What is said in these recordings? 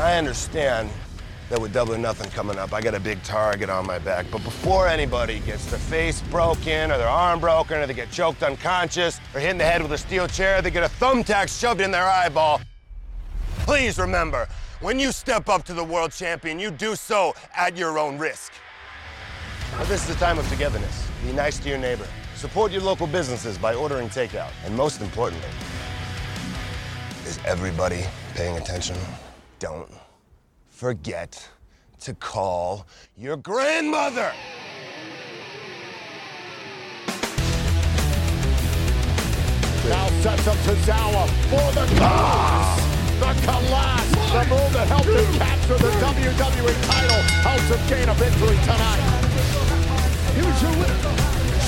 I understand that with double or nothing coming up, I got a big target on my back. But before anybody gets their face broken or their arm broken or they get choked unconscious or hit in the head with a steel chair, they get a thumbtack shoved in their eyeball. Please remember, when you step up to the world champion, you do so at your own risk. But this is a time of togetherness. Be nice to your neighbor. Support your local businesses by ordering takeout. And most importantly, is everybody paying attention? Don't forget to call your grandmother. Now sets up Tozawa for the collapse. The collapse. The move that helped him capture the WWE title helps him gain a victory tonight. Here's your winner,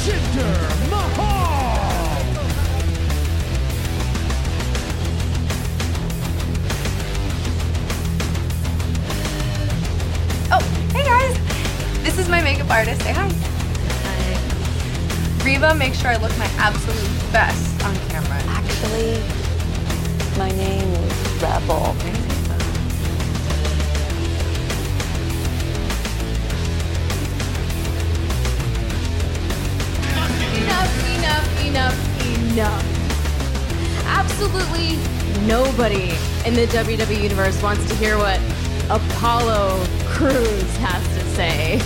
Jinder Mahal. This is my makeup artist. Say hi. Hi. Reva, make sure I look my absolute best on camera. Actually, my name is Rebel. Enough, enough, enough, enough. Absolutely nobody in the WWE universe wants to hear what Apollo Cruz has to say.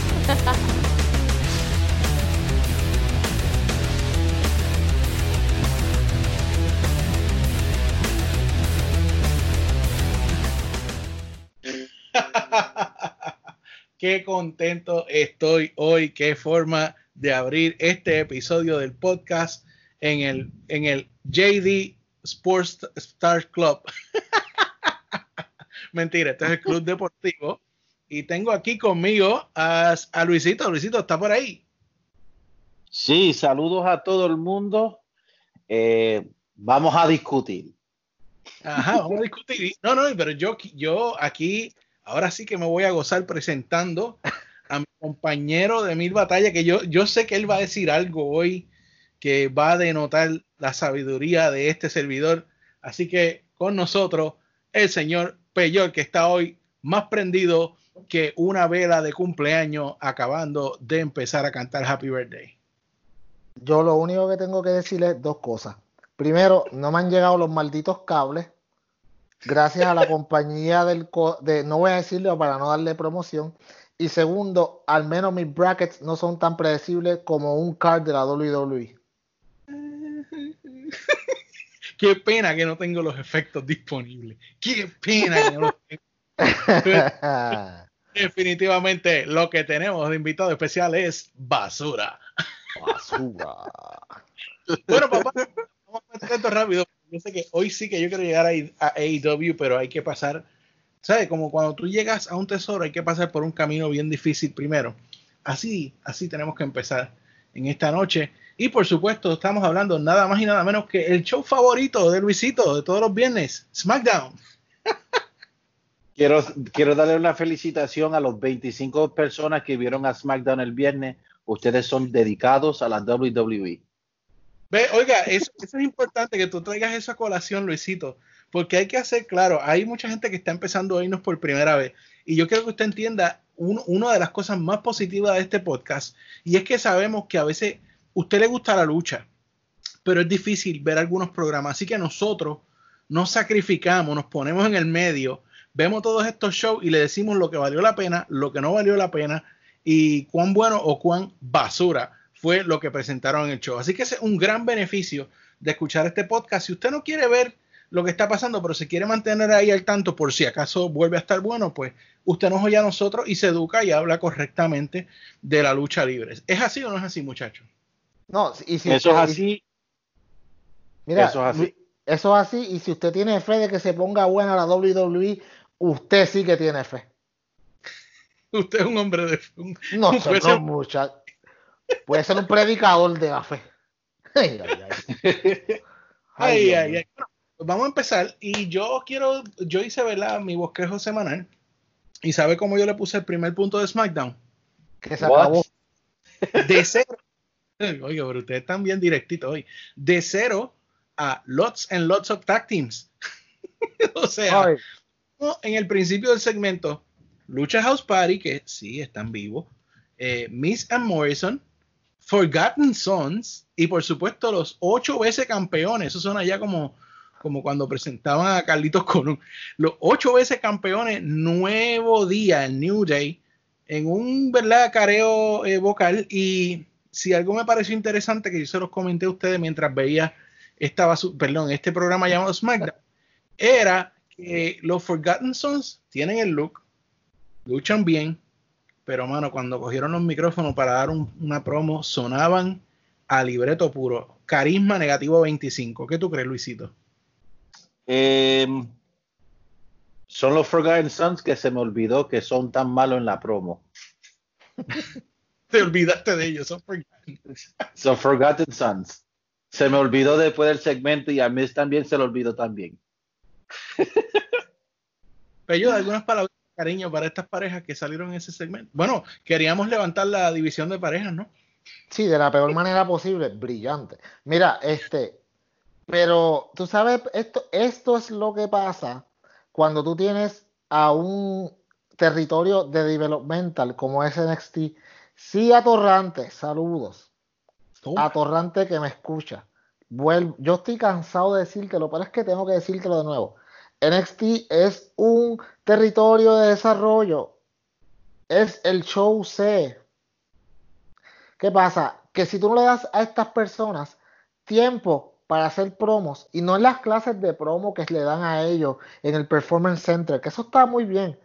Qué contento estoy hoy, qué forma de abrir este episodio del podcast en el, en el JD Sports Star Club. Mentira, este es el club deportivo. Y tengo aquí conmigo a, a Luisito. Luisito, ¿está por ahí? Sí, saludos a todo el mundo. Eh, vamos a discutir. Ajá, vamos a discutir. No, no, pero yo, yo aquí, ahora sí que me voy a gozar presentando a mi compañero de mil batallas, que yo, yo sé que él va a decir algo hoy que va a denotar la sabiduría de este servidor. Así que con nosotros, el señor Peyor, que está hoy más prendido que una vela de cumpleaños acabando de empezar a cantar Happy Birthday. Yo lo único que tengo que decirle es dos cosas. Primero, no me han llegado los malditos cables. Gracias a la compañía del... co- De, no voy a decirlo para no darle promoción. Y segundo, al menos mis brackets no son tan predecibles como un card de la WWE. Qué pena que no tengo los efectos disponibles. Qué pena que no los tengo. Definitivamente lo que tenemos de invitado especial es basura. Basura. Bueno, papá, vamos a meter esto rápido. Yo sé que hoy sí que yo quiero llegar a, AEW, pero hay que pasar, ¿sabes? Como cuando tú llegas a un tesoro, hay que pasar por un camino bien difícil primero. Así, así tenemos que empezar en esta noche. Y por supuesto, estamos hablando nada más y nada menos que el show favorito de Luisito de todos los viernes, SmackDown. Quiero, quiero darle una felicitación a los 25 personas que vieron a SmackDown el viernes. Ustedes son dedicados a la WWE. Ve, oiga, eso, eso es importante que tú traigas esa colación, Luisito, porque hay que hacer claro, hay mucha gente que está empezando a irnos por primera vez y yo quiero que usted entienda un- una de las cosas más positivas de este podcast y es que sabemos que a veces usted le gusta la lucha, pero es difícil ver algunos programas, así que nosotros nos sacrificamos, nos ponemos en el medio, vemos todos estos shows y le decimos lo que valió la pena, lo que no valió la pena y cuán bueno o cuán basura fue lo que presentaron en el show. Así que es un gran beneficio de escuchar este podcast. Si usted no quiere ver lo que está pasando, pero se quiere mantener ahí al tanto por si acaso vuelve a estar bueno, pues usted nos oye a nosotros y se educa y habla correctamente de la lucha libre. ¿Es así o no es así, muchachos? No, y si Eso es así. Mira, Eso es así. Eso es así. Y si usted tiene fe de que se ponga buena la WWE, usted sí que tiene fe. Usted es un hombre de un, No, un no mucha. Puede ser un predicador de la fe. Ay, ay, ay. Pues vamos a empezar. Y yo quiero, yo hice, ¿verdad? Mi bosquejo semanal. ¿Y sabe cómo yo le puse el primer punto de SmackDown? Que se What? acabó. De cero. Oye, pero ustedes están bien directitos hoy. De cero a lots and lots of tag teams. o sea, en el principio del segmento, Lucha House Party, que sí están vivos, eh, Miss and Morrison, Forgotten Sons y por supuesto los ocho veces campeones. Eso son allá como, como cuando presentaban a Carlitos Colón. Los ocho veces campeones, nuevo día, el New Day, en un verdad careo eh, vocal. Y si algo me pareció interesante, que yo se los comenté a ustedes mientras veía esta perdón, este programa llamado SmackDown, era que los Forgotten Sons tienen el look, luchan bien, pero mano, cuando cogieron los micrófonos para dar una promo, sonaban a libreto puro. Carisma negativo 25. ¿Qué tú crees, Luisito? Em, son los Forgotten Sons que se me olvidó que son tan malos en la promo. Te olvidaste de ellos, son Forgotten. Son Forgotten Sons. Se me olvidó después del segmento y a mí también se lo olvidó también. Pero yo, algunas palabras de cariño para estas parejas que salieron en ese segmento. Bueno, queríamos levantar la división de parejas, ¿no? Sí, de la peor manera posible, brillante. Mira, este, pero tú sabes, esto, esto es lo que pasa cuando tú tienes a un territorio de developmental como es NXT. Sí, atorrante, saludos. Atorrante que me escucha. yo estoy cansado de decírtelo, pero es que tengo que decírtelo de nuevo. NXT es un territorio de desarrollo. Es el show C. ¿Qué pasa? Que si tú no le das a estas personas tiempo para hacer promos y no en las clases de promo que le dan a ellos en el Performance Center, que eso está muy bien,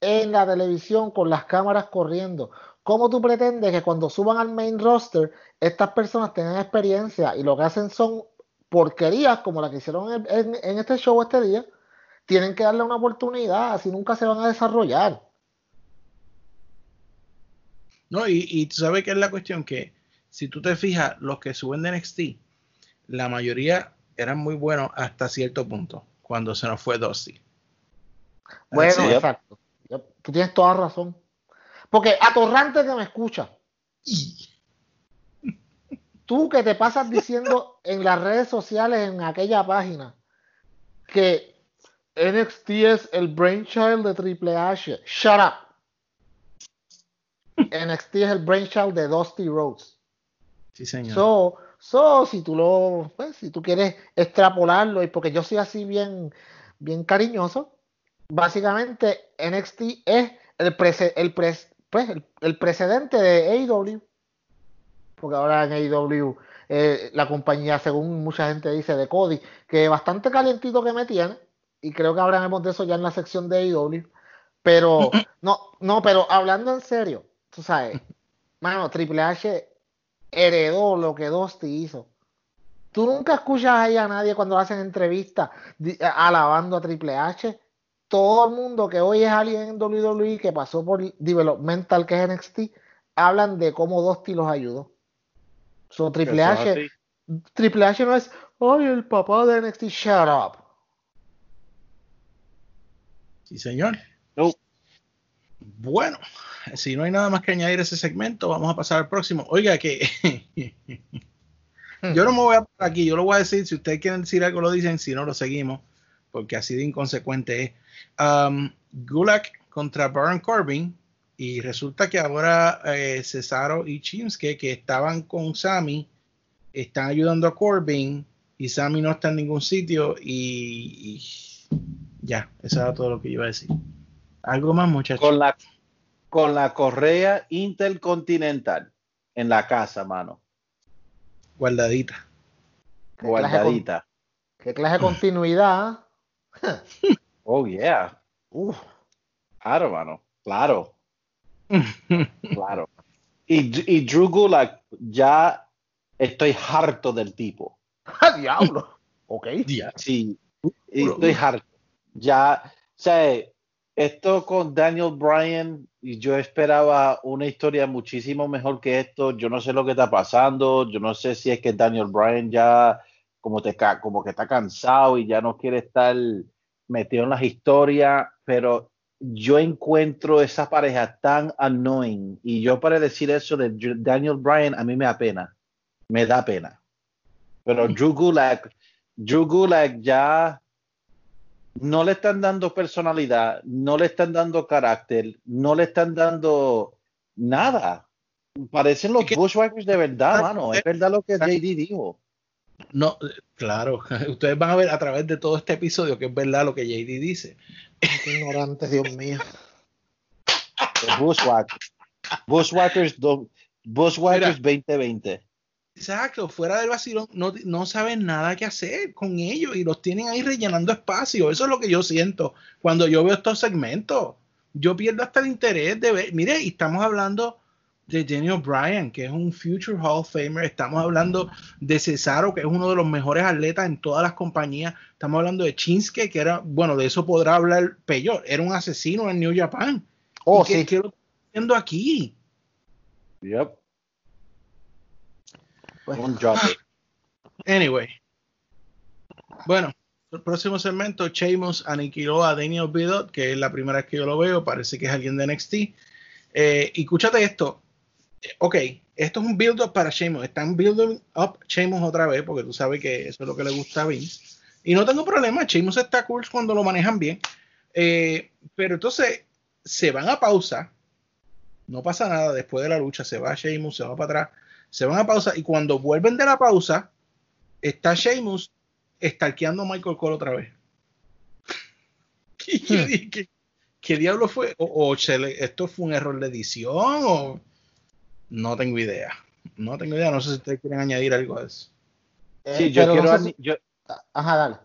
en la televisión con las cámaras corriendo. ¿Cómo tú pretendes que cuando suban al main roster estas personas tengan experiencia y lo que hacen son porquerías como la que hicieron en, en este show este día? tienen que darle una oportunidad, así nunca se van a desarrollar. No, y, y tú sabes que es la cuestión que si tú te fijas, los que suben de NXT, la mayoría eran muy buenos hasta cierto punto, cuando se nos fue Dusty. Bueno, exacto. Tú tienes toda razón. Porque atorrante que me escucha. Tú que te pasas diciendo en las redes sociales, en aquella página, que NXT es el brainchild de Triple H. Shut up. NXT es el brainchild de Dusty Rhodes. Sí, señor. So, so si tú lo, pues, si tú quieres extrapolarlo, y porque yo soy así bien, bien cariñoso, básicamente NXT es el, el, pues, el, precedente de AEW. Porque ahora en AEW eh, la compañía, según mucha gente dice, de Cody, que bastante calientito que me tiene y creo que hablaremos de eso ya en la sección de AEW. Pero, no, no, pero hablando en serio, tú sabes, mano, Triple H heredó lo que Dusty hizo. Tú nunca escuchas ahí a nadie cuando hacen entrevistas alabando a Triple H. Todo el mundo que hoy es alguien en WWE que pasó por Developmental, que es NXT, hablan de cómo Dusty los ayudó. So, Triple H, Triple H no es, ay, el papá de NXT, shut up. Sí, señor. Bueno, si no hay nada más que añadir a ese segmento, vamos a pasar al próximo. Oiga, que yo no me voy a parar aquí, yo lo voy a decir. Si ustedes quieren decir algo, lo dicen. Si no, lo seguimos, porque así de inconsecuente es. Um, Gulak contra Baron Corbin. Y resulta que ahora eh, Cesaro y Chimske, que estaban con Sammy, están ayudando a Corbin. Y Sammy no está en ningún sitio. y ya, eso era todo lo que iba a decir. ¿Algo más, muchachos? Con la, con la correa intercontinental en la casa, mano. Guardadita. Guardadita. ¿Qué clase de continuidad? oh, yeah. Uf. Claro, mano. Claro. claro. Y, y Drew Gulak, ya estoy harto del tipo. ¡Diablo! Ok. Sí, estoy harto ya, o sea, esto con Daniel Bryan, y yo esperaba una historia muchísimo mejor que esto. Yo no sé lo que está pasando. Yo no sé si es que Daniel Bryan ya como, te, como que está cansado y ya no quiere estar metido en las historias, pero yo encuentro esa pareja tan annoying. Y yo para decir eso de Daniel Bryan, a mí me da pena. Me da pena. Pero Drew Gulak, Drew Gulak ya no le están dando personalidad, no le están dando carácter, no le están dando nada. Parecen los Bushwhackers de verdad, Ah, mano. eh, Es verdad lo que JD dijo. No, eh, claro, ustedes van a ver a través de todo este episodio que es verdad lo que JD dice. Qué ignorante, Dios mío. Bushwhackers. Bushwhackers, do- Bushwhackers 2020. Exacto, fuera del vacilón, no, no saben nada que hacer con ellos y los tienen ahí rellenando espacio. Eso es lo que yo siento cuando yo veo estos segmentos. Yo pierdo hasta el interés de ver. Mire, y estamos hablando de Danny O'Brien, que es un Future Hall of Famer. Estamos hablando de Cesaro, que es uno de los mejores atletas en todas las compañías. Estamos hablando de Shinsuke, que era, bueno, de eso podrá hablar peor. Era un asesino en New Japan. Oh, ¿Y qué- sí. qué lo está haciendo aquí? Yep. Un jobber. Anyway. Bueno, el próximo segmento, Sheamus aniquiló a Daniel Bidot, que es la primera vez que yo lo veo, parece que es alguien de NXT. Eh, y escúchate esto. Ok, esto es un build-up para Sheamus. Están building up Sheamus otra vez, porque tú sabes que eso es lo que le gusta a Vince. Y no tengo problema, Sheamus está cool cuando lo manejan bien. Eh, pero entonces se van a pausa. No pasa nada después de la lucha. Se va Sheamus, se va para atrás. Se van a pausa. Y cuando vuelven de la pausa, está Sheamus estalqueando a Michael Cole otra vez. Yo dije, ¿qué, qué diablo fue? ¿O, o se le- esto fue un error de edición? ¿O no tengo idea? No tengo idea. No sé si ustedes quieren añadir algo a eso. eh, Sí, yo no quiero, sé añi- si- yo, Ajá, dale.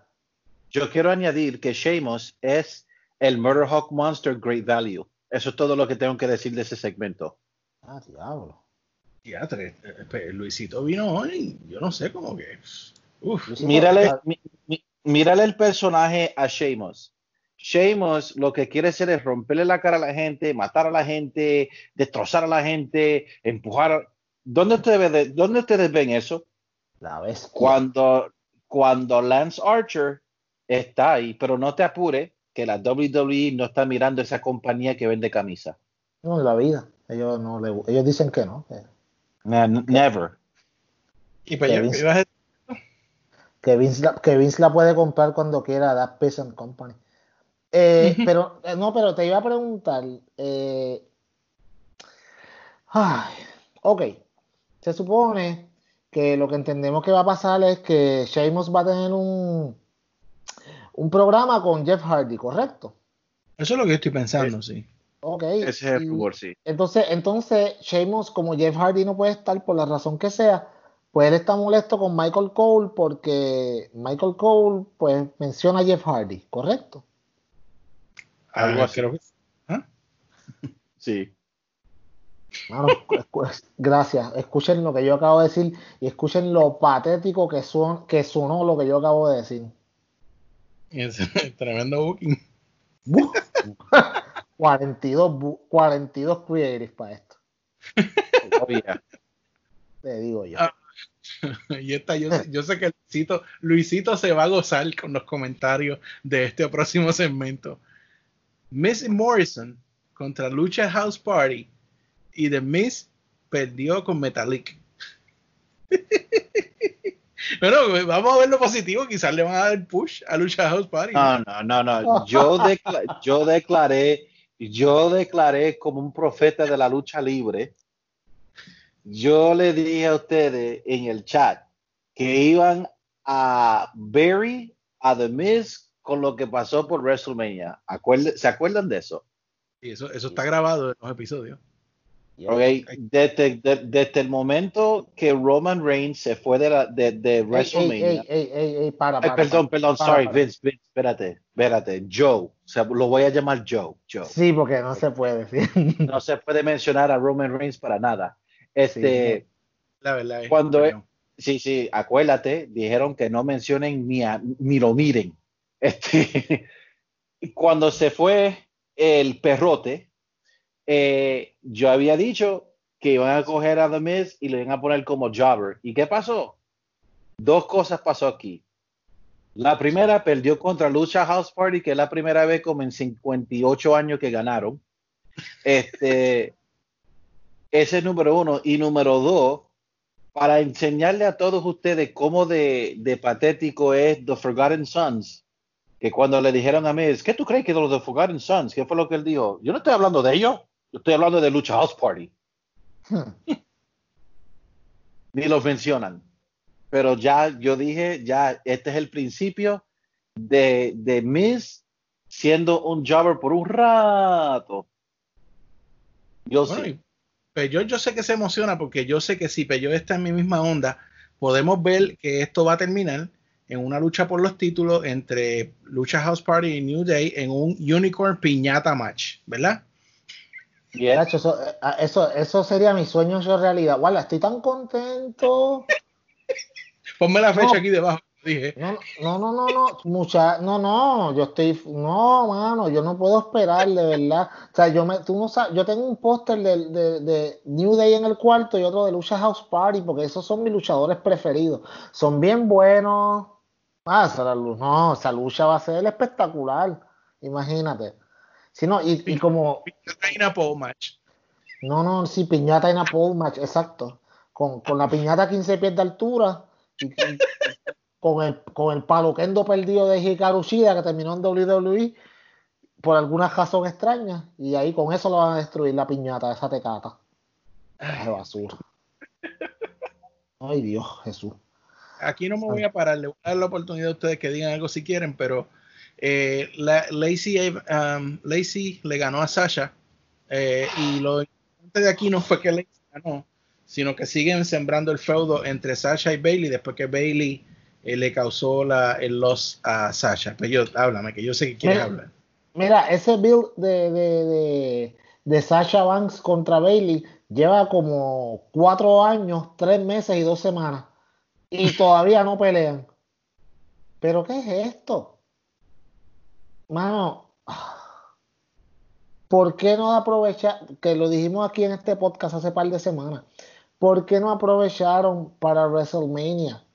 yo quiero añadir que Sheamus es el Murder Hawk Monster Great Value. Eso es todo lo que tengo que decir de ese segmento. Ah, diablo. Diatre, eh, Luisito vino hoy. Yo no sé cómo que. Uf, Mírale, ah, mi- mi- mírale el personaje a Sheamus. Sheamus lo que quiere hacer es romperle la cara a la gente, matar a la gente, destrozar a la gente, empujar. a- ¿Dónde ustedes, ven- ¿Dónde ustedes ven eso? La bestia. Cuando, cuando Lance Archer está ahí, pero no te apure que la WWE no está mirando esa compañía que vende camisa. No, en la vida. Ellos, no le, ellos dicen que no. Never. y para allá, Vince- ¿qué ibas a decir? que Vince, la, que Vince la puede comprar cuando quiera, That Peasant Company. Eh. Pero, eh, no, pero te iba a preguntar. eh, ay, ok. Se supone que lo que entendemos que va a pasar es que Sheamus va a tener un, un programa con Jeff Hardy, ¿correcto? Eso es lo que yo estoy pensando, sí. Ok. Ese es el rumor, sí. Entonces, entonces, Sheamus, como Jeff Hardy no puede estar por la razón que sea, pues él está molesto con Michael Cole porque Michael Cole, pues, menciona a Jeff Hardy, ¿correcto? Algo Ah, así. creo que- ¿Ah? Sí. Escu- gracias. Escuchen lo que yo acabo de decir y escuchen lo patético que, son, que sonó lo que yo acabo de decir. Es tremendo booking. ¡Buf! 42, bu- 42 creatives para esto, te digo yo. Ah. Y esta, yo, sé- yo sé que Luisito, Luisito se va a gozar con los comentarios de este próximo segmento. Miss Morrison contra Lucha House Party y The Miss perdió con Metallic. bueno, vamos a ver lo positivo. Quizás le van a dar push a Lucha House Party. No, no, no, no. Yo, decla- yo declaré, yo declaré como un profeta de la lucha libre. Yo le dije a ustedes en el chat que iban a bury a The Miz con lo que pasó por WrestleMania. Acuerde- ¿Se acuerdan de eso? Y eso, eso está grabado en los episodios. Ok, Desde, de- desde el momento que Roman Reigns se fue de, la, de, de WrestleMania. ey, ey, ey, ey, para, Ay, para, perdón, para. perdón, para, sorry, para. Vince, Vince, espérate, espérate, Joe, o sea, lo voy a llamar Joe, Joe. Sí, porque no se puede. sí. No se puede mencionar a Roman Reigns para nada. Este, La verdad es. Cuando perdón. sí, sí, acuérdate, dijeron que no mencionen ni, a- ni lo miren. Este, cuando se fue el perrote, eh, yo había dicho que iban a coger a The Miz y le iban a poner como jobber. ¿Y qué pasó? Dos cosas pasó aquí. La primera perdió contra Lucha House Party, que es la primera vez como en 58 años que ganaron. Este, ese es número uno. Y número dos, para enseñarle a todos ustedes cómo de, de patético es The Forgotten Sons, que cuando le dijeron a Miz, ¿qué tú crees que de los de Forgotten Sons? ¿Qué fue lo que él dijo? Yo no estoy hablando de ellos, yo estoy hablando de Lucha House Party. Ni los mencionan. Pero ya yo dije, ya este es el principio de, de Miz siendo un jobber por un rato. Yo Bueno, sí. y Peyot yo sé que se emociona porque yo sé que si Peyot está en mi misma onda, podemos ver que esto va a terminar en una lucha por los títulos entre Lucha House Party y New Day en un Unicorn Piñata Match, ¿verdad? Yeah. Eso, eso, eso sería mi sueño hecho realidad. Guarda, estoy tan contento. Ponme la fecha No. aquí debajo, dije. No, no, no, no, no, mucha, no, no, yo estoy, no, mano, yo no puedo esperar, de verdad. O sea, yo me, tú no sabes, yo tengo un póster de, de, de New Day en el cuarto y otro de Lucha House Party, porque esos son mis luchadores preferidos. Son bien buenos. Ah, lu- no, esa lucha va a ser espectacular, imagínate. Si no, y, y como, Piñata y una pole match. no, no, sí, piñata en a pole match, exacto. Con, con la piñata a 15 pies de altura y, y- con el, con el palo kendo perdido de Hikaru Shida que terminó en WWE por alguna razón extraña. Y ahí con eso lo van a destruir la piñata, esa tecata. Ay, basura. Ay, Dios, Jesús. Aquí no me voy a parar, le voy a dar la oportunidad a ustedes que digan algo si quieren, pero eh, la, Lacey, um, Lacey le ganó a Sasha eh, y lo importante de aquí no fue que Lacey ganó, sino que siguen sembrando el feudo entre Sasha y Bailey después que Bailey eh, le causó la, el loss a Sasha. Pero yo, háblame, que yo sé que quieres Mira, hablar. Mira, ese build de, de, de, de Sasha Banks contra Bailey lleva como cuatro años, tres meses y dos semanas. Y todavía no pelean. ¿Pero qué es esto? Mano, ¿por qué no aprovechar? Que lo dijimos aquí en este podcast hace par de semanas. ¿Por qué no aprovecharon para WrestleMania?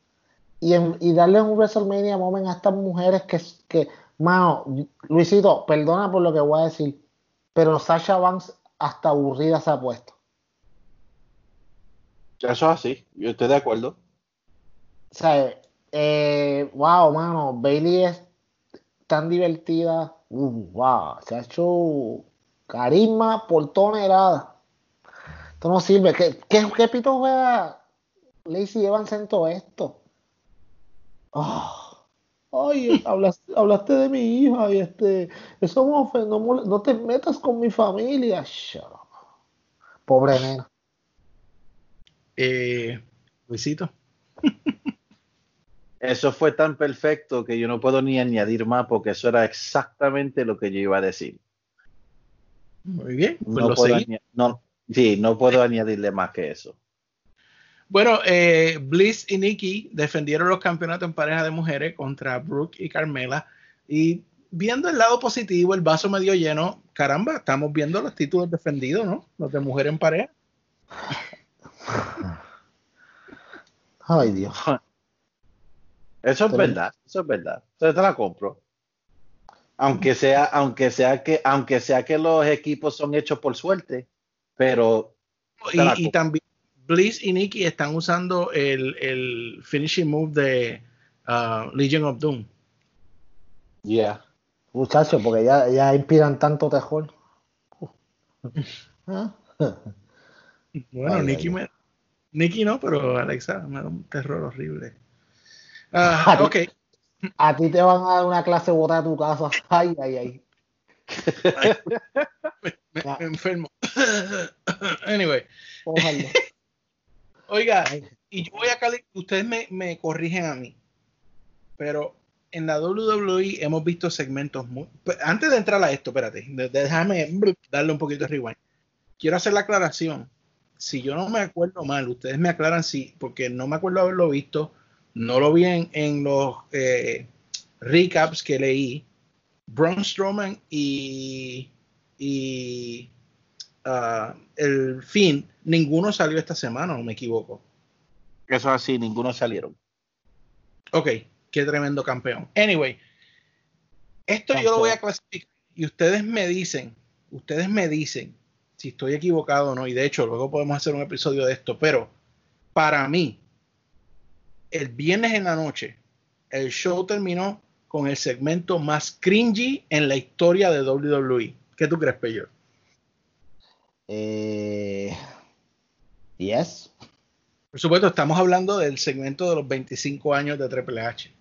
Y, en- darle un WrestleMania moment a estas mujeres que, que, mano, Luisito, perdona por lo que voy a decir, pero Sasha Banks hasta aburrida se ha puesto. Eso es así, yo estoy de acuerdo. O sea, eh, wow, mano, Bailey es tan divertida. Uh, wow, se ha hecho carisma por tonelada. Esto no sirve. ¿Qué, qué, qué pito juega Lacey Evans en todo esto? Ah, ay, hablaste, hablaste de mi hija y este, eso me no, no te metas con mi familia. Shut up. Pobre nena. Eh, Luisito. Eso fue tan perfecto que yo no puedo ni añadir más porque eso era exactamente lo que yo iba a decir. Muy bien, pues No lo puedo, no, sí, no puedo añadirle más que eso. Bueno, eh, Bliss y Nikki defendieron los campeonatos en pareja de mujeres contra Brooke y Carmela. Y viendo el lado positivo, el vaso medio lleno, caramba, estamos viendo los títulos defendidos, ¿no? Los de mujer en pareja. Ay, Dios. Eso es verdad, eso es verdad. Entonces te la compro. Aunque sea, aunque sea que, aunque sea que los equipos son hechos por suerte, pero Y, también Bliss y Nikki están usando el, el finishing move de uh, Legion of Doom. yeah. Muchachos, porque ya, ya inspiran tanto tejón. ¿Ah? Bueno, Nikki, me- Nikki no, pero Alexa me da un terror horrible. Ah, ok. A ti te van a dar una clase bota de tu casa. Ay, ay, ay. Me, Ah. me enfermo. anyway, Ojalá. oiga, y yo voy a cali ustedes me, me corrigen a mí, pero en la WWE hemos visto segmentos muy... Antes de entrar a esto, espérate, déjame darle un poquito de rewind. Quiero hacer la aclaración. Si yo no me acuerdo mal, ustedes me aclaran si, porque no me acuerdo haberlo visto, no lo vi en, en los eh, recaps que leí. Braun Strowman y, y ah, el fin, ninguno salió esta semana, no me equivoco. Eso así, ninguno salieron. Ok, qué tremendo campeón. Anyway, esto yo lo voy a clasificar y ustedes me dicen, ustedes me dicen si estoy equivocado o no, y de hecho luego podemos hacer un episodio de esto, pero para mí, el viernes en la noche, el show terminó con el segmento más cringy en la historia de WWE. ¿Qué tú crees, Peyor? Eh, yes. Por supuesto, estamos hablando del segmento de los 25 años de Triple H.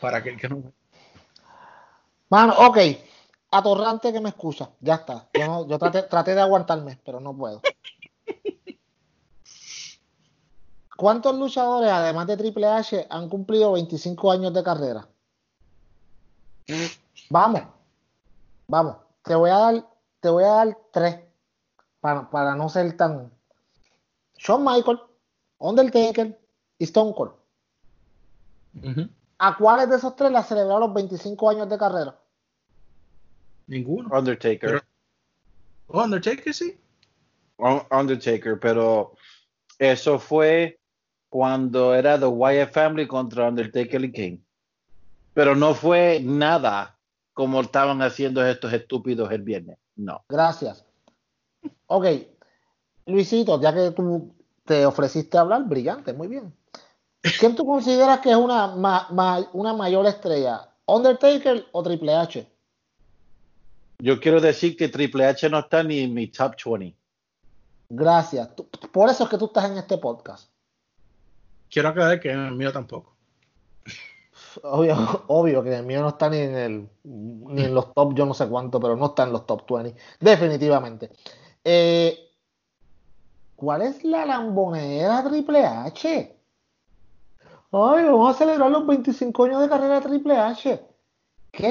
Para aquel que no. Mano, ok. Atorrante que me escucha. Ya está. Yo, no- yo traté, traté de aguantarme, pero no puedo. ¿Cuántos luchadores, además de Triple H, han cumplido 25 años de carrera? Vamos. Vamos. Te voy a dar, te voy a dar tres. Para, para no ser tan. Shawn Michael, Undertaker y Stone Cold. ¿A cuáles de esos tres le celebraron los 25 años de carrera? Ninguno. Undertaker. Pero- Oh, Undertaker sí. Un- Undertaker, pero eso fue cuando era The Wyatt Family contra Undertaker y King. Pero no fue nada como estaban haciendo estos estúpidos el viernes. No. Gracias. Ok. Luisito, ya que tú te ofreciste a hablar, brillante, muy bien. ¿Quién tú consideras que es una, ma- ma- una mayor estrella? ¿Undertaker o Triple H? Yo quiero decir que Triple H no está ni en mi top 20. Gracias. Tú- por eso es que tú estás en este podcast. Quiero aclarar que el mío tampoco. Obvio, obvio que el mío no está ni en el ni en los top, yo no sé cuánto, pero no está en los top 20. Definitivamente. Eh, ¿Cuál es la lambonera Triple H? Ay, vamos a celebrar los 25 años de carrera Triple H. ¿Qué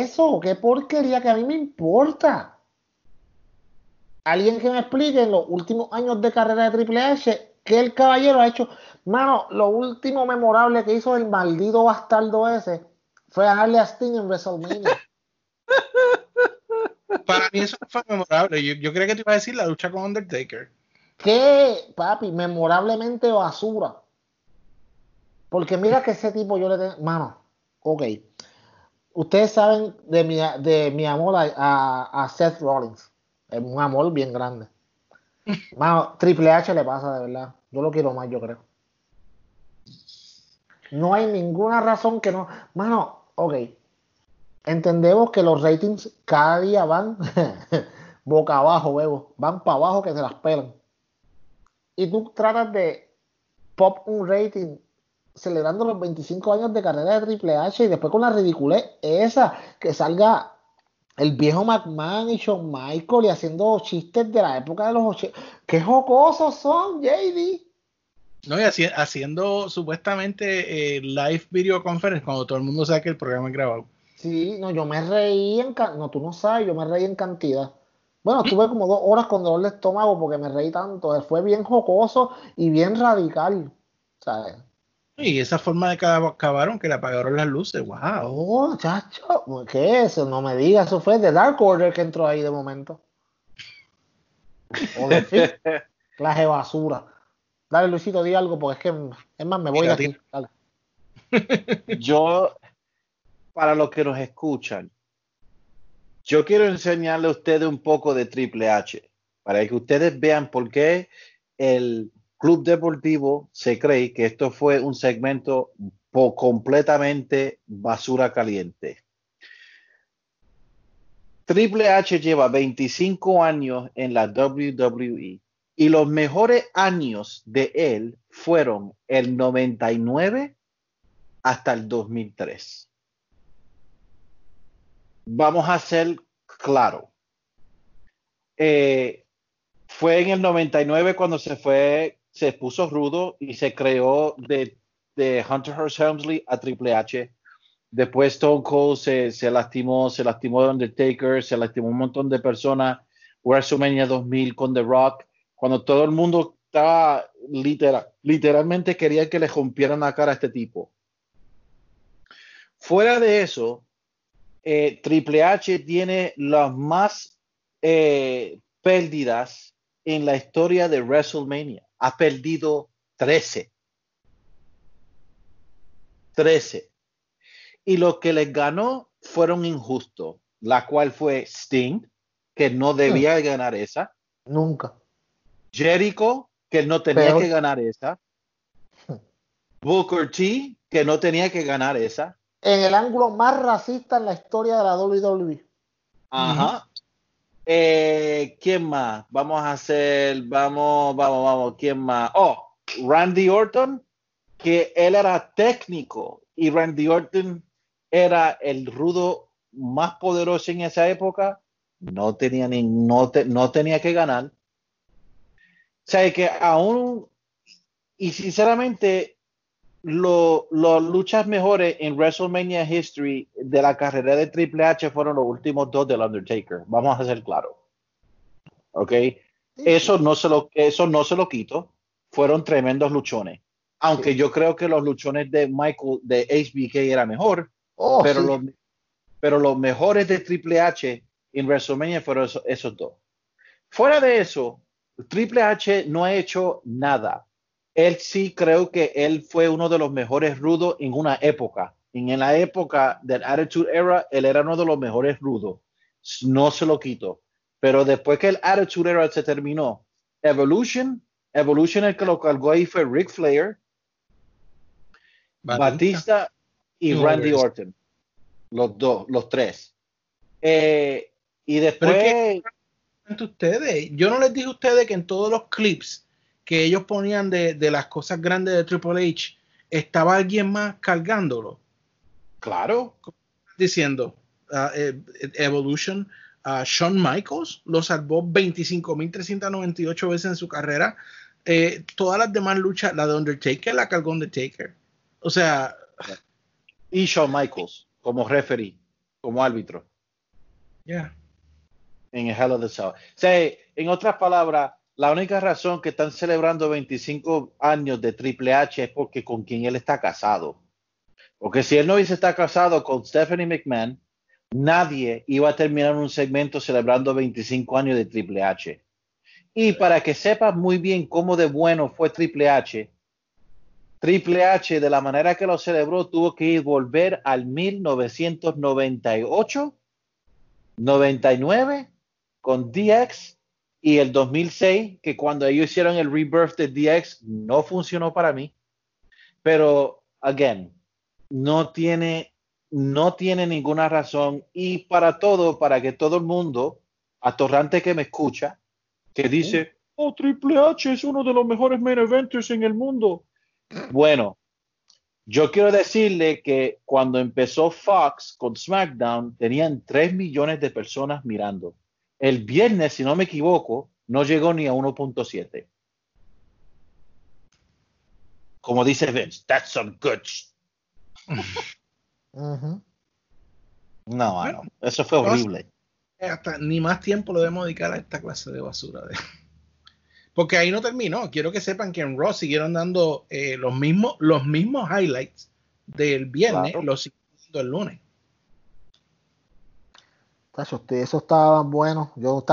es eso? ¿Qué porquería que a mí me importa? Alguien que me explique en los últimos años de carrera de Triple H qué el caballero ha hecho. Mano, lo último memorable que hizo el maldito bastardo ese fue ganarle a Sting en WrestleMania. Para mí eso fue memorable. Yo, yo creía que te iba a decir la lucha con Undertaker. ¿Qué, papi? Memorablemente basura. Porque mira que ese tipo yo le tengo. Mano, ok. Ustedes saben de mi, de mi amor a, a- a Seth Rollins. Es un amor bien grande. Mano, Triple H le pasa de verdad. Yo lo quiero más, yo creo. No hay ninguna razón que no. Mano, ok. Entendemos que los ratings cada día van boca abajo, huevo. Van para abajo que se las pelan. Y tú tratas de pop un rating celebrando los 25 años de carrera de Triple H y después con la ridiculez esa, que salga el viejo McMahon y Shawn Michael y haciendo chistes de la época de los 80. ¡Qué jocosos son, JD! No, y haci- haciendo supuestamente eh, live video conference cuando todo el mundo sabe que el programa es grabado. Sí, no, yo me reí en no, tú no sabes, yo me reí en cantidad. Bueno, estuve como dos horas con dolor de estómago porque me reí tanto. Fue bien jocoso y bien radical. ¿Sabes? Y esa forma de que acabaron que le apagaron las luces. ¡Wow! Oh, chacho, ¿qué es eso? No me digas, eso fue de Dark Order que entró ahí de momento. O de fin, clase basura. Dale, Luisito, di algo, porque es que, es más, me voy Mira, de aquí. tío. Dale. Yo, para los que nos escuchan, yo quiero enseñarle a ustedes un poco de Triple H, para que ustedes vean por qué el Club Deportivo se cree que esto fue un segmento completamente basura caliente. Triple H lleva 25 años en la WWE y los mejores años de él fueron el 99 hasta el 2003. Vamos a ser claro. Eh, fue en el 99 cuando se fue, se puso rudo y se creó de, de Hunter Hearst Helmsley a Triple H. Después Stone Cold se, se lastimó, se lastimó de Undertaker, se lastimó un montón de personas. WrestleMania 2000 con The Rock, cuando todo el mundo estaba literal, literalmente quería que le rompieran la cara a este tipo. Fuera de eso, eh, Triple H tiene las más eh, pérdidas en la historia de WrestleMania. Ha perdido 13. 13. Y lo que les ganó fueron injustos, la cual fue Sting, que no debía ganar esa. Nunca. Jericho, que no tenía Peor. que ganar esa. Booker T, que no tenía que ganar esa. en el ángulo más racista en la historia de la WWE. Ajá. Eh, ¿Quién más? Vamos a hacer, vamos, vamos, vamos, ¿quién más? Oh, Randy Orton, que él era técnico y Randy Orton era el rudo más poderoso en esa época, no tenía, ni, no, no tenía que ganar. O sea, que aún, y sinceramente, las luchas mejores en WrestleMania History de la carrera de Triple H fueron los últimos dos del Undertaker. Vamos a ser claros. ¿Ok? Eso no se lo, eso no se lo quito. Fueron tremendos luchones. Aunque yo creo que los luchones de Michael, de HBK era mejor. Oh, pero, los, pero los mejores de Triple H en WrestleMania fueron esos, esos dos. Fuera de eso, Triple H no ha hecho nada él sí creo que él fue uno de los mejores rudos en una época. En la época del Attitude Era, él era uno de los mejores rudos. No se lo quito. Pero después que el Attitude Era se terminó, Evolution, Evolution el que lo cargó ahí fue Ric Flair, Batista, y Randy Orton. Los dos, los tres. Eh, y después... ustedes? Yo no les dije a ustedes que en todos los clips que ellos ponían de, las cosas grandes de Triple H, estaba alguien más cargándolo. Claro. Diciendo, uh, Evolution, uh, Shawn Michaels lo salvó 25.398 veces en su carrera. Eh, todas las demás luchas, la de Undertaker, la cargó Undertaker. O sea. Y Shawn Michaels, como referee, como árbitro. Ya. En el Hell of the Cell. O sea, en otras palabras, la única razón que están celebrando 25 años de Triple H es porque con quien él está casado. Porque si él no hubiese estado casado con Stephanie McMahon, nadie iba a terminar un segmento celebrando 25 años de Triple H. Y para que sepas muy bien cómo de bueno fue Triple H, Triple H de la manera que lo celebró tuvo que ir volver al 1998, 99 con DX y el 2006, que cuando ellos hicieron el rebirth de DX, no funcionó para mí. Pero, again, no tiene, no tiene ninguna razón. Y para todo, para que todo el mundo, atorrante que me escucha, que dice, oh, Triple H es uno de los mejores main eventers en el mundo. Bueno, yo quiero decirle que cuando empezó Fox con SmackDown, tenían 3 millones de personas mirando. El viernes, si no me equivoco, no llegó ni a 1.7. Como dice Vince, that's some good. No, no, eso fue horrible. Hasta ni más tiempo lo debemos dedicar a esta clase de basura. Porque ahí no terminó. Quiero que sepan que en Raw siguieron dando eh, los, mismos, los mismos highlights del viernes, los siguieron el lunes eso estaba bueno. Yo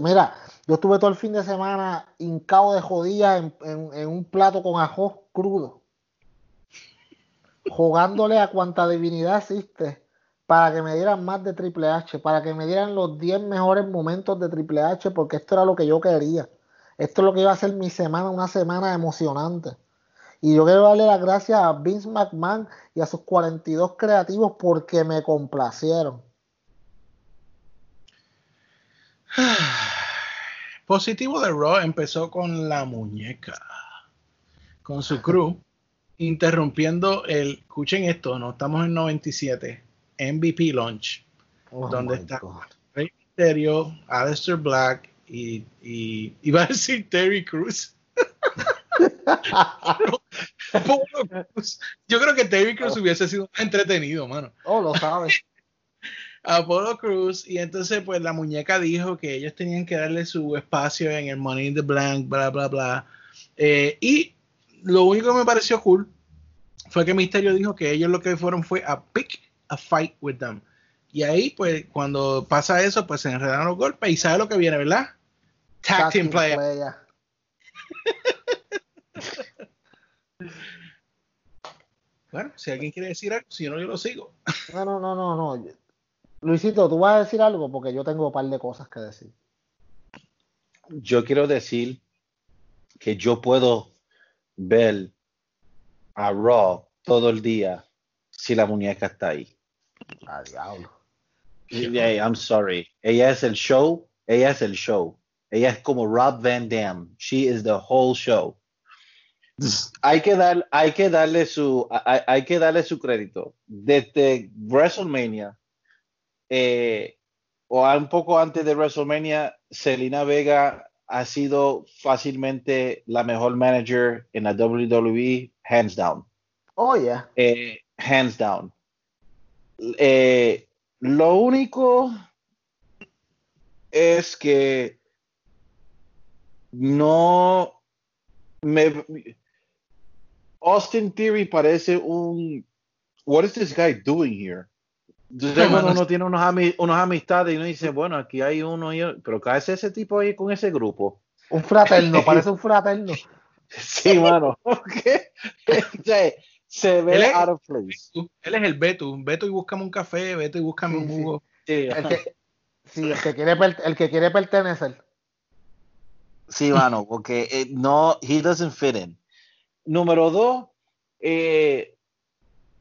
mira, yo estuve todo el fin de semana hincado de jodía en, un plato con ajo crudo. Jugándole a cuanta divinidad existe para que me dieran más de Triple H, para que me dieran los 10 mejores momentos de Triple H, porque esto era lo que yo quería. Esto es lo que iba a ser mi semana, una semana emocionante. Y yo quiero darle las gracias a Vince McMahon y a sus 42 creativos porque me complacieron. Positivo de Raw empezó con la muñeca, con su crew, interrumpiendo el, escuchen esto, no estamos en 97, MVP Launch, donde está Rey Mysterio, Aleister Black y, y iba a decir Terry Cruz. Yo creo que Terry Cruz hubiese sido entretenido, mano. Oh, lo sabes. Apollo Cruz y entonces pues la muñeca dijo que ellos tenían que darle su espacio en el Money in the Blank, bla, bla, bla. Eh, y lo único que me pareció cool fue que Misterio dijo que ellos lo que fueron fue a pick a fight with them. Y ahí pues cuando pasa eso pues se enredan los golpes y sabe lo que viene, ¿verdad? Tag, team player. bueno, si alguien quiere decir algo, si no yo lo sigo. No, no, no, no, no. Luisito, ¿tú vas a decir algo? Porque yo tengo un par de cosas que decir. Yo quiero decir que yo puedo ver a Raw todo el día si la muñeca está ahí. A diablo. Yeah, I'm sorry. Ella es el show. Ella es el show. Ella es como Rob Van Dam. She is the whole show. Hay que, dar, hay que darle su hay, hay que darle su crédito. Desde WrestleMania eh, o un poco antes de WrestleMania, Selena Vega ha sido fácilmente la mejor manager en la WWE, hands down. Oh, yeah. Eh, hands down. Eh, lo único es que no me Austin Theory parece un what is this guy doing here? Entonces cuando uno tiene unos, ami- unos amistades y uno dice, bueno, aquí hay uno, y pero cae ese tipo ahí con ese grupo. Un fraterno, parece un fraterno. Sí, mano. ¿Qué? O sea, se Él ve es- out of place. Él es el Beto. Beto y búscame un café, Beto y búscame Sí, un jugo. Sí, El que, sí, el que quiere, el que quiere pertenecer. Sí, mano, porque eh, no, he doesn't fit in. Número dos, eh,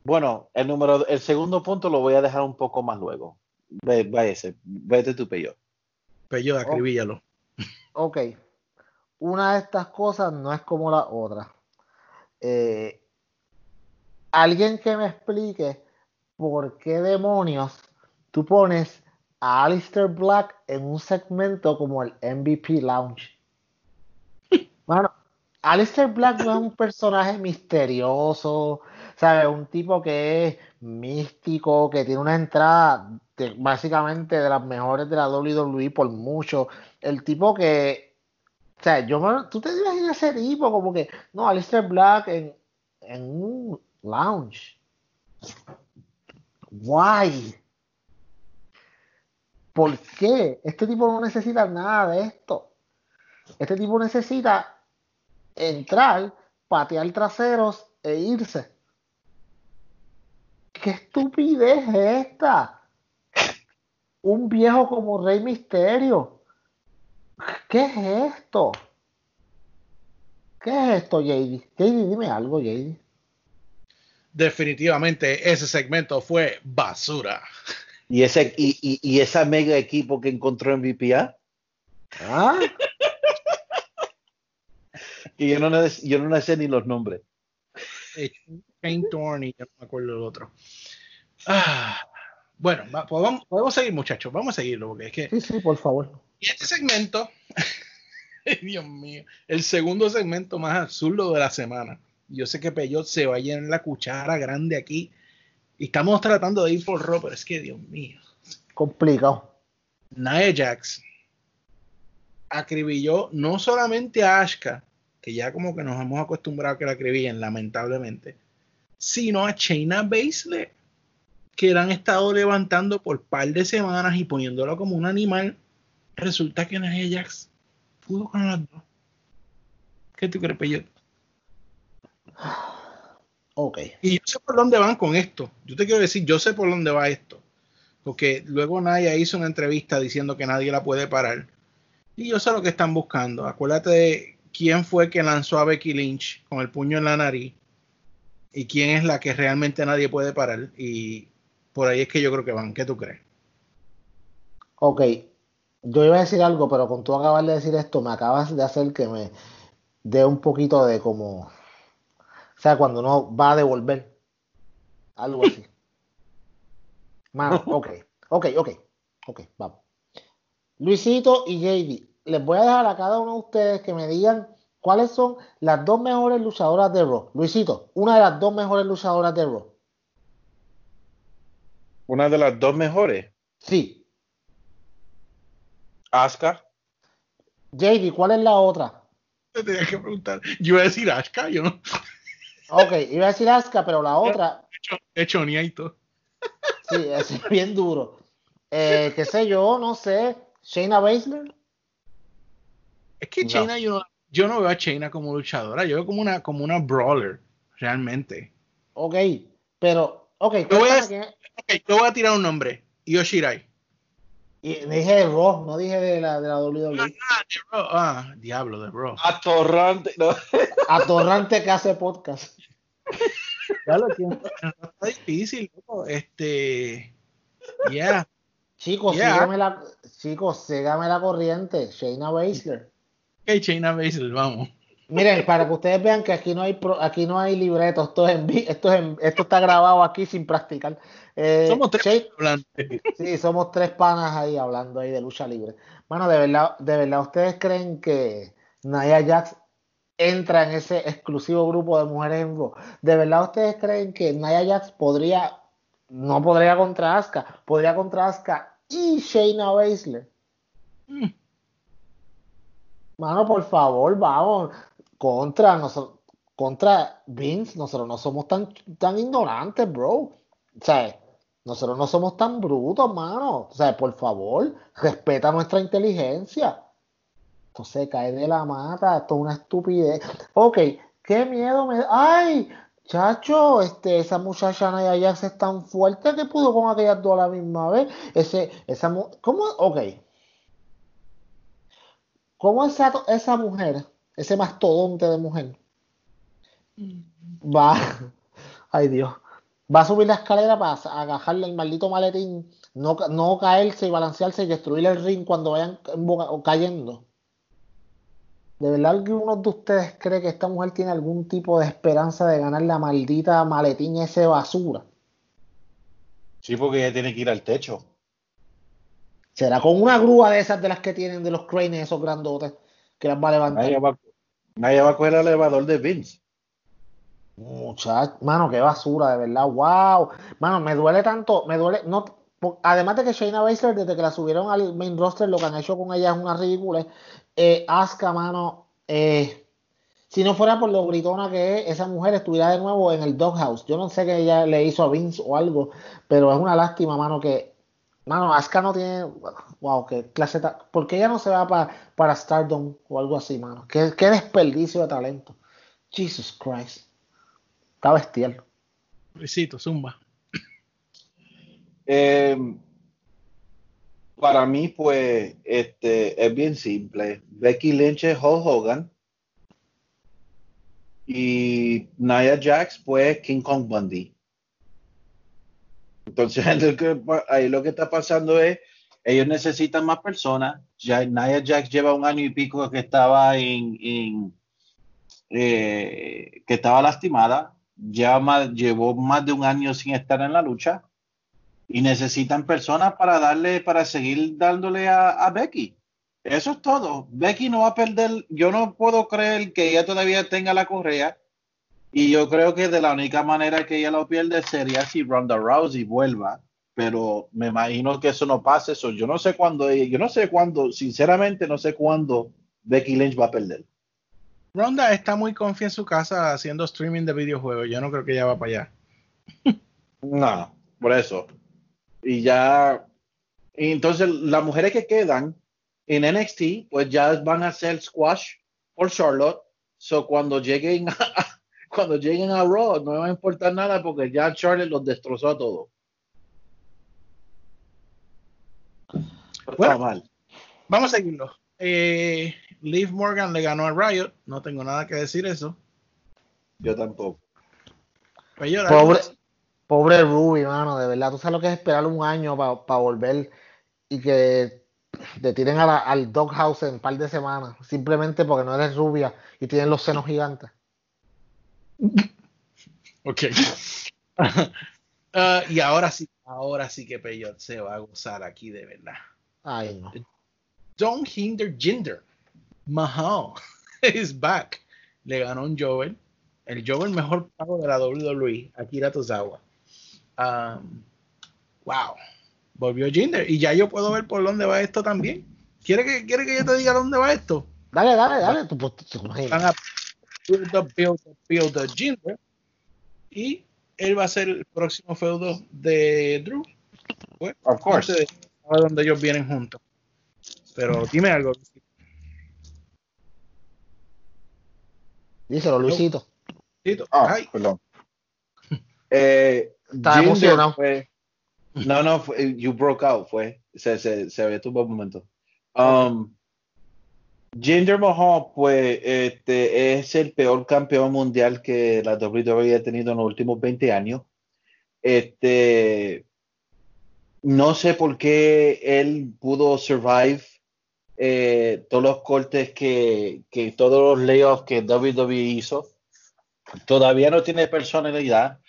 bueno, el número, el segundo punto lo voy a dejar un poco más luego. Ve, ese, vete tu pello. Pello, acribíllalo. Ok. Una de estas cosas no es como la otra. Eh, alguien que me explique por qué demonios tú pones a Alistair Black en un segmento como el MVP Lounge. Bueno, Alistair Black no es un personaje misterioso, ¿sabes? Un tipo que es místico, que tiene una entrada básicamente de las mejores de la WWE por mucho. El tipo que, o sea, yo tú te imaginas ese tipo como que, no, Alistair Black en, en un lounge. Why? ¿Por qué? Este tipo no necesita nada de esto. Este tipo necesita entrar, patear traseros e irse. ¿Qué estupidez es esta? Un viejo como Rey Misterio. ¿Qué es esto? ¿Qué es esto, JD? JD, dime algo, JD. Definitivamente ese segmento fue basura. Y ese, y, y, y esa mega equipo que encontró en VPA, ¿Ah? que yo no, yo no sé ni los nombres. Shane Thorne y ya no me acuerdo el otro. Ah, bueno, va- podemos, podemos seguir, muchachos. Vamos a seguirlo porque es que Sí, sí, por favor. Y este segmento, Dios mío, el segundo segmento más absurdo de la semana. Yo sé que Peyot se va a llenar la cuchara grande aquí. Y estamos tratando de ir por Raw, pero es que, Dios mío. Complicado. Nia Jax acribilló no solamente a Ashka, que ya como que nos hemos acostumbrado a que la acribillen, lamentablemente, sino a Shayna Baszler, que la han estado levantando por par de semanas y poniéndola como un animal. Resulta que Nia Jax pudo con las dos. ¿Qué tú crees, Peyot? Ok. Y yo sé por dónde van con esto. Yo te quiero decir, yo sé por dónde va esto. Porque luego Naya hizo una entrevista diciendo que nadie la puede parar. Y yo sé lo que están buscando. Acuérdate de quién fue que lanzó a Becky Lynch con el puño en la nariz. Y quién es la que realmente nadie puede parar. Y por ahí es que yo creo que van. ¿Qué tú crees? Ok. Yo iba a decir algo, pero con tú acabas de decir esto, me acabas de hacer que me dé un poquito de como. O sea, cuando uno va a devolver. Algo así. Mano, ok. Ok, ok. Ok, vamos. Luisito y JD, les voy a dejar a cada uno de ustedes que me digan cuáles son las dos mejores luchadoras de Raw. Luisito, una de las dos mejores luchadoras de Raw. Una de las dos mejores, Sí. Asuka. JD, ¿cuál es la otra? Te tenía que preguntar. Yo iba a decir Ashka, yo no. Ok, iba a decir Asuka, pero la otra, He hecho ni todo. sí, es bien duro. Eh, qué sé yo, no sé. Shayna Baszler. Es que No. Shayna, yo, no, yo no veo a Shayna como luchadora. Yo veo como una, como una brawler, realmente. Ok, pero, ok, Yo voy a- yo voy a tirar un nombre. Io Shirai. Y dije de Raw, no dije de la, de la WWE. Ah, de Raw. Ah, diablo, de Raw. Atorrante. No. Atorrante que hace podcast. Ya lo tiene. está difícil, loco. Este. Yeah. Chicos, Yeah. sígame la, chicos, sígame la corriente. Shayna Baszler. Ok, Shayna Baszler, vamos. Miren, para que ustedes vean que aquí no hay pro- aquí no hay libreto, esto es en esto es en- esto está grabado aquí sin practicar. Eh, Somos tres hablantes. Sí, somos tres panas ahí hablando ahí de lucha libre. Bueno, de verdad, de verdad, ¿ustedes creen que Nia Jax entra en ese exclusivo grupo de mujeres en Raw? ¿De verdad ustedes creen que Nia Jax podría, no podría contra Asuka, podría contra Asuka y Shayna Baszler? Mm. Mano, por favor, vamos, contra nosotros, contra Vince, nosotros no somos tan, tan ignorantes, bro. O sea, nosotros no somos tan brutos, mano. O sea, por favor, respeta nuestra inteligencia. Esto se cae de la mata, esto es una estupidez. Ok, qué miedo me da. ¡Ay! Chacho, este, esa muchacha Naya Jax es tan fuerte que pudo con aquellas dos a la misma vez. Ese, esa ¿Cómo? Ok. ¿Cómo esa, esa mujer, ese mastodonte de mujer, va, ay Dios, va a subir la escalera para agajarle el maldito maletín, no, no caerse y balancearse y destruir el ring cuando vayan cayendo? ¿De verdad alguno de ustedes cree que esta mujer tiene algún tipo de esperanza de ganar la maldita maletín ese basura? Sí, porque ella tiene que ir al techo. ¿Será con una grúa de esas de las que tienen de los cranes esos grandotes que las va a levantar? Nadie va, nadie va a coger el elevador de Vince. Muchacho, mano, qué basura, de verdad, wow. Mano, me duele tanto, me duele, no, además de que Shayna Baszler, desde que la subieron al main roster, lo que han hecho con ella es una ridícula. Eh, Asuka, mano, eh, si no fuera por lo gritona que es, esa mujer estuviera de nuevo en el doghouse. Yo no sé qué ella le hizo a Vince o algo, pero es una lástima, mano, que, mano, Asuka no tiene, wow, qué clase, ta- ¿por qué ella no se va pa- para Stardom o algo así, mano? Qué, qué desperdicio de talento. Jesus Christ. Está bestial. Luisito, zumba. Eh, para mí, pues, este, es bien simple. Becky Lynch es Hulk Hogan. Y Nia Jax, pues, King Kong Bundy. Entonces, ahí lo que está pasando es, ellos necesitan más personas. Ya Nia Jax lleva un año y pico que estaba en, eh, que estaba lastimada. Ya llevó más de un año sin estar en la lucha y necesitan personas para darle, para seguir dándole a, a Becky. Eso es todo. Becky no va a perder. Yo no puedo creer que ella todavía tenga la correa. Y yo creo que de la única manera que ella lo pierde sería si Ronda Rousey vuelva. Pero me imagino que eso no pase. Eso yo no sé cuándo. Yo no sé cuándo. Sinceramente, no sé cuándo Becky Lynch va a perder. Ronda está muy confiada en su casa haciendo streaming de videojuegos. Yo no creo que ella va para allá. No, por eso. Y ya, y entonces las mujeres que quedan en NXT, pues ya van a hacer squash por Charlotte. So cuando lleguen a, cuando lleguen a Raw, no me va a importar nada porque ya Charlotte los destrozó a todos. Está Bueno. mal. Vamos a seguirlo. Eh, Liv Morgan le ganó a Riot. No tengo nada que decir eso. Yo tampoco. Pues pobre Ruby, mano, de verdad. Tú sabes lo que es esperar un año para volver y que te tiren a la- al doghouse en un par de semanas, simplemente porque no eres rubia y tienes los senos gigantes. Ok. Ah, y ahora sí, ahora sí que Peyot se va a gozar aquí de verdad. Ay, no. Don't hinder Jinder. Mahal is back. Le ganó un Joel. El Joel mejor pago de la WWE, Akira Tozawa. Um, wow. Volvió Jinder. Y ya yo puedo ver por dónde va esto también. ¿Quiere que, quiere que yo te diga dónde va esto? Dale, dale, dale. Tú, pues, tú- tú- Van a build up, build up, build up Jinder. Y él va a ser el próximo feudo de Drew. Pues, Of course. de- a donde ellos vienen juntos. Pero dime algo. Díselo, Luisito. Luisito. Ah, Ay, perdón. Eh, Está Jinder emocionado. fue- no, no, fue- you broke out, fue. Se, se, se había tuvo un momento. Um, Jinder Mahal, pues, este, es el peor campeón mundial que la WWE ha tenido en los últimos 20 años. Este, no sé por qué él pudo survive eh, todos los cortes que, que todos los layoffs que WWE hizo. Todavía no tiene personalidad,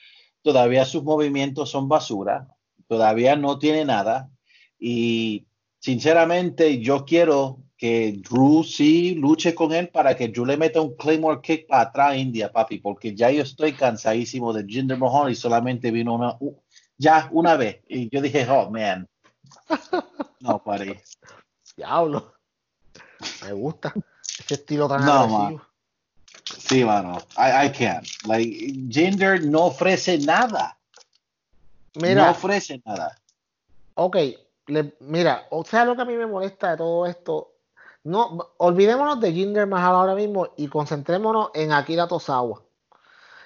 todavía sus movimientos son basura, todavía no tiene nada. Y sinceramente, yo quiero que Drew sí luche con él para que Drew le meta un Claymore Kick para atrás a India, papi, porque ya yo estoy cansadísimo de Jinder Mahal y solamente vino una, uh, ya una vez. Y yo dije, oh, man. No, papi. Diablo. Me gusta ese estilo tan No, agresivo. man. Sí, mano. I, I can't. Like, Jinder no ofrece nada. Mira, No ofrece nada. ok, le- mira, o sea, lo que a mí me molesta de todo esto, no, olvidémonos de Jinder Mahal ahora mismo y concentrémonos en Akira Tozawa.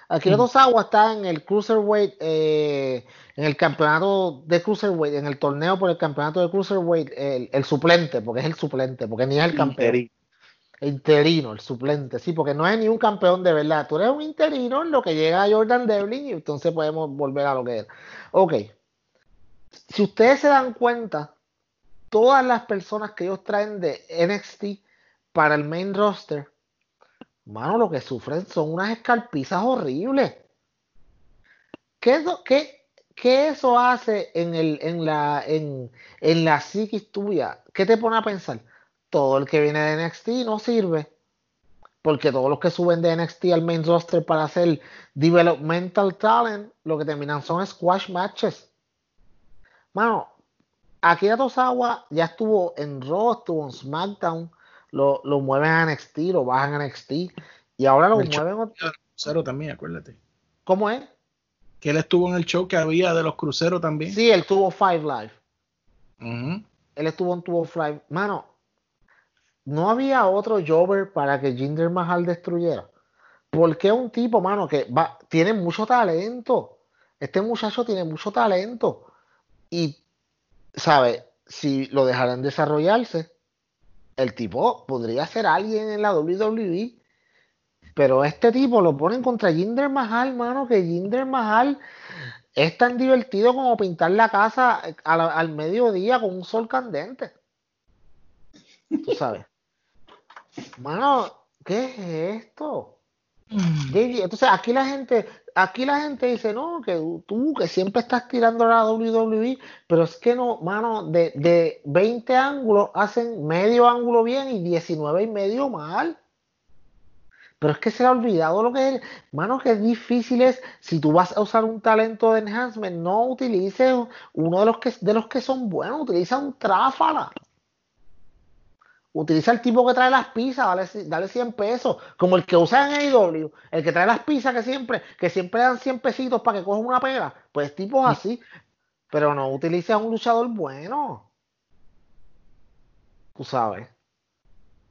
Akira Tozawa está en el Cruiserweight, eh, en el campeonato de Cruiserweight, en el torneo por el campeonato de Cruiserweight, el, el suplente, porque es el suplente, porque ni es el campeón. Interi- Interino, el suplente, sí, porque no es ni un campeón de verdad. Tú eres un interino en lo que llega a Jordan Devlin y entonces podemos volver a lo que era. Ok. Si ustedes se dan cuenta, todas las personas que ellos traen de NXT para el main roster, mano, lo que sufren son unas escarpizas horribles. ¿Qué, es lo- qué- qué eso hace en, el, en, la, en, en la? ¿Qué te pone a pensar? todo el que viene de NXT no sirve. Porque todos los que suben de NXT al main roster para hacer developmental talent, lo que terminan son squash matches. Mano, Akira Tozawa ya estuvo en Raw, estuvo en SmackDown, lo, lo mueven a NXT, lo bajan a NXT, y ahora lo El mueven. ot- de los cruceros también, acuérdate. ¿Cómo es? Que él estuvo en el show que había de los cruceros también. Sí, él tuvo Five Live. Ujú. él estuvo en Tuvo Fly. Mano, no había otro Jover para que Jinder Mahal destruyera. Porque un tipo, mano, que va, tiene mucho talento. Este muchacho tiene mucho talento. Y, ¿sabe? Si lo dejaran desarrollarse, el tipo podría ser alguien en la WWE. Pero este tipo lo ponen contra Jinder Mahal, mano, que Jinder Mahal es tan divertido como pintar la casa al, al mediodía con un sol candente. Tú sabes. Mano, ¿qué es esto? JJ, Entonces aquí la gente, aquí la gente dice, no, que tú que siempre estás tirando la WWE, pero es que no, mano, de, de 20 ángulos hacen medio ángulo bien y 19 y medio mal. Pero es que se le ha olvidado lo que es, mano, que es difícil es, si tú vas a usar un talento de enhancement, no utilices uno de los que, de los que son buenos, utiliza un tráfala. Utiliza el tipo que trae las pizzas, dale, dale 100 pesos, como el que usa en AEW, el que trae las pizzas que siempre, que siempre dan 100 pesitos para que coja una pega, pues tipos así, pero no utiliza a un luchador bueno. Tú sabes.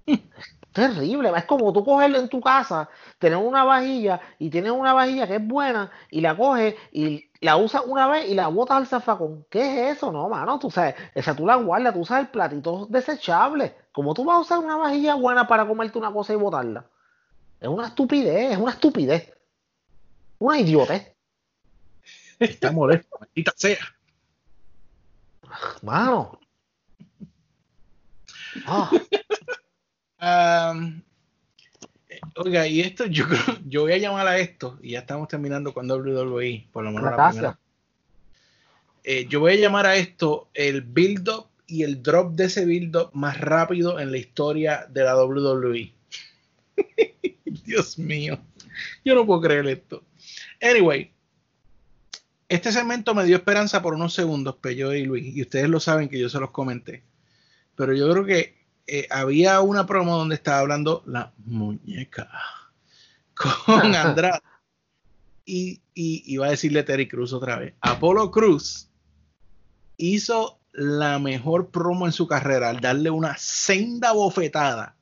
Terrible, es como tú coges en tu casa, tener una vajilla y tienes una vajilla que es buena y la coges y la usas una vez y la botas al zafacón. ¿Qué es eso? No, mano, tú sabes, esa tú la guardas, tú usas el platito desechable. ¿Cómo tú vas a usar una vajilla buena para comerte una cosa y botarla? Es una estupidez, es una estupidez. Una idiotez. Está molesto, maldita sea. Mano. Ah, eh, oiga, y esto yo creo, yo voy a llamar a esto, y ya estamos terminando con WWE, por lo menos la Gracias. primera. Eh, yo voy a llamar a esto el build-up y el drop de ese build-up más rápido en la historia de la WWE. Dios mío, yo no puedo creer esto. Anyway, este segmento me dio esperanza por unos segundos, Pello y Luis, y ustedes lo saben que yo se los comenté. Pero yo creo que eh, había una promo donde estaba hablando la muñeca con Andrade. Y, y iba a decirle Terry Cruz otra vez. Apolo Cruz hizo la mejor promo en su carrera al darle una senda bofetada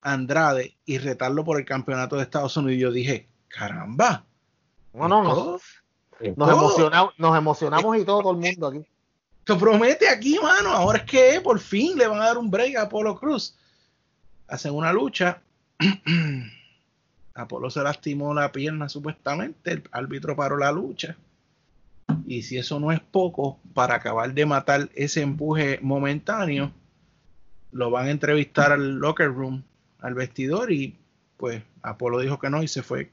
a Andrade y retarlo por el campeonato de Estados Unidos. Y yo dije, caramba. no, no, no. Nos emocionamos, nos emocionamos y todo, todo el mundo aquí. Esto promete aquí, mano. Ahora es que por fin le van a dar un break a Apolo Cruz. Hacen una lucha. Apolo se lastimó la pierna supuestamente. El árbitro paró la lucha. Y si eso no es poco, para acabar de matar ese empuje momentáneo, lo van a entrevistar al locker room, al vestidor, y pues Apolo dijo que no y se fue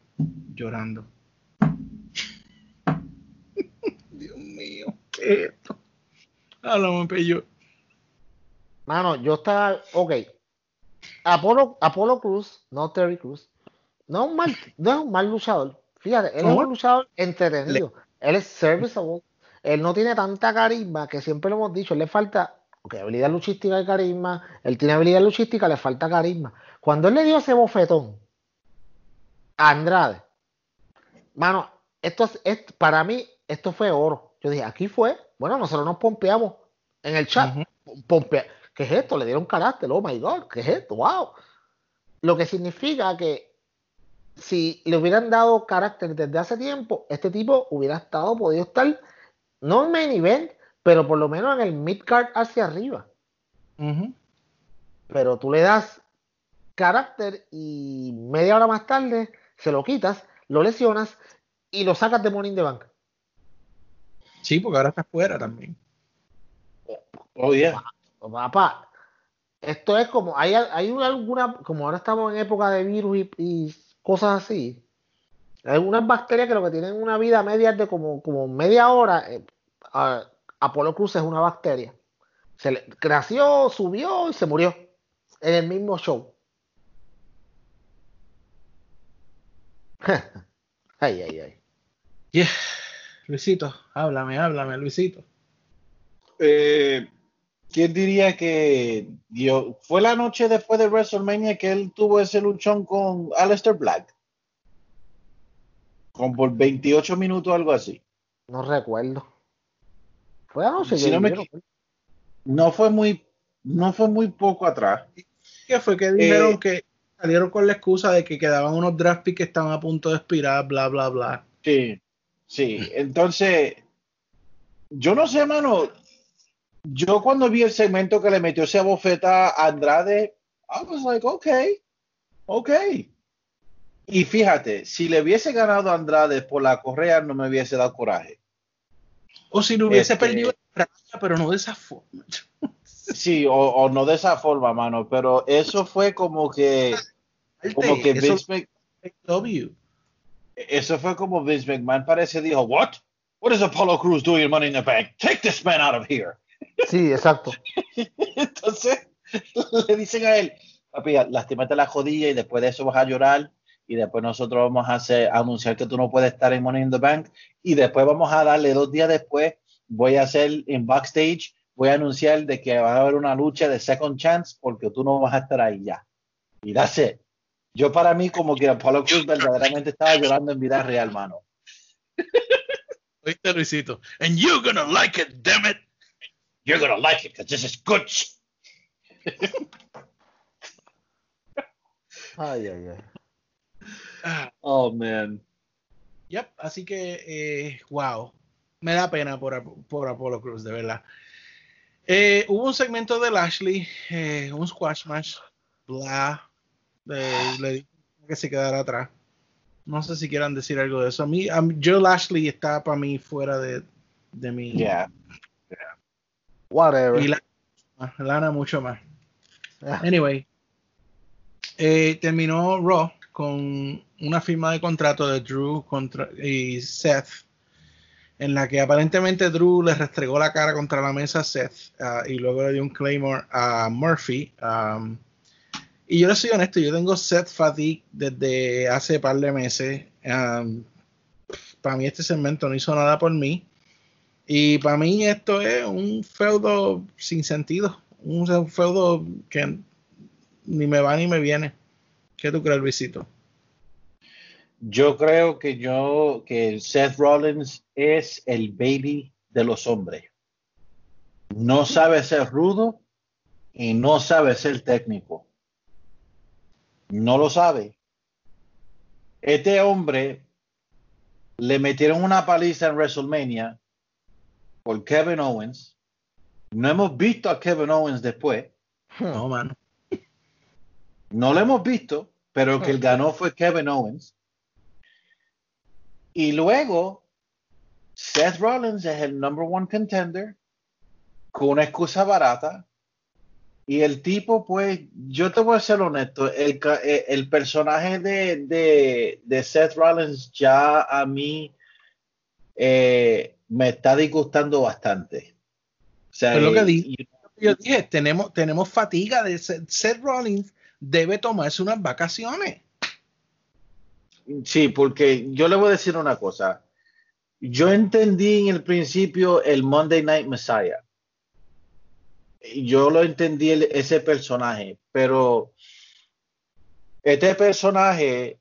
llorando. Dios mío, ¿qué es esto? Háblame, pello. Mano, yo estaba. Ok. Apolo, Apolo Cruz, no Terry Cruz, no es un mal, no es un mal luchador. Fíjate, él es ¿Cómo? un luchador entretenido. Él es serviceable. Él no tiene tanta carisma que siempre lo hemos dicho. Él le falta. Ok, habilidad luchística y carisma. Él tiene habilidad luchística, le falta carisma. Cuando él le dio ese bofetón a Andrade, mano, esto es, es- para mí, esto fue oro. Yo dije, aquí fue. Bueno, nosotros nos pompeamos en el chat. Pompea- ¿Qué es esto? Le dieron carácter. Oh my God, ¿qué es esto? Wow. Lo que significa que si le hubieran dado carácter desde hace tiempo, este tipo hubiera estado, podido estar, no en main event, pero por lo menos en el mid card hacia arriba. Pero tú le das carácter y media hora más tarde se lo quitas, lo lesionas y lo sacas de Morning de Bank. Sí, porque ahora está fuera también. Oh, yeah. Papá, esto es como, hay, hay una- alguna, como ahora estamos en época de virus y, y cosas así, hay algunas bacterias que lo que tienen una vida media de como, como media hora. eh, Apolo Cruz es una bacteria. Se le, creció, subió y se murió en el mismo show. ay, ay, ay. Yeah. Luisito, háblame, háblame, Luisito. Eh, ¿Quién diría que dio, fue la noche después de WrestleMania que él tuvo ese luchón con Aleister Black? Con por 28 minutos, algo así. No recuerdo. Fue anoche. Si yo- no me no- fue muy, no fue muy poco atrás. ¿Qué fue que dijeron Eh, que salieron con la excusa de que quedaban unos draft picks que estaban a punto de expirar, bla, bla, bla? Sí, sí. Entonces, yo no sé, mano. Yo cuando vi el segmento que le metió esa bofeta a Andrade, I was like, ok, ok. Y fíjate, si le hubiese ganado a Andrade por la correa, no me hubiese dado coraje. O si no hubiese Este- perdido pero no de esa forma. Sí, o, o no de esa forma, mano, pero eso fue como que, como que Eso- Vince Mc- W. eso fue como Vince McMahon parece dijo, what? What is Apollo Cruz doing in Money in the Bank? Take this man out of here. Sí, exacto. Entonces le dicen a él, papi, lastimate la jodilla y después de eso vas a llorar y después nosotros vamos a, hacer, a anunciar que tú no puedes estar en Money in the Bank y después vamos a darle dos días después, voy a hacer en backstage, voy a anunciar de que va a haber una lucha de second chance porque tú no vas a estar ahí ya. Y that's it. Yo para mí como que Apollo Cruz verdaderamente estaba llorando en vida real, mano. ¿Oíste, Luisito? And you're gonna like it, damn it. You're gonna like it because this is good. sh- Ay, ay, ay. Ah, Oh, man. yep, así que, eh, wow. Me da pena por, por Apollo Cruz, de verdad. Eh, hubo un segmento de Lashley, eh, un squash match, bla. le dije que se quedara atrás. No sé si quieran decir algo de eso. A mí, a mí- Joe Lashley está para mí fuera de, de mi. Yeah. Whatever. Y la- Lana mucho más. Ah. Anyway, eh, terminó Raw con una firma de contrato de Drew contra, y Seth, en la que aparentemente Drew le restregó la cara contra la mesa a Seth ah, y luego le dio un Claymore a Murphy. um, y yo le soy honesto, yo tengo Seth fatigue desde hace par de meses. um, para mí este segmento no hizo nada por mí. Y para mí esto es un feudo sin sentido. Un feudo que ni me va ni me viene. ¿Qué tú crees, Luisito? Yo creo que yo, que Seth Rollins es el baby de los hombres. No sabe ser rudo y no sabe ser técnico. No lo sabe. Este hombre le metieron una paliza en WrestleMania por Kevin Owens. No hemos visto a Kevin Owens después. No, mano. No lo hemos visto, pero el que él ganó fue Kevin Owens. Y luego Seth Rollins es el number one contender con una excusa barata. Y el tipo, pues, yo te voy a ser honesto, el, ca- eh, el personaje de, de, de Seth Rollins ya a mí eh, me está disgustando bastante. O sea, lo que y- Yo dije, tenemos, tenemos fatiga de Seth, Seth Rollins, debe tomarse unas vacaciones. Sí, porque yo le voy a decir una cosa. Yo entendí en el principio el Monday Night Messiah. Yo lo entendí el- ese personaje, pero este personaje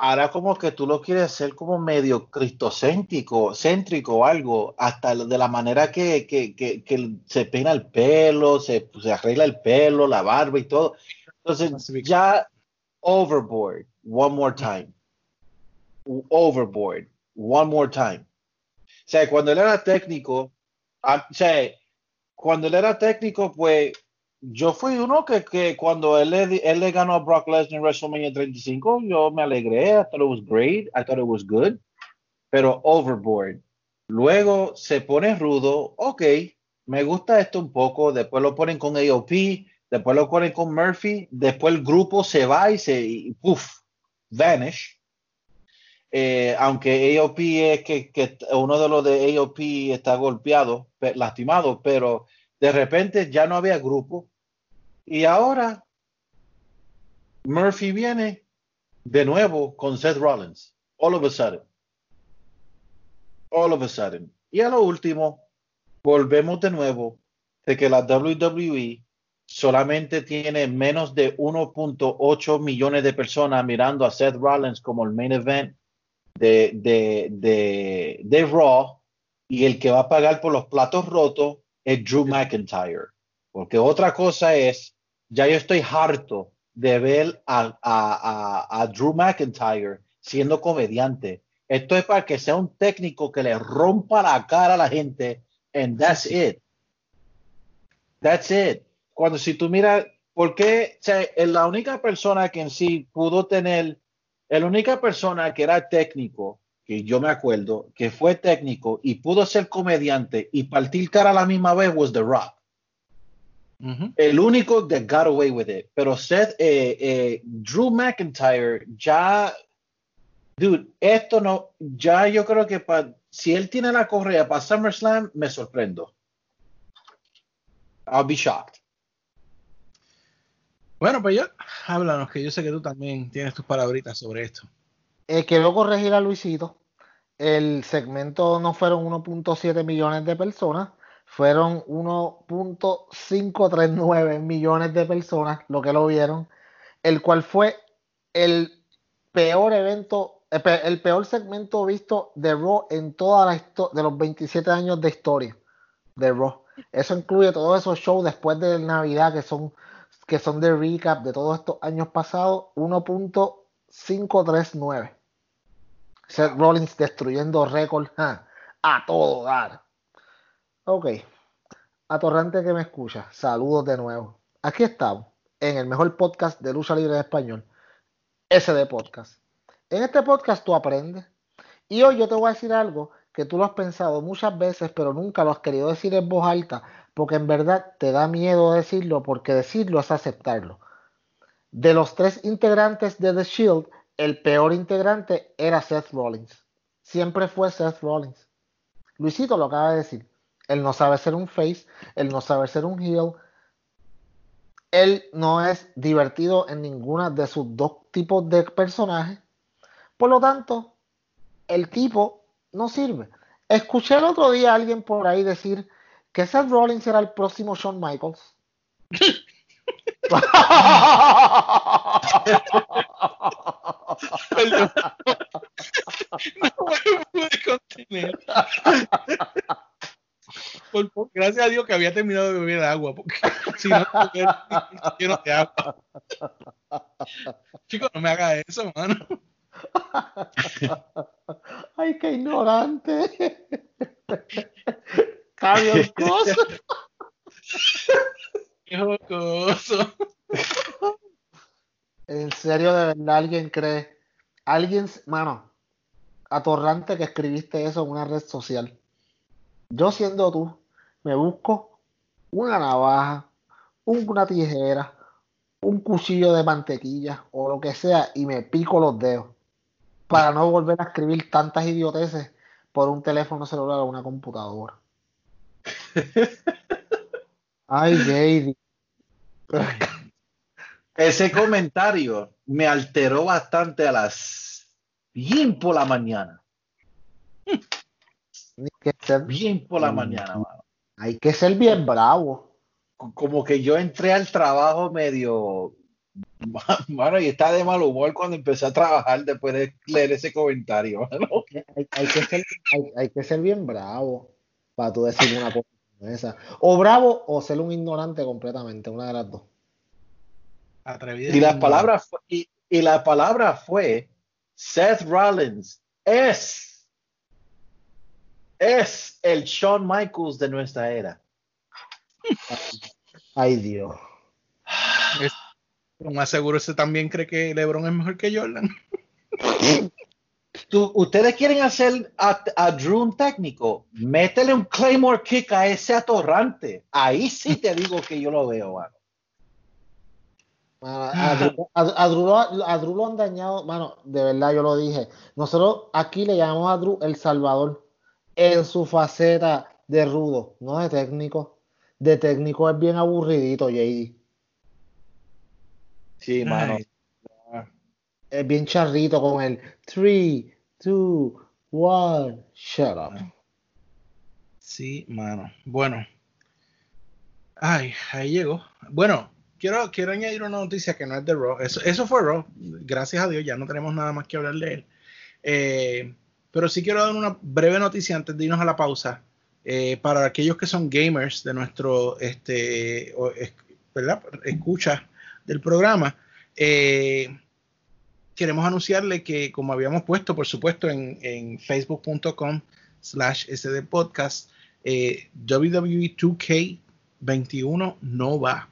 ahora como que tú lo quieres hacer como medio cristocéntrico, céntrico o algo, hasta de la manera que, que, que, que se peina el pelo, se, se arregla el pelo, la barba y todo. Entonces ya overboard, one more time. Overboard, one more time. O sea, cuando él era técnico, ah, o sea, cuando él era técnico, pues yo fui uno que, que cuando él le, él le ganó a Brock Lesnar en WrestleMania 35, yo me alegré, I thought it was great, I thought it was good, pero overboard. Luego se pone rudo, ok, me gusta esto un poco, después lo ponen con AOP, después lo ponen con Murphy, después el grupo se va y se, y, puff, vanish. Eh, aunque AOP es que, que uno de los de AOP está golpeado, pe- lastimado, pero de repente ya no había grupo. Y ahora Murphy viene de nuevo con Seth Rollins. All of a sudden. All of a sudden. Y a lo último, volvemos de nuevo de que la WWE solamente tiene menos de 1.8 millones de personas mirando a Seth Rollins como el main event de, de, de, de Raw y el que va a pagar por los platos rotos es Drew McIntyre. Porque otra cosa es, ya yo estoy harto de ver a, a, a, a Drew McIntyre siendo comediante. Esto es para que sea un técnico que le rompa la cara a la gente and that's it. That's it. Cuando si tú miras, ¿por qué? O sea, es la única persona que en sí pudo tener, la única persona que era técnico, que yo me acuerdo, que fue técnico y pudo ser comediante y partir cara a la misma vez was The Rock. El único that got away with it. Pero Seth, eh, eh, Drew McIntyre, ya, dude, esto no, ya yo creo que pa- si él tiene la correa para SummerSlam, me sorprendo. I'll be shocked. Bueno, pues yo, háblanos, que yo sé que tú también tienes tus palabritas sobre esto. Eh, quiero corregir a Luisito. El segmento no fueron 1.7 millones de personas, fueron 1.539 millones de personas lo que lo vieron, el cual fue el peor evento, el pe- el peor segmento visto de Raw en toda la historia de los 27 años de historia de Raw. Eso incluye todos esos shows después de Navidad que son que son de recap de todos estos años pasados, 1.539. Seth Rollins destruyendo récord ja, a todo dar. Ok. Atorrante que me escucha, saludos de nuevo. Aquí estamos, en el mejor podcast de lucha libre en español, SD Podcast. En este podcast tú aprendes. Y hoy yo te voy a decir algo que tú lo has pensado muchas veces, pero nunca lo has querido decir en voz alta, porque en verdad te da miedo decirlo, porque decirlo es aceptarlo. De los tres integrantes de The Shield, el peor integrante era Seth Rollins. Siempre fue Seth Rollins. Luisito lo acaba de decir. Él no sabe ser un face, él no sabe ser un heel. Él no es divertido en ninguna de sus dos tipos de personajes. Por lo tanto, el tipo no sirve. Escuché el otro día a alguien por ahí decir que Seth Rollins era el próximo Shawn Michaels. Perdón. no me pude contener. Por- por- gracias a Dios que había terminado de beber agua, porque si no, lleno de agua. Chicos, no me haga eso, mano. Ay, qué ignorante. Cambio el coso. Qué jocoso. En serio, de verdad, alguien cree. Alguien, mano, atorrante que escribiste eso en una red social. Yo siendo tú, me busco una navaja, una tijera, un cuchillo de mantequilla o lo que sea y me pico los dedos para no volver a escribir tantas idioteces por un teléfono celular o una computadora. Ay, JD. Ese comentario me alteró bastante a las bien por la mañana. bien por la mañana, mano. Hay que ser bien bravo. Como que yo entré al trabajo medio, bueno, y está de mal humor cuando empecé a trabajar después de leer ese comentario. Hay, que ser, hay, que ser, bien bravo para tú decir una cosa como esa. O bravo o ser un ignorante completamente, una de las dos. Y la palabra y, y la palabra fue Seth Rollins es es el Shawn Michaels de nuestra era. Ay Dios. más seguro ese también cree que LeBron es mejor que Jordan. Ustedes quieren hacer a, Drew un técnico, métele un Claymore kick a ese atorrante. Ahí sí te digo que yo lo veo, mano. A, Drew, lo han dañado, mano, de verdad yo lo dije. Nosotros aquí le llamamos a Drew El Salvador en su faceta de rudo, no de técnico. De técnico es bien aburridito, JD. Sí, mano. Es bien charrito con el 3, 2, 1, shut up. Sí, mano. Bueno. Ay, ahí llegó. Bueno, quiero, quiero añadir una noticia que no es de Raw. Eso, eso fue Raw. Gracias a Dios, ya no tenemos nada más que hablar de él. Eh, pero sí quiero dar una breve noticia antes de irnos a la pausa. Eh, para aquellos que son gamers de nuestro este, ¿verdad? escucha del programa, eh, queremos anunciarle que, como habíamos puesto, por supuesto, en, facebook.com slash sdpodcast, eh, WWE 2K21 no va.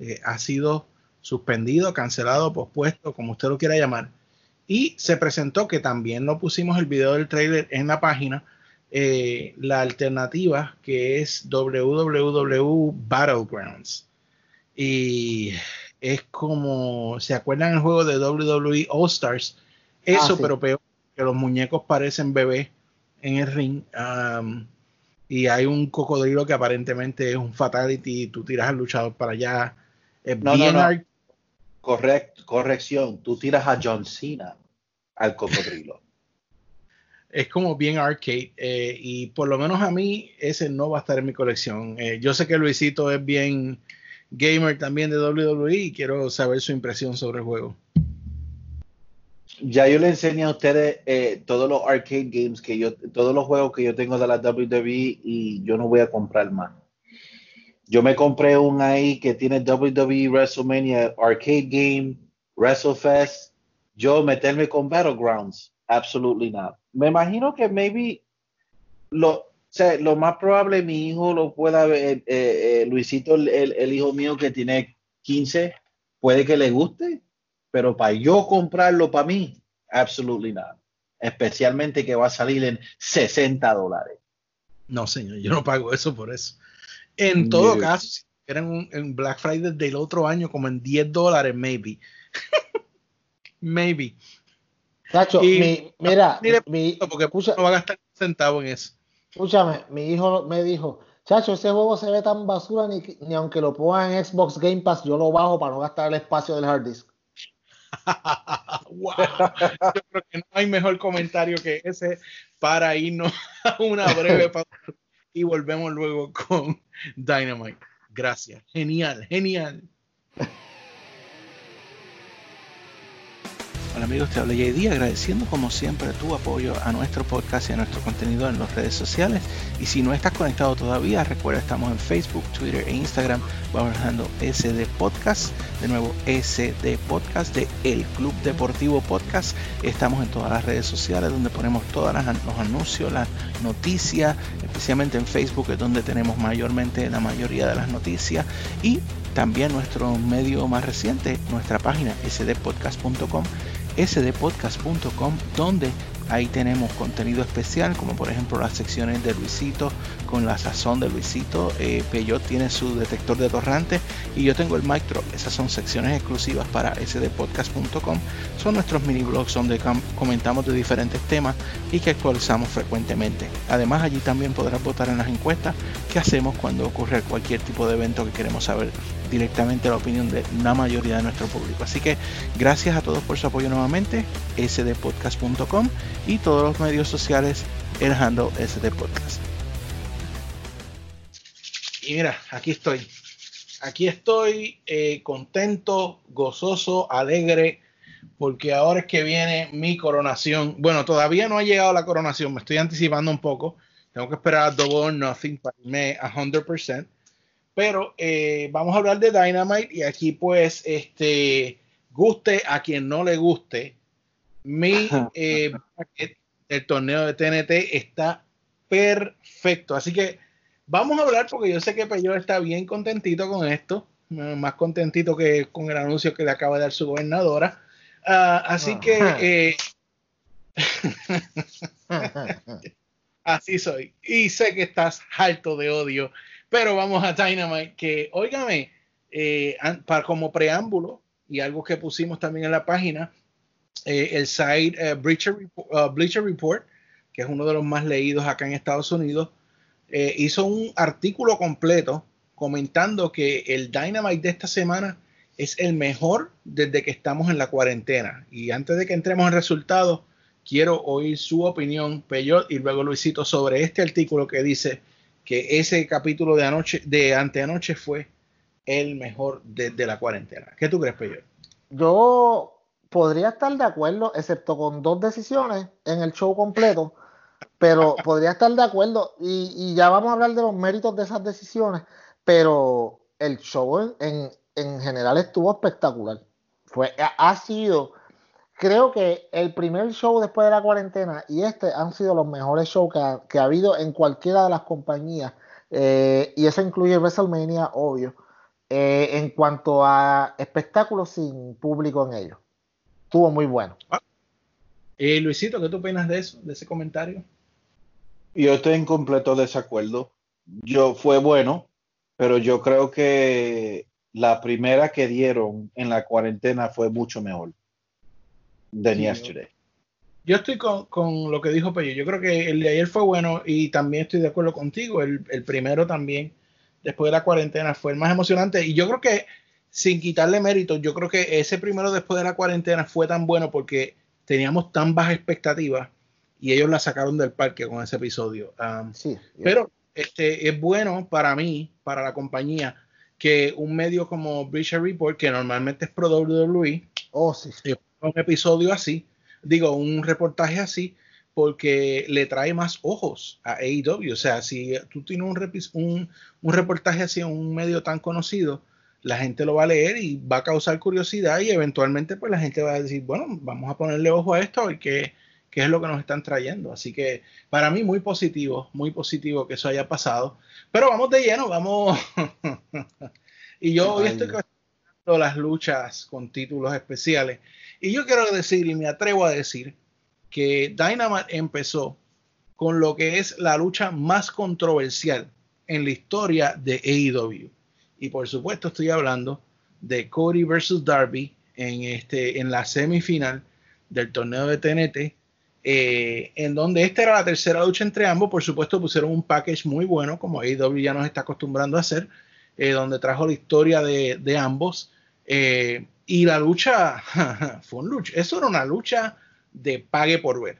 Eh, ha sido suspendido, cancelado, pospuesto, como usted lo quiera llamar. Y se presentó que también no pusimos el video del trailer en la página, la alternativa que es www Battlegrounds. Y es como, ¿se acuerdan el juego de WWE All Stars? Eso, ah, pero peor, que los muñecos parecen bebés en el ring. y hay un cocodrilo que aparentemente es un fatality y tú tiras al luchador para allá. No, no, no. Correct, corrección, tú tiras a John Cena al cocodrilo. es como bien arcade eh, y por lo menos a mí ese no va a estar en mi colección. Eh, yo sé que Luisito es bien gamer también de WWE y quiero saber su impresión sobre el juego. Ya yo le enseñé a ustedes eh, todos los arcade games que yo, todos los juegos que yo tengo de la WWE y yo no voy a comprar más. Yo me compré un ahí que tiene WWE WrestleMania Arcade Game, WrestleFest. Yo meterme con Battlegrounds, absolutely not. Me imagino que maybe lo, o sea, lo más probable mi hijo lo pueda ver, eh, eh, Luisito, el, hijo mío que tiene 15, puede que le guste, pero para yo comprarlo para mí, absolutely nada. Especialmente que va a salir en 60 dólares. No, señor, yo no pago eso por eso. En todo caso, si eran en Black Friday del otro año, como en 10 dólares, maybe. maybe. Tacho, mira, mi, porque no va a gastar un centavo en eso. Escúchame, mi hijo me dijo, chacho, ese juego se ve tan basura ni, ni aunque lo pongan en Xbox Game Pass, yo lo bajo para no gastar el espacio del hard disk. wow. Yo creo que no hay mejor comentario que ese para irnos a una breve pausa y volvemos luego con Dynamite. Gracias. Genial, genial. Hola amigos, te habla JD agradeciendo como siempre tu apoyo a nuestro podcast y a nuestro contenido en las redes sociales. Y si no estás conectado todavía, recuerda estamos en Facebook, Twitter e Instagram bajando SD Podcast. De nuevo, SD Podcast de El Club Deportivo Podcast. Estamos en todas las redes sociales donde ponemos todos los anuncios, las noticias, especialmente en Facebook es donde tenemos mayormente la mayoría de las noticias. Y también nuestro medio más reciente, nuestra página sdpodcast.com sdpodcast.com, donde Ahí tenemos contenido especial, como por ejemplo las secciones de Luisito con la sazón de Luisito. Eh, Peyot tiene su detector de torrante y yo tengo el Mic. Esas son secciones exclusivas para sdpodcast.com. Son nuestros mini blogs donde comentamos de diferentes temas y que actualizamos frecuentemente. Además, allí también podrás votar en las encuestas que hacemos cuando ocurre cualquier tipo de evento que queremos saber directamente la opinión de la mayoría de nuestro público. Así que gracias a todos por su apoyo nuevamente, sdpodcast.com y todos los medios sociales, el handle sdpodcast. Y mira, aquí estoy. Aquí estoy eh, contento, gozoso, alegre, porque ahora es que viene mi coronación. Bueno, todavía no ha llegado la coronación, me estoy anticipando un poco. Tengo que esperar a Double or Nothing para irme a 100%. Pero eh, vamos a hablar de Dynamite y aquí pues, este, guste a quien no le guste, mi eh, el torneo de TNT está perfecto. Así que vamos a hablar porque yo sé que Peyo está bien contentito con esto, más contentito que con el anuncio que le acaba de dar su gobernadora. Ah, así que... Eh, así soy. Y sé que estás harto de odio pero vamos a Dynamite, que, óigame, eh, para, como preámbulo, y algo que pusimos también en la página, eh, el site eh, uh, Bleacher, Report, que es uno de los más leídos acá en Estados Unidos, hizo un artículo completo comentando que el Dynamite de esta semana es el mejor desde que estamos en la cuarentena. Y antes de que entremos en resultados, quiero oír su opinión, Peyot, y luego Luisito, sobre este artículo que dice que ese capítulo de anoche, de anteanoche fue el mejor de, la cuarentena. ¿Qué tú crees, Peyor? Yo podría estar de acuerdo, excepto con dos decisiones en el show completo, pero podría estar de acuerdo y, ya vamos a hablar de los méritos de esas decisiones, pero el show en, en general estuvo espectacular. Fue, ha sido creo que el primer show después de la cuarentena y este han sido los mejores shows que ha, habido en cualquiera de las compañías. Eh, y eso incluye WrestleMania, obvio. Eh, en cuanto a espectáculos sin público en ellos. Estuvo muy bueno. Eh, Luisito, ¿qué tú opinas de eso, de ese comentario? Yo estoy en completo desacuerdo. Yo fue bueno, pero yo creo que la primera que dieron en la cuarentena fue mucho mejor than yesterday. Yo estoy con, lo que dijo Peyo. Yo creo que el de ayer fue bueno y también estoy de acuerdo contigo. El, primero también, después de la cuarentena, fue el más emocionante. Y yo creo que, sin quitarle mérito, yo creo que ese primero después de la cuarentena fue tan bueno porque teníamos tan baja expectativa y ellos la sacaron del parque con ese episodio. Um, sí, pero este, es bueno para mí, para la compañía, que un medio como Bleacher Report, que normalmente es Pro WWE, oh, sí, un episodio así, digo, un reportaje así, porque le trae más ojos a AEW. O sea, si tú tienes un, un, reportaje así en un medio tan conocido, la gente lo va a leer y va a causar curiosidad y eventualmente pues la gente va a decir, bueno, vamos a ponerle ojo a esto y qué, qué es lo que nos están trayendo. Así que para mí muy positivo, muy positivo que eso haya pasado. Pero vamos de lleno, vamos. y yo hoy estoy las luchas con títulos especiales. Y yo quiero decir, y me atrevo a decir, que Dynamite empezó con lo que es la lucha más controversial en la historia de AEW. Y por supuesto estoy hablando de Cody versus Darby en, este, en la semifinal del torneo de TNT, eh, en donde esta era la tercera lucha entre ambos. Por supuesto pusieron un package muy bueno, como AEW ya nos está acostumbrando a hacer, eh, donde trajo la historia de, de ambos. Eh, y la lucha fue un lucha. Eso era una lucha de pague por ver.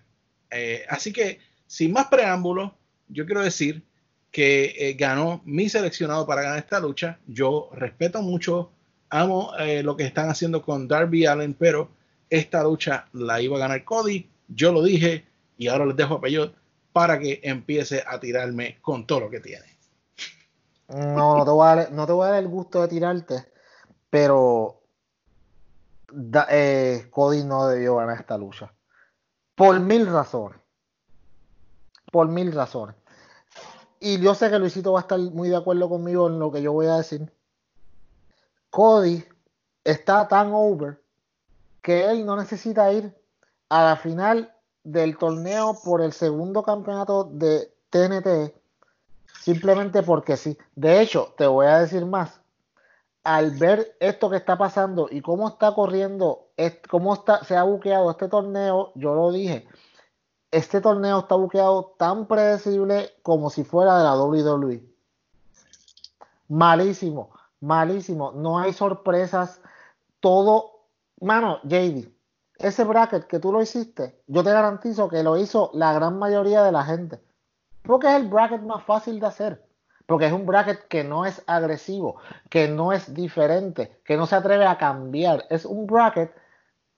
Así que, sin más preámbulos, yo quiero decir que eh, ganó mi seleccionado para ganar esta lucha. Yo respeto mucho, amo lo que están haciendo con Darby Allen, pero esta lucha la iba a ganar Cody. Yo lo dije y ahora les dejo a Peyot para que empiece a tirarme con todo lo que tiene. No, no te voy a dar, no te voy a dar el gusto de tirarte pero eh, Cody no debió ganar esta lucha. Por mil razones. Por mil razones. Y yo sé que Luisito va a estar muy de acuerdo conmigo en lo que yo voy a decir. Cody está tan over que él no necesita ir a la final del torneo por el segundo campeonato de TNT simplemente porque sí. De hecho, te voy a decir más. Al ver esto que está pasando y cómo está corriendo, cómo está, se ha buqueado este torneo, yo lo dije, este torneo está buqueado tan predecible como si fuera de la WWE. Malísimo, malísimo. No hay sorpresas. Todo, mano, JD, ese bracket que tú lo hiciste, yo te garantizo que lo hizo la gran mayoría de la gente. Porque es el bracket más fácil de hacer. Porque es un bracket que no es agresivo, que no es diferente, que no se atreve a cambiar. Es un bracket,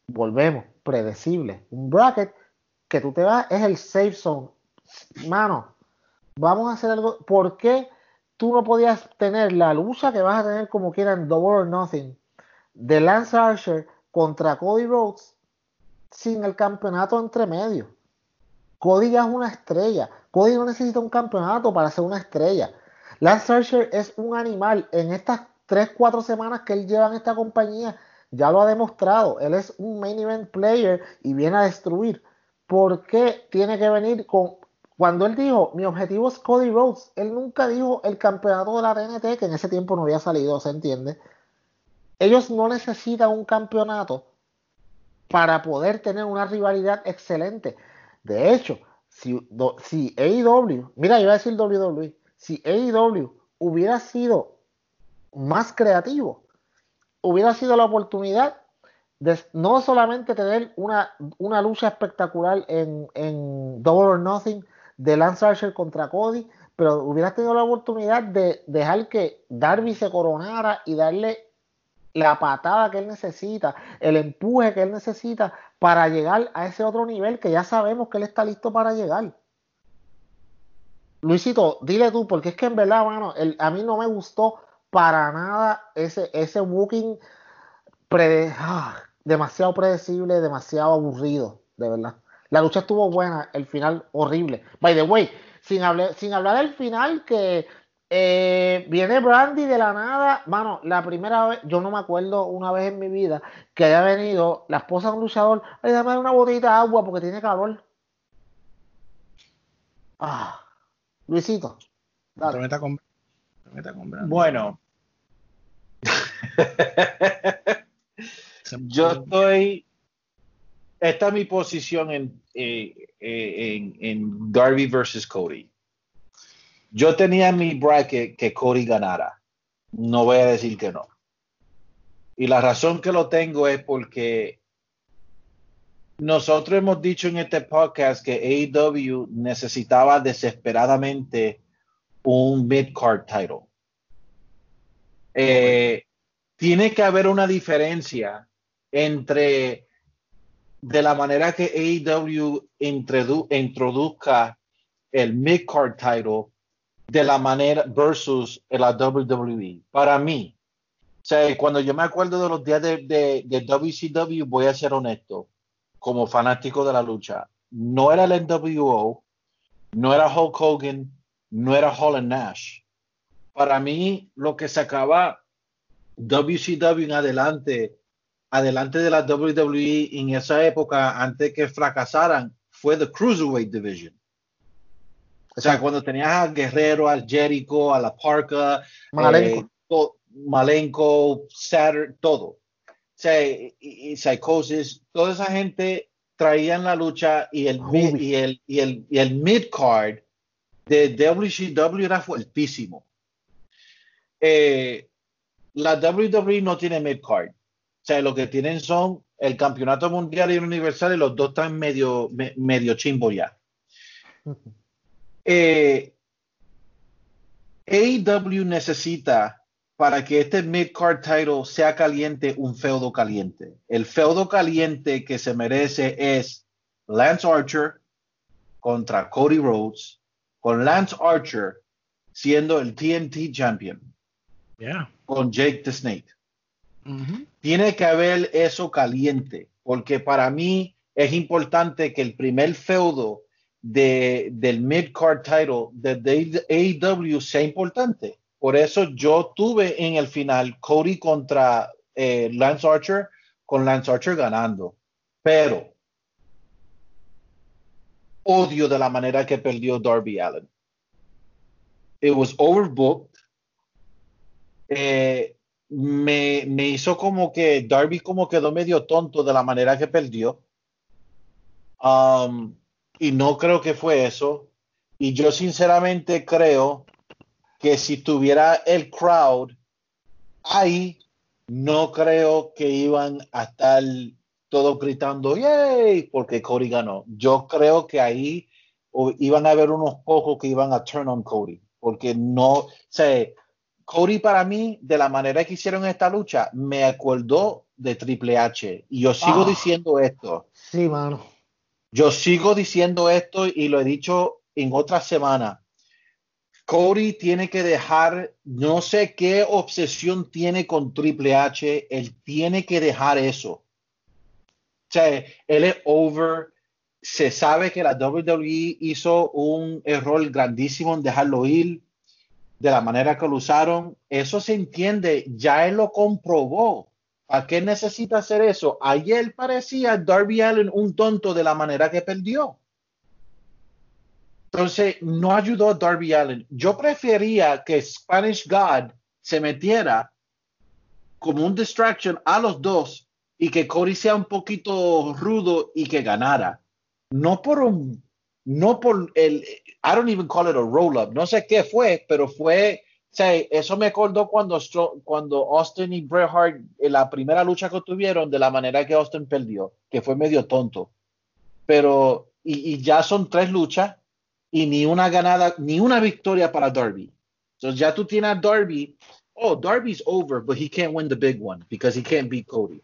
volvemos, predecible. Un bracket que tú te vas, es el safe zone. Mano, vamos a hacer algo. ¿Por qué tú no podías tener la lucha que vas a tener como quieran Double or Nothing de Lance Archer contra Cody Rhodes sin el campeonato entre medio? Cody ya es una estrella. Cody no necesita un campeonato para ser una estrella. Lance Archer es un animal. En estas 3-4 semanas que él lleva en esta compañía, ya lo ha demostrado. Él es un main event player y viene a destruir. ¿Por qué tiene que venir con... Cuando él dijo, mi objetivo es Cody Rhodes, él nunca dijo el campeonato de la TNT, que en ese tiempo no había salido, ¿se entiende? Ellos no necesitan un campeonato para poder tener una rivalidad excelente. De hecho, si, si AEW, mira, iba a decir WWE, si AEW hubiera sido más creativo, hubiera sido la oportunidad no solamente tener una, una lucha espectacular en, en Double or Nothing de Lance Archer contra Cody, pero hubiera tenido la oportunidad de dejar que Darby se coronara y darle la patada que él necesita, el empuje que él necesita para llegar a ese otro nivel que ya sabemos que él está listo para llegar. Luisito, dile tú, porque es que en verdad, mano, a mí no me gustó para nada ese, ese booking ah, demasiado predecible, demasiado aburrido, de verdad. La lucha estuvo buena, el final horrible. By the way, sin hablar, sin hablar del final que eh, viene Brandy de la nada. Mano, la primera vez, yo no me acuerdo una vez en mi vida que haya venido la esposa de un luchador. Ay, dame una botellita de agua porque tiene calor. Ah, Luisito. Dale. con, Bueno. yo estoy. Esta es mi posición en, eh, eh, en, en Darby versus Cody. Yo tenía en mi bracket que Cody ganara. No voy a decir que no. Y la razón que lo tengo es porque nosotros hemos dicho en este podcast que AEW necesitaba desesperadamente un mid-card title. Eh, tiene que haber una diferencia entre de la manera que AEW introduzca el mid-card title de la manera versus la WWE. Para mí, o sea, cuando yo me acuerdo de los días de, de, WCW, voy a ser honesto, como fanático de la lucha, no era el NWO, no era Hulk Hogan, no era Holland Nash. Para mí, lo que sacaba WCW en adelante, adelante de la WWE en esa época, antes que fracasaran, fue the Cruiserweight Division. O sea, cuando tenías al Guerrero, al Jericho, a la Parka, Malenko, eh, Malenko Saturn, todo. O sea, y, Psychosis, toda esa gente traían la lucha y el, y el, y el, y el mid-card de WCW era fuertísimo. Eh, la WWE no tiene mid-card. Sea, lo que tienen son el campeonato mundial y el universal y los dos están medio, medio chimbo ya. eh, AEW necesita para que este mid-card title sea caliente un feudo caliente. El feudo caliente que se merece es Lance Archer contra Cody Rhodes, con Lance Archer siendo el TNT champion. Con Jake the Snake. Tiene que haber eso caliente, porque para mí es importante que el primer feudo de, del mid-card title de AEW sea importante. Por eso yo tuve en el final Cody contra eh, Lance Archer, con Lance Archer ganando. Pero odio de la manera que perdió Darby Allen. It was overbooked. Eh, me, me hizo como que Darby como quedó medio tonto de la manera que perdió. Um, y no creo que fue eso. Y yo sinceramente creo que si tuviera el crowd ahí, no creo que iban a estar todos gritando, ¡yay! porque Cody ganó. Yo creo que ahí iban a haber unos pocos que iban a turn on Cody, porque no, o Cody para mí, de la manera que hicieron esta lucha, me acordó de Triple H. Y yo sigo Ah. diciendo esto. Sí, mano. Yo sigo diciendo esto y lo he dicho en otra semana. Cody tiene que dejar, no sé qué obsesión tiene con Triple H, él tiene que dejar eso. O sea, él es over, se sabe que la WWE hizo un error grandísimo en dejarlo ir de la manera que lo usaron. Eso se entiende, ya él lo comprobó. ¿A qué necesita hacer eso? Ayer parecía Darby Allen un tonto de la manera que perdió. Entonces, no ayudó a Darby Allen. Yo prefería que Spanish God se metiera como un distraction a los dos y que Cody sea un poquito rudo y que ganara. No por un, no por el, I don't even call it a roll up. No sé qué fue, pero fue, o sea, eso me acordó cuando, cuando Austin y Bret Hart en la primera lucha que tuvieron de la manera que Austin perdió, que fue medio tonto. Pero, y, y ya son tres luchas y ni una ganada, ni una victoria para Darby. Entonces ya tú tienes a Darby. Oh, Darby's over, but he can't win the big one because he can't beat Cody.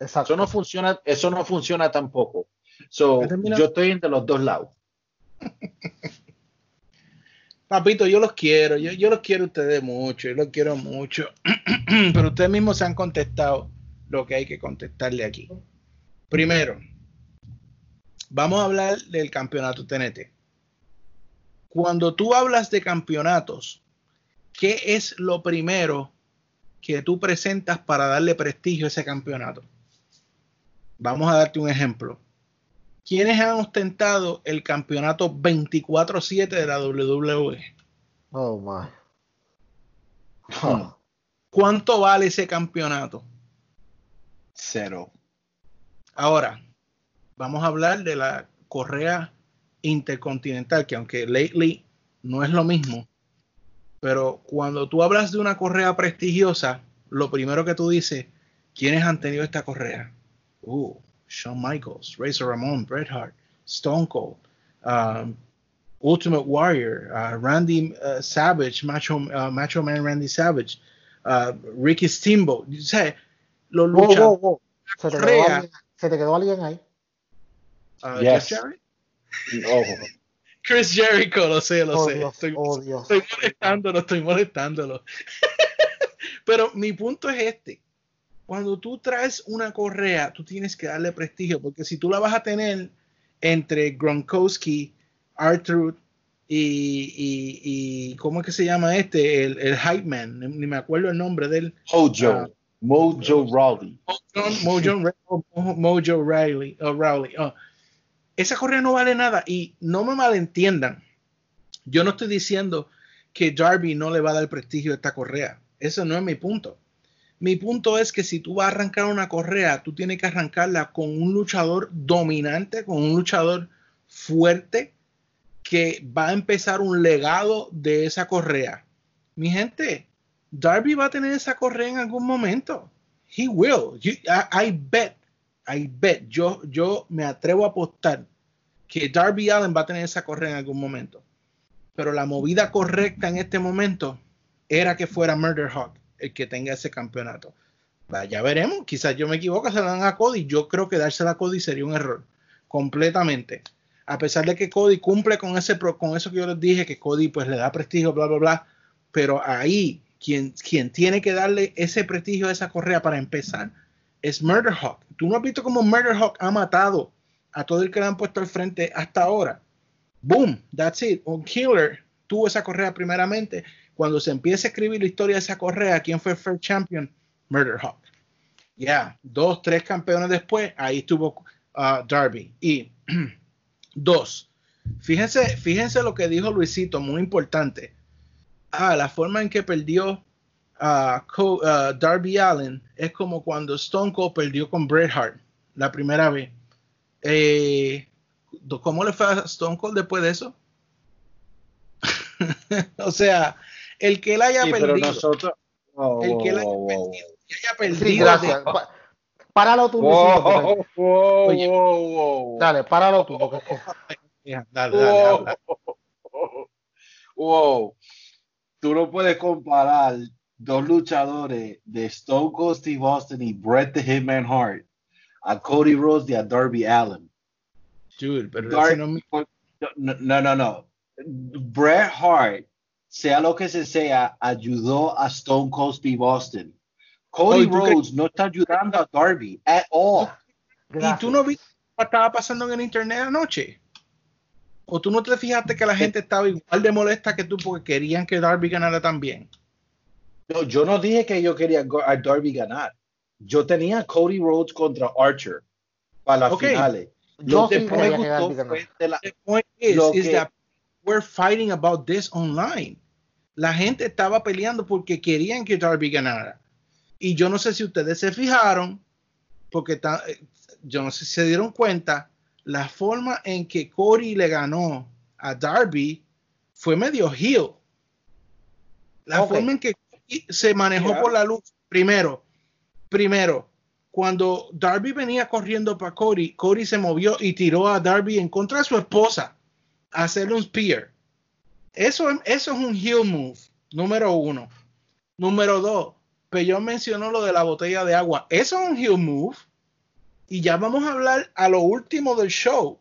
Exacto. Eso no funciona, eso no funciona tampoco. So, yo estoy entre los dos lados. Papito, yo los quiero, yo, los quiero a ustedes mucho, yo los quiero mucho, pero ustedes mismos se han contestado lo que hay que contestarle aquí. Primero, vamos a hablar del campeonato TNT. Cuando tú hablas de campeonatos, ¿qué es lo primero que tú presentas para darle prestigio a ese campeonato? Vamos a darte un ejemplo. ¿Quiénes han ostentado el campeonato 24-7 de la WWE? Oh, my. Hmm. ¿Cuánto vale ese campeonato? Cero. Ahora, vamos a hablar de la correa intercontinental, que aunque lately no es lo mismo, pero cuando tú hablas de una correa prestigiosa, lo primero que tú dices, ¿quiénes han tenido esta correa? Uh, Shawn Michaels, Razor Ramon, Bret Hart, Stone Cold, um, Ultimate Warrior, uh, Randy uh, Savage, Macho, uh, Macho Man Randy Savage, uh, Ricky Steamboat. O sea, los Wow, luchadores. wow, wow. Se te, quedó alguien, se te quedó alguien ahí. Uh, Yes. Jeff Jarrett? Ojo. Chris Jericho, lo sé, lo Oh, sé. Dios, Estoy, oh, Dios. estoy molestándolo, estoy molestándolo. Pero mi punto es este. Cuando tú traes una correa, tú tienes que darle prestigio, porque si tú la vas a tener entre Gronkowski, Arthur y, y, y ¿cómo es que se llama este? El, el Hype Man, ni me acuerdo el nombre de él. Mojo. Ah. Mojo Rawley. Mojo, Mojo, Mojo Riley, oh, Rowley. oh. Esa correa no vale nada y no me malentiendan. Yo no estoy diciendo que Darby no le va a dar prestigio a esta correa. Eso no es mi punto. Mi punto es que si tú vas a arrancar una correa, tú tienes que arrancarla con un luchador dominante, con un luchador fuerte que va a empezar un legado de esa correa. Mi gente, Darby va a tener esa correa en algún momento. He will. I, I bet, I bet. Yo, yo me atrevo a apostar que Darby Allen va a tener esa correa en algún momento. Pero la movida correcta en este momento era que fuera Murder Hawk el que tenga ese campeonato. Ya veremos, quizás yo me equivoco, se la dan a Cody. Yo creo que dársela a Cody sería un error, completamente. A pesar de que Cody cumple con ese con eso que yo les dije, que Cody pues le da prestigio, bla, bla, bla. Pero ahí, quien, quien tiene que darle ese prestigio a esa correa para empezar es Murder Hawk. Tú no has visto cómo Murder Hawk ha matado a todo el que le han puesto al frente hasta ahora. Boom, that's it. Un killer tuvo esa correa primeramente. Cuando se empieza a escribir la historia de esa correa, ¿quién fue el first champion? Murder Hawk. Ya, dos, tres campeones después, ahí estuvo uh, Darby. Y dos, Fíjense, fíjense lo que dijo Luisito, muy importante. Ah, la forma en que perdió a Darby Allen es como cuando Stone Cold perdió con Bret Hart la primera vez. Eh, ¿Cómo le fue a Stone Cold después de eso? o sea, el que él haya perdido. Nosotros... el que él haya perdido. Que haya perdido Sí, gracias. Pa- Páralo tú, Luisito, porque- wow, Oye. wow, wow. Dale, páralo tú. Porque Dale, dale. Wow. Tú no puedes comparar dos luchadores de Stone Cold Steve Austin y Bret the Hitman Hart a Cody Rhodes y a Darby Allen. Dude, pero no, no, no, no. Bret Hart, sea lo que se sea, ayudó a Stone Cold Steve Austin. Cody Oye, ¿tú qué- Rhodes no está ayudando a Darby at all. ¿Y tú no viste lo que estaba pasando en el internet anoche? ¿O tú no te fijaste que la gente estaba igual de molesta que tú porque querían que Darby ganara también? No, yo no dije que yo quería a Darby ganar. Yo tenía Cody Rhodes contra Archer para las Ok. finales. Yo Lo que sí me quería que gustó Darby ganara. fue de la- The point is, Lo is que- that we're fighting about this online. La gente estaba peleando porque querían que Darby ganara. Y yo no sé si ustedes se fijaron, porque eh, yo no sé si se dieron cuenta, la forma en que Cody le ganó a Darby fue medio heel. La forma en que se manejó Yeah. por la luz. Primero, primero, cuando Darby venía corriendo para Cody, Cody se movió y tiró a Darby en contra de su esposa a hacerle un spear. Eso, eso es un heel move, número uno. Número dos, Peyón mencionó lo de la botella de agua. Eso es un heel move. Y ya vamos a hablar a lo último del show,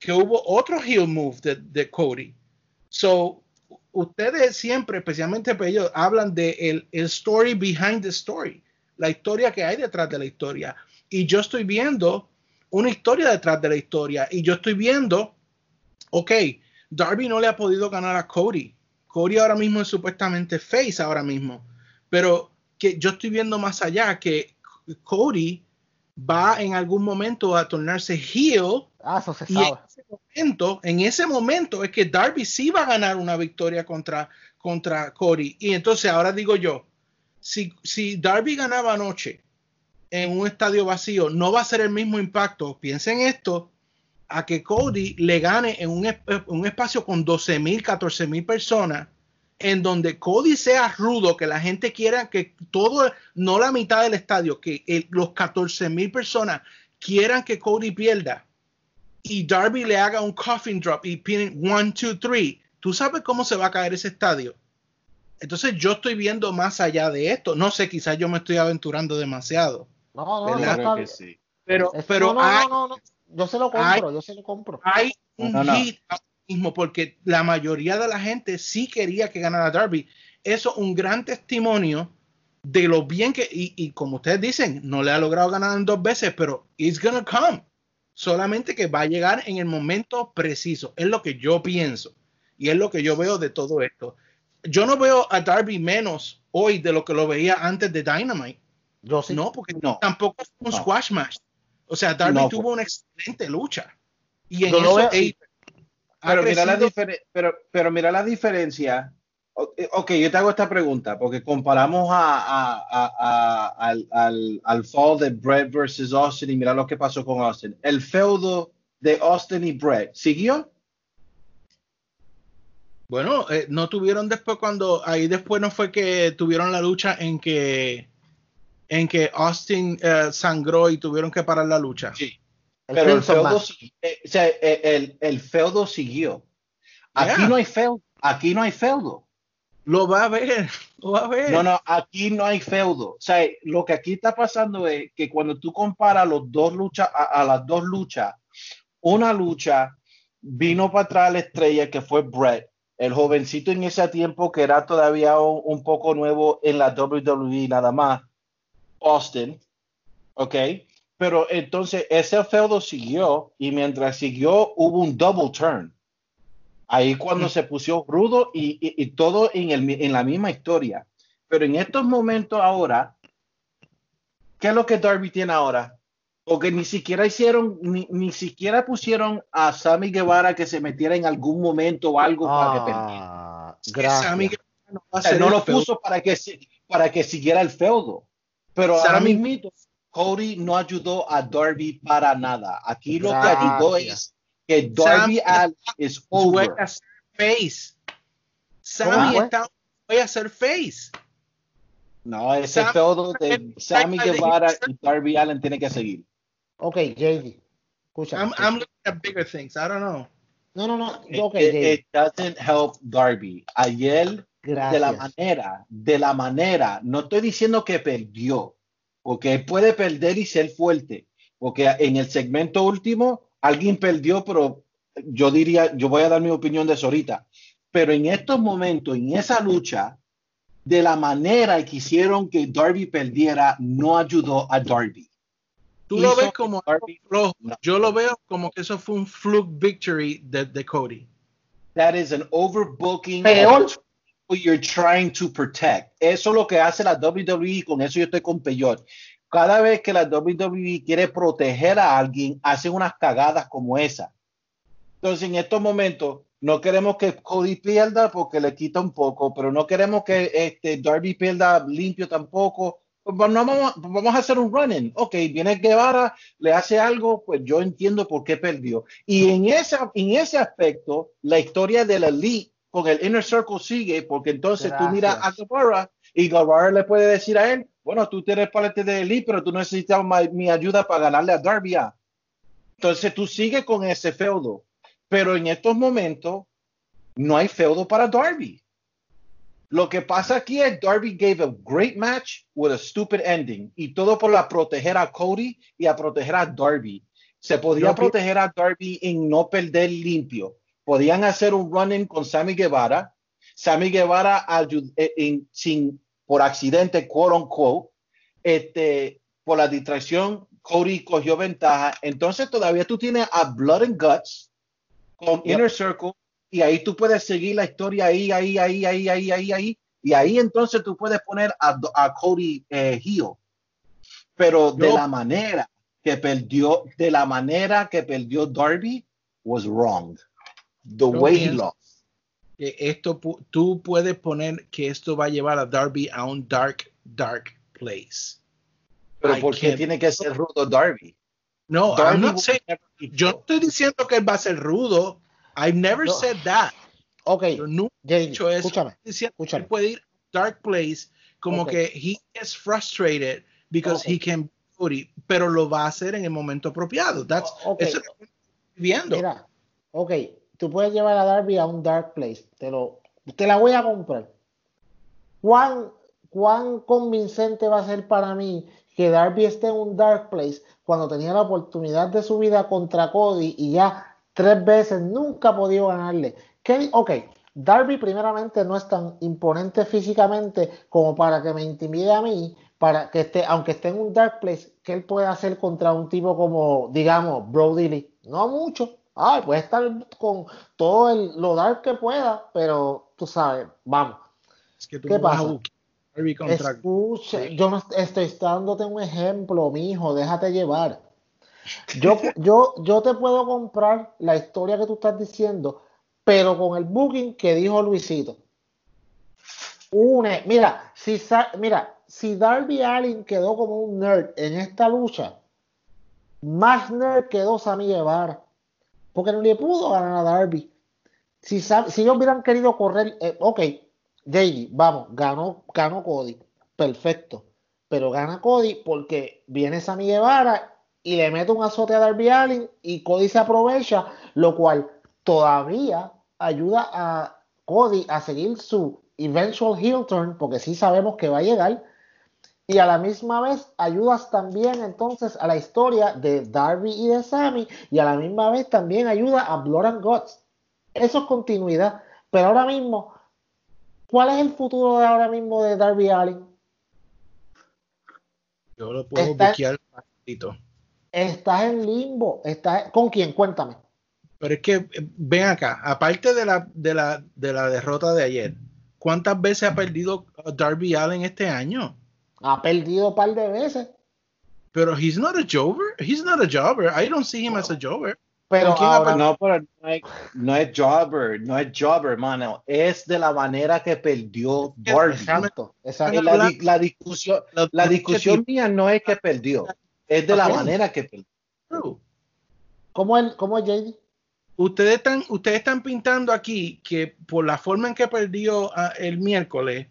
que hubo otro heel move de, de Cody. So, ustedes siempre, especialmente Peyón, hablan de el, el story behind the story, la historia que hay detrás de la historia. Y yo estoy viendo una historia detrás de la historia. Y yo estoy viendo, ok, Darby no le ha podido ganar a Cody. Cody ahora mismo es supuestamente face ahora mismo. Pero que yo estoy viendo más allá que Cody va en algún momento a tornarse heel Ah, eso se y en ese momento, en ese momento es que Darby sí va a ganar una victoria contra, contra Cody. Y entonces ahora digo yo, si, si Darby ganaba anoche en un estadio vacío, no va a ser el mismo impacto. Piensen esto, a que Cody le gane en un, esp- un espacio con 12 mil, 14 mil personas, en donde Cody sea rudo, que la gente quiera que todo, no la mitad del estadio, que el- los 14 mil personas quieran que Cody pierda y Darby le haga un coffin drop y pinen one, two, three, tú sabes cómo se va a caer ese estadio. Entonces yo estoy viendo más allá de esto. No sé, quizás yo me estoy aventurando demasiado. No, no, no, pero no, no, hay, no, no, no. Yo se lo compro, yo se lo compro. hay un No, no. hit ahora mismo porque la mayoría de la gente sí quería que ganara Darby. Eso es un gran testimonio de lo bien que, y, y como ustedes dicen, no le ha logrado ganar en dos veces, pero it's gonna come. Solamente que va a llegar en el momento preciso. Es lo que yo pienso. Y es lo que yo veo de todo esto. Yo no veo a Darby menos hoy de lo que lo veía antes de Dynamite. Yo sí. No, porque No. tampoco fue un No. squash match. O sea, Darby No, tuvo una excelente lucha. Y en eso Pero mira, la pero, pero mira la diferencia. Eh, Ok, yo te hago esta pregunta, porque comparamos a, a- a- a- al, al, al fall de Brett versus Austin y mira lo que pasó con Austin. El feudo de Austin y Brett, ¿siguió? Bueno, eh, no tuvieron después cuando ahí después no fue que tuvieron la lucha en que en que Austin eh, sangró y tuvieron que parar la lucha. Sí. El Pero el feudo, eh, o sea, eh, el, el feudo siguió. Aquí Yeah. no hay feudo. Aquí no hay feudo. Lo va a ver, lo va a ver. No, no, aquí no hay feudo. O sea, lo que aquí está pasando es que cuando tú comparas los dos luchas a, a las dos luchas, una lucha vino para atrás la estrella que fue Brett, el jovencito en ese tiempo que era todavía un, un poco nuevo en la WWE nada más, Austin, ¿ok? Pero entonces ese feudo siguió y mientras siguió hubo un double turn. Ahí cuando se puso rudo y, y- y todo en, el, en la misma historia. Pero en estos momentos ahora, ¿qué es lo que Darby tiene ahora? Porque ni siquiera hicieron, ni, ni siquiera pusieron a Sammy Guevara que se metiera en algún momento o algo para que perdiera. Ah, Sammy. Guevara no va a O sea, ser no el lo feudo. puso para que, para que siguiera el feudo. Pero ahora Sammy- mismo Cody no ayudó a Darby para nada. Aquí lo que ayudó es que Darby Sammy- Allin es Voy over. a face. ¿Cómo Sammy está voy a ser face. No, ese Sam- feudo de Sammy Sam- Guevara y Darby Allen tiene que seguir. Ok, JD. Escucha. I'm, I'm looking at bigger things. I don't know. No, no, no. It, Ok, it- JD. it doesn't help Darby. Ayer de la Gracias. manera, de la manera, no estoy diciendo que perdió, porque él puede perder y ser fuerte, porque en el segmento último alguien perdió, pero yo diría, yo voy a dar mi opinión de eso ahorita, pero en estos momentos, en esa lucha, de la manera que hicieron que Darby perdiera, no ayudó a Darby. Tú lo ves como algo Darby- flojo. No. Yo lo veo como que eso fue un fluke victory de, de Cody. That is an overbooking Peor. You're trying to protect. Eso es lo que hace la WWE, con eso yo estoy con Peyot. Cada vez que la WWE quiere proteger a alguien, hacen unas cagadas como esa. Entonces, en estos momentos, no queremos que Cody pierda porque le quita un poco, pero no queremos que este Darby pierda limpio tampoco. Pues vamos, vamos a hacer un running. Ok, viene Guevara, le hace algo, pues yo entiendo por qué perdió. Y en, esa, en ese aspecto, la historia de la Elite con el Inner Circle sigue, porque entonces tú miras a Gracias. Guevara y Guevara le puede decir a él, bueno, tú tienes parte de Elite, pero tú necesitas mi ayuda para ganarle a Darby. ah". Entonces tú sigues con ese feudo. Pero en estos momentos no hay feudo para Darby. Lo que pasa aquí es Darby gave a great match with a stupid ending y todo por la proteger a Cody y a proteger a Darby. Se pi- proteger a Darby en no perder limpio. Podían hacer un running con Sammy Guevara. Sammy Guevara eh, en- sin por accidente, quote unquote, este, por la distracción, Cody cogió ventaja. Entonces todavía tú tienes a Blood and Guts con Yep. Inner Circle y ahí tú puedes seguir la historia ahí, ahí, ahí, ahí, ahí, ahí, ahí. Y ahí entonces tú puedes poner a, a Cody eh, heel. Pero de la manera que perdió, de la manera que perdió Darby was wrong. The Yo way he pienso- lost. Que esto tú puedes poner que esto va a llevar a Darby a un dark, dark place. Pero I ¿por qué tiene que ser rudo Darby? No, Darby I'm not saying- yo no estoy diciendo que él va a ser rudo. I've never No. said that. Ok, Yo nunca he dicho eso. escúchame. Escúchame. él puede ir a dark place como Ok. que he gets frustrated because Ok. he can be pero lo va a hacer en el momento apropiado. That's, O- ok. eso es lo que estoy viendo. Mira, ok, tú puedes llevar a Darby a un dark place. Te, lo, te la voy a comprar. ¿Cuán, ¿Cuán convincente va a ser para mí que Darby esté en un dark place cuando tenía la oportunidad de su vida contra Cody y ya tres veces nunca ha podido ganarle? ¿Qué ok, Darby primeramente no es tan imponente físicamente como para que me intimide a mí, para que esté, aunque esté en un dark place, que él puede hacer contra un tipo como, digamos, Brody Lee. No mucho. Ay, puede estar con todo el, lo dark que pueda, pero tú sabes, vamos. Es que tú ¿Qué a pasa? Escucha, yo no estoy dándote un ejemplo, mi hijo, déjate llevar. Yo, yo, yo te puedo comprar la historia que tú estás diciendo, pero con el booking que dijo Luisito. Une, mira, si, mira, si Darby Allin quedó como un nerd en esta lucha, más nerd quedó Sammy Guevara, porque no le pudo ganar a Darby. Si, si ellos hubieran querido correr, eh, ok, JD, vamos, ganó, ganó Cody, perfecto, pero gana Cody porque viene Sammy Guevara y le mete un azote a Darby Allin y Cody se aprovecha, lo cual todavía ayuda a Cody a seguir su eventual heel turn, porque sí sabemos que va a llegar, y a la misma vez ayudas también entonces a la historia de Darby y de Sammy, y a la misma vez también ayuda a Blood and Guts. Eso es continuidad, pero ahora mismo, ¿cuál es el futuro de ahora mismo de Darby Allin? Yo lo puedo Está- buquear. Estás en limbo, estás ¿con quién? Cuéntame. Pero es que eh, ven acá, aparte de la, de la, de la derrota de ayer, ¿cuántas veces ha perdido Darby Allen este año? Ha perdido un par de veces. Pero he's not a jobber. He's not a jobber. I don't see him as a jobber. Pero ¿Con quién ahora- No, pero no es, no es jobber, no es jobber, hermano. Es de la manera que perdió Darby. Exacto, la, di- la discusión, la discusión mía no es que perdió, es de la manera que perdió. ¿Cómo es, cómo es JD? Ustedes están, ustedes están pintando aquí que por la forma en que perdió ah, el miércoles,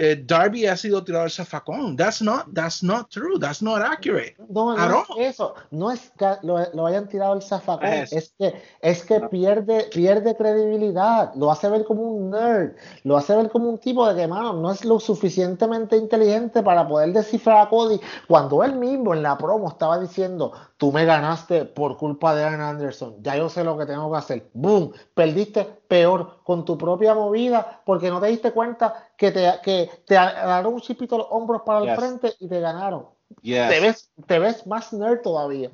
eh, Darby ha sido tirado al zafacón. That's not, that's not true. That's not accurate. No, no es eso. No es que lo, lo hayan tirado el zafacón. Es. Es que, es que pierde, pierde credibilidad. Lo hace ver como un nerd. Lo hace ver como un tipo de que, mano, no es lo suficientemente inteligente para poder descifrar a Cody. Cuando él mismo en la promo estaba diciendo, tú me ganaste por culpa de Aaron Anderson. Ya yo sé lo que tengo que hacer. Boom. Perdiste peor con tu propia movida porque no te diste cuenta que te, que te un chipito los hombros para el Yes. frente y te ganaron Yes. te ves, te ves más nerd todavía.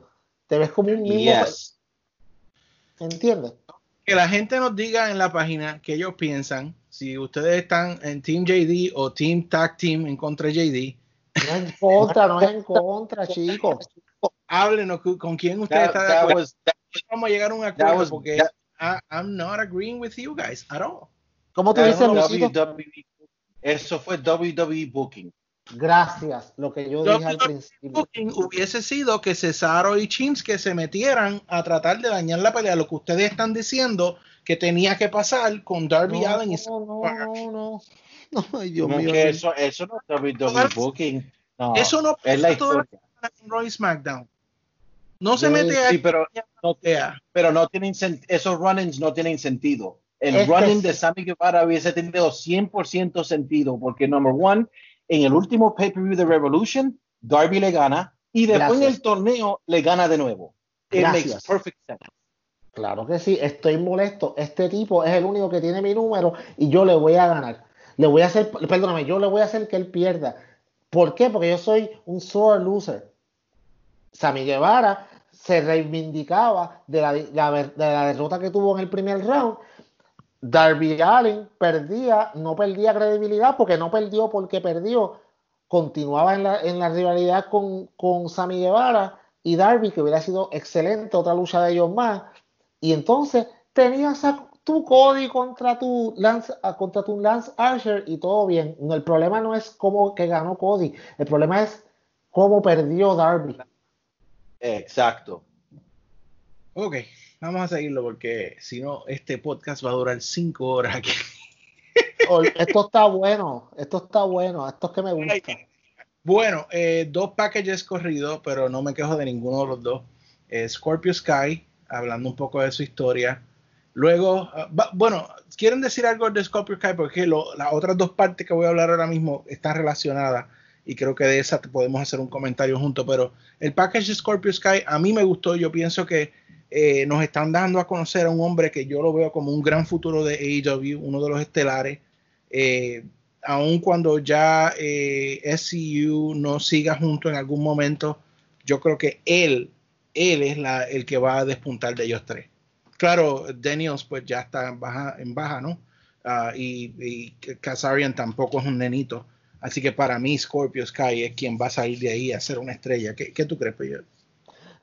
Te ves como un mismo. Yes. ¿Entiendes? Que la gente nos diga en la página qué ellos piensan. Si ustedes están en Team JD o Team Tag Team en contra de JD, No es en contra, no es en contra, chicos. Háblenos con quién ustedes That, están de acuerdo. was, that, Vamos a llegar a un acuerdo was- porque that- I, I'm not agreeing with you guys at all. ¿Cómo tú dices? WWE. Eso fue WWE Booking. Gracias, lo que yo dije al WWE principio. Booking hubiese sido que Cesaro y Shinsuke se metieran a tratar de dañar la pelea, lo que ustedes están diciendo que tenía que pasar con Darby No, Allen y no, no, no, no. No, ay, Dios No, mío. que eso, eso no es WWE Booking. No, Eso no es la pasa toda la historia. en Raw y SmackDown. No se mete a Sí, pero no,ea. pero no tienen esos run-ins no tienen sentido. El sí. de Sammy Guevara hubiese tenido 100% sentido porque, number one, en el último pay-per-view de Revolution, Darby le gana y después en el torneo le gana de nuevo. It Gracias. makes perfect sense. Claro que sí, estoy molesto. Este tipo es el único que tiene mi número y yo le voy a ganar. Le voy a hacer, perdóname, yo le voy a hacer que él pierda. ¿Por qué? Porque yo soy un sore loser. Sammy Guevara se reivindicaba de la, derrota que tuvo en el primer round. Darby Allin perdía, no perdía credibilidad porque no perdió porque perdió. Continuaba en la, rivalidad con, Sammy Guevara y Darby, que hubiera sido excelente, otra lucha de ellos más. Y entonces tenías a tu Cody contra tu Lance, contra tu Lance Archer y todo bien. El problema no es cómo que ganó Cody, el problema es cómo perdió Darby. Exacto. Ok, vamos a seguirlo porque si no, este podcast va a durar cinco horas aquí. Esto está bueno, esto está bueno, esto es que me gusta. Bueno, eh, dos packages corridos, pero no me quejo de ninguno de los dos. Eh, Scorpio Sky, hablando un poco de su historia. Luego, va- bueno, ¿quieren decir algo de Scorpio Sky? Porque lo- las otras dos partes que voy a hablar ahora mismo están relacionadas y creo que de esa podemos hacer un comentario junto. Pero el package Scorpio Sky a mí me gustó. Yo pienso que eh, nos están dando a conocer a un hombre que yo lo veo como un gran futuro de AEW, uno de los estelares. Eh, aun cuando ya eh, SCU no siga junto en algún momento, yo creo que él, él es la, el que va a despuntar de ellos tres. Claro, Daniels pues ya está en baja, en baja ¿no? Ah, y, y Kazarian tampoco es un nenito. Así que para mí Scorpio Sky es quien va a salir de ahí a ser una estrella. ¿Qué, qué tú crees, Peyot?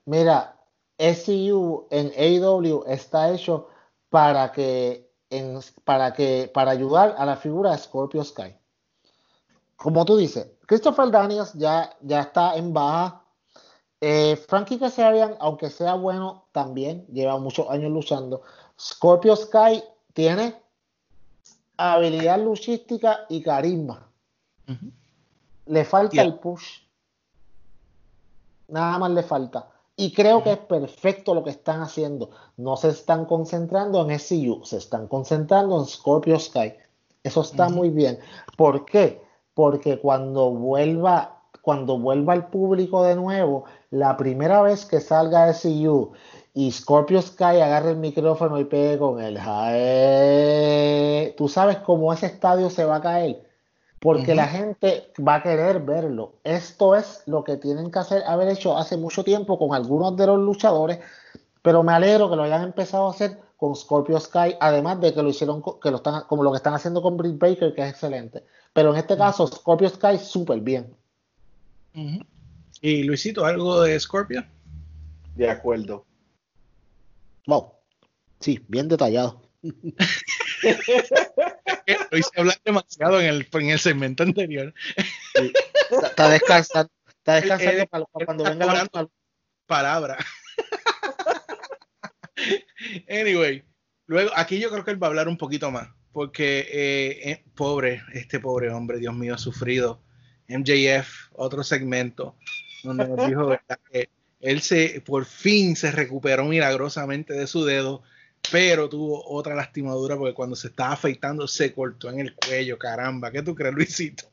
Mira, SCU en AEW está hecho para que, en- para que, para ayudar a la figura de Scorpio Sky. Como tú dices, Christopher Daniels ya, ya está en baja. Eh, Frankie Kazarian, aunque sea bueno, también lleva muchos años luchando. Scorpio Sky tiene habilidad luchística y carisma. Le falta Yeah. el push. Nada más le falta. Y creo que es perfecto lo que están haciendo. No se están concentrando en SCU, se están concentrando en Scorpio Sky. Eso está muy bien. ¿Por qué? Porque cuando vuelva, cuando vuelva el público de nuevo, la primera vez que salga SCU y Scorpio Sky agarre el micrófono y pegue con el jae, tú sabes cómo ese estadio se va a caer porque la gente va a querer verlo. Esto es lo que tienen que hacer, haber hecho hace mucho tiempo con algunos de los luchadores, pero me alegro que lo hayan empezado a hacer con Scorpio Sky, además de que lo hicieron, que lo están, como lo que están haciendo con Britt Baker, que es excelente. Pero en este caso, Scorpio Sky súper bien. Y Luisito, ¿algo de Scorpio? De acuerdo. Wow. Sí, bien detallado. Lo hice hablar demasiado en el, en el segmento anterior. Sí. Está, está descansando, está descansando Eh, para, para cuando venga la palabra. anyway, luego aquí yo creo que él va a hablar un poquito más, porque eh, eh, pobre, este pobre hombre, Dios mío, ha sufrido. MJF, otro segmento, donde nos dijo ¿verdad? que él se por fin se recuperó milagrosamente de su dedo, pero tuvo otra lastimadura porque cuando se estaba afeitando se cortó en el cuello, caramba, ¿qué tú crees, Luisito?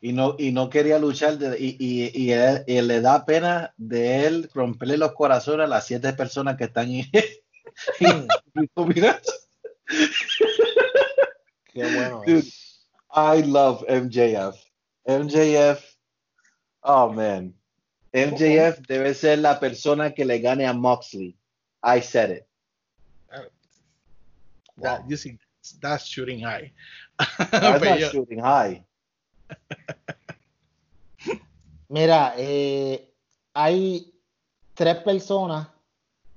Y no, y no quería luchar de- y, y, y él- y le da pena de él romperle los corazones a las siete personas que están en Qué bueno. Dude, es. I love MJF. MJF, oh man. MJF debe ser la persona que le gane a Moxley. I said it. That- you see, that's shooting high. That's Pero not yo- shooting high. Mira, eh, hay tres personas,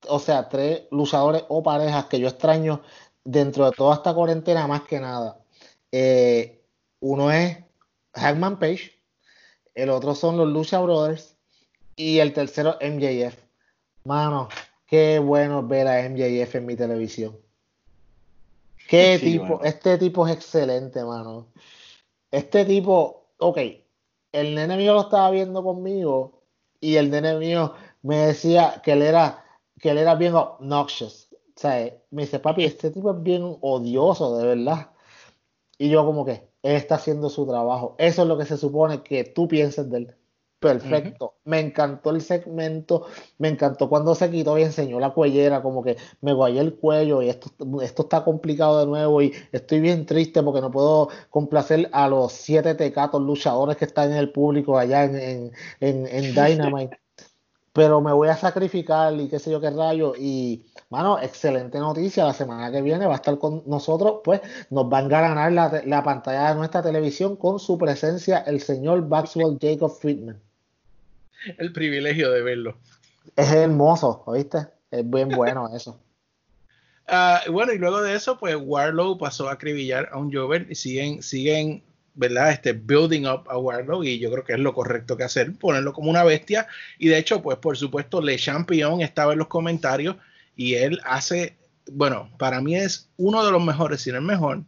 o sea, tres luchadores o parejas que yo extraño dentro de toda esta cuarentena más que nada. Eh, uno es Hangman Page, el otro son los Lucha Brothers y el tercero MJF. Mano, qué bueno ver a MJF en mi televisión. Qué Sí, tipo, bueno. este tipo es excelente, mano. Este tipo, ok, el nene mío lo estaba viendo conmigo y el nene mío me decía que él era, que él era bien obnoxious. O sea, me dice, papi, este tipo es bien odioso, de verdad. Y yo como que, él está haciendo su trabajo. Eso es lo que se supone que tú pienses de él. Perfecto. Me encantó el segmento. Me encantó cuando se quitó y enseñó la cuellera, como que me guayé el cuello y esto, esto está complicado de nuevo y estoy bien triste porque no puedo complacer a los siete tecatos luchadores que están en el público allá en, en, en, en Dynamite. Pero me voy a sacrificar y qué sé yo qué rayo. Y, mano, excelente noticia. La semana que viene va a estar con nosotros, pues nos van a ganar la, la pantalla de nuestra televisión con su presencia el señor Maxwell Jacob Friedman. El privilegio de verlo. Es hermoso, ¿oíste? Es bien bueno eso. Ah, bueno, y luego de eso, pues Warlow pasó a acribillar a un Jover y siguen, siguen, ¿verdad? Este, building up a Warlow y yo creo que es lo correcto que hacer, ponerlo como una bestia. Y de hecho, pues por supuesto, Le Champion estaba en los comentarios y él hace, bueno, para mí es uno de los mejores, si no el mejor,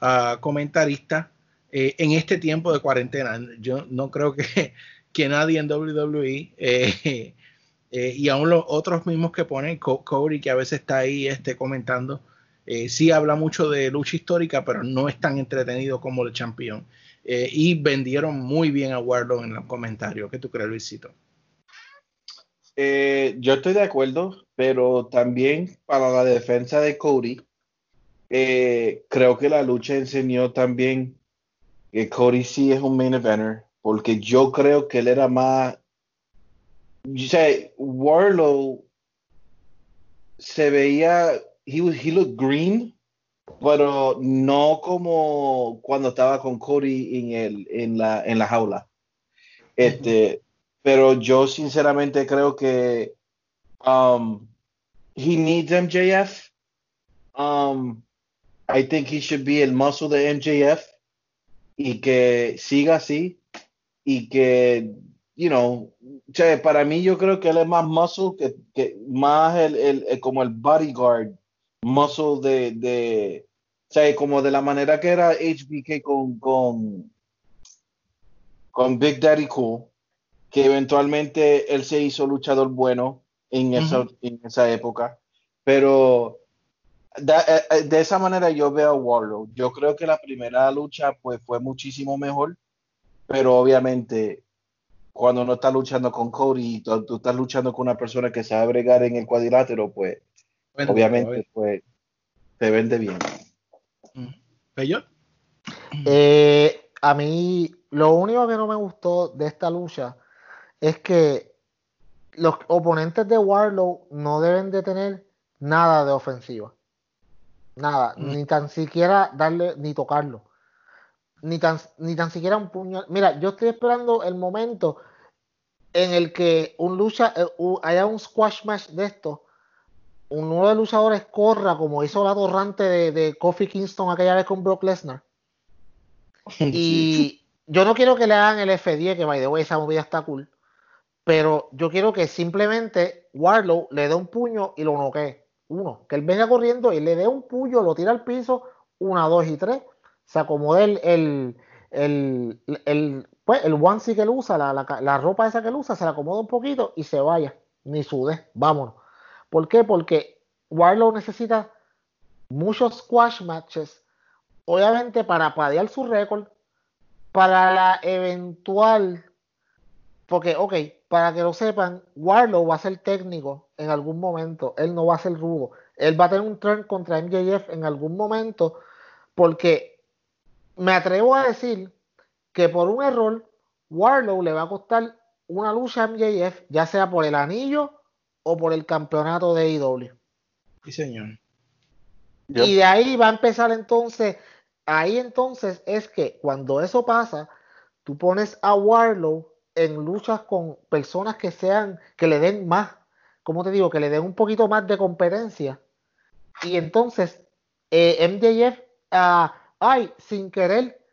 ah, comentarista eh, en este tiempo de cuarentena. Yo no creo que, que nadie en WWE eh, eh, y aún los otros mismos que ponen, Co- Cody, que a veces está ahí este, comentando, eh, sí habla mucho de lucha histórica, pero no es tan entretenido como el campeón. Y vendieron muy bien a Warlow en los comentarios. ¿Qué tú crees, Luisito? Yo estoy de acuerdo, pero también para la defensa de Cody, creo que la lucha enseñó también que Cody sí es un main eventer, porque yo creo que él era más. O sea, Warlow se veía, he, was- he looked green, pero no como cuando estaba con Cody en, el, en, la, en la jaula. Este, pero yo sinceramente creo que um, he needs MJF. Um, I think he should be el muscle de MJF y que siga así y que, you know, sea, para mí yo creo que él es más muscle que, que más el, el- el- como el bodyguard muscle de, de, o sea, como de la manera que era HBK con, con, con Big Daddy Cool, que eventualmente él se hizo luchador bueno en, esa, en esa época, pero eh, eh, de esa manera yo veo a Warlow. Yo creo que la primera lucha pues fue muchísimo mejor, pero obviamente cuando no estás luchando con Cody y tú, tú estás luchando con una persona que sabe bregar en el cuadrilátero, pues Bueno, obviamente pues te vende bien. ¿Bello? Eh, a mí, lo único que no me gustó de esta lucha es que los oponentes de Warlow no deben de tener nada de ofensiva. Nada, Mm. ni tan siquiera darle, ni tocarlo. Ni tan, ni tan siquiera un puño. Mira, yo estoy esperando el momento en el que un lucha, eh, haya un squash match de esto, uno de los luchadores corra como hizo la torrante de, de Kofi Kingston aquella vez con Brock Lesnar. Y yo no quiero que le hagan el F10, que by the way, esa movida está cool. Pero yo quiero que simplemente Warlow le dé un puño y lo noquee. Uno, que él venga corriendo y le dé un puño, lo tira al piso, una, dos y tres. Se acomode el, el, el, el, pues, el onesie que él usa, la, la, ropa esa que él usa, se la acomoda un poquito y se vaya. Ni sude, vámonos. ¿Por qué? Porque Warlow necesita muchos squash matches, obviamente para padear su récord, para la eventual, porque, ok, para que lo sepan, Warlow va a ser técnico en algún momento, él no va a ser rudo, él va a tener un turn contra MJF en algún momento, porque me atrevo a decir que por un error, Warlow le va a costar una lucha a MJF, ya sea por el anillo o por el campeonato de AEW. Sí, señor. Yep. Y de ahí va a empezar entonces, ahí entonces es que cuando eso pasa, tú pones a Warlow en luchas con personas que sean, que le den más, como te digo, que le den un poquito más de competencia. Y entonces eh, MJF, ah, ay, sin querer,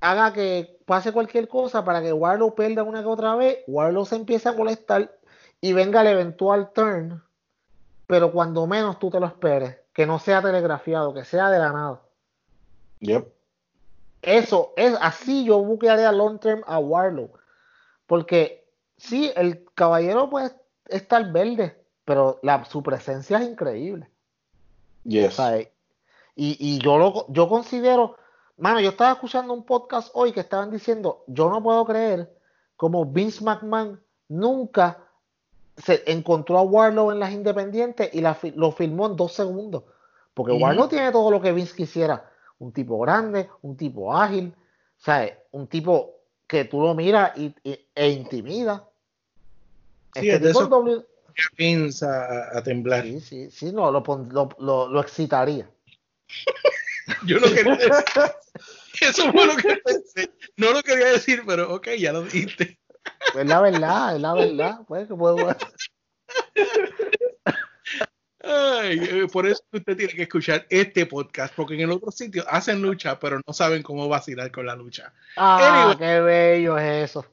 haga que pase cualquier cosa para que Warlow pierda una que otra vez, Warlow se empieza a molestar y venga el eventual turn, pero cuando menos tú te lo esperes, que no sea telegrafiado, que sea de la nada. Yep. Eso es así yo buquearía long term a Warlow. Porque sí, el caballero puede estar verde, pero la, su presencia es increíble. Yes. Y, y yo lo yo considero, mano, yo estaba escuchando un podcast hoy que estaban diciendo, yo no puedo creer como Vince McMahon nunca se encontró a Warlow en las independientes y la lo filmó en dos segundos. Porque. Warlow tiene todo lo que Vince quisiera. Un tipo grande, un tipo ágil, ¿sabes? Un tipo que tú lo miras y, y- e intimida. Sí, Este es de W- Piensa a, a temblar. Sí, sí, sí, no, lo, lo, lo- lo excitaría. Yo no quería decir. Eso fue lo que pensé. No lo quería decir, pero ok, ya lo dijiste. Es la verdad, es la verdad. Pues, que puedo- Ay, eh, por eso usted tiene que escuchar este podcast, porque en el otro sitio hacen lucha, pero no saben cómo vacilar con la lucha. Ah, Anyway. qué bello es eso.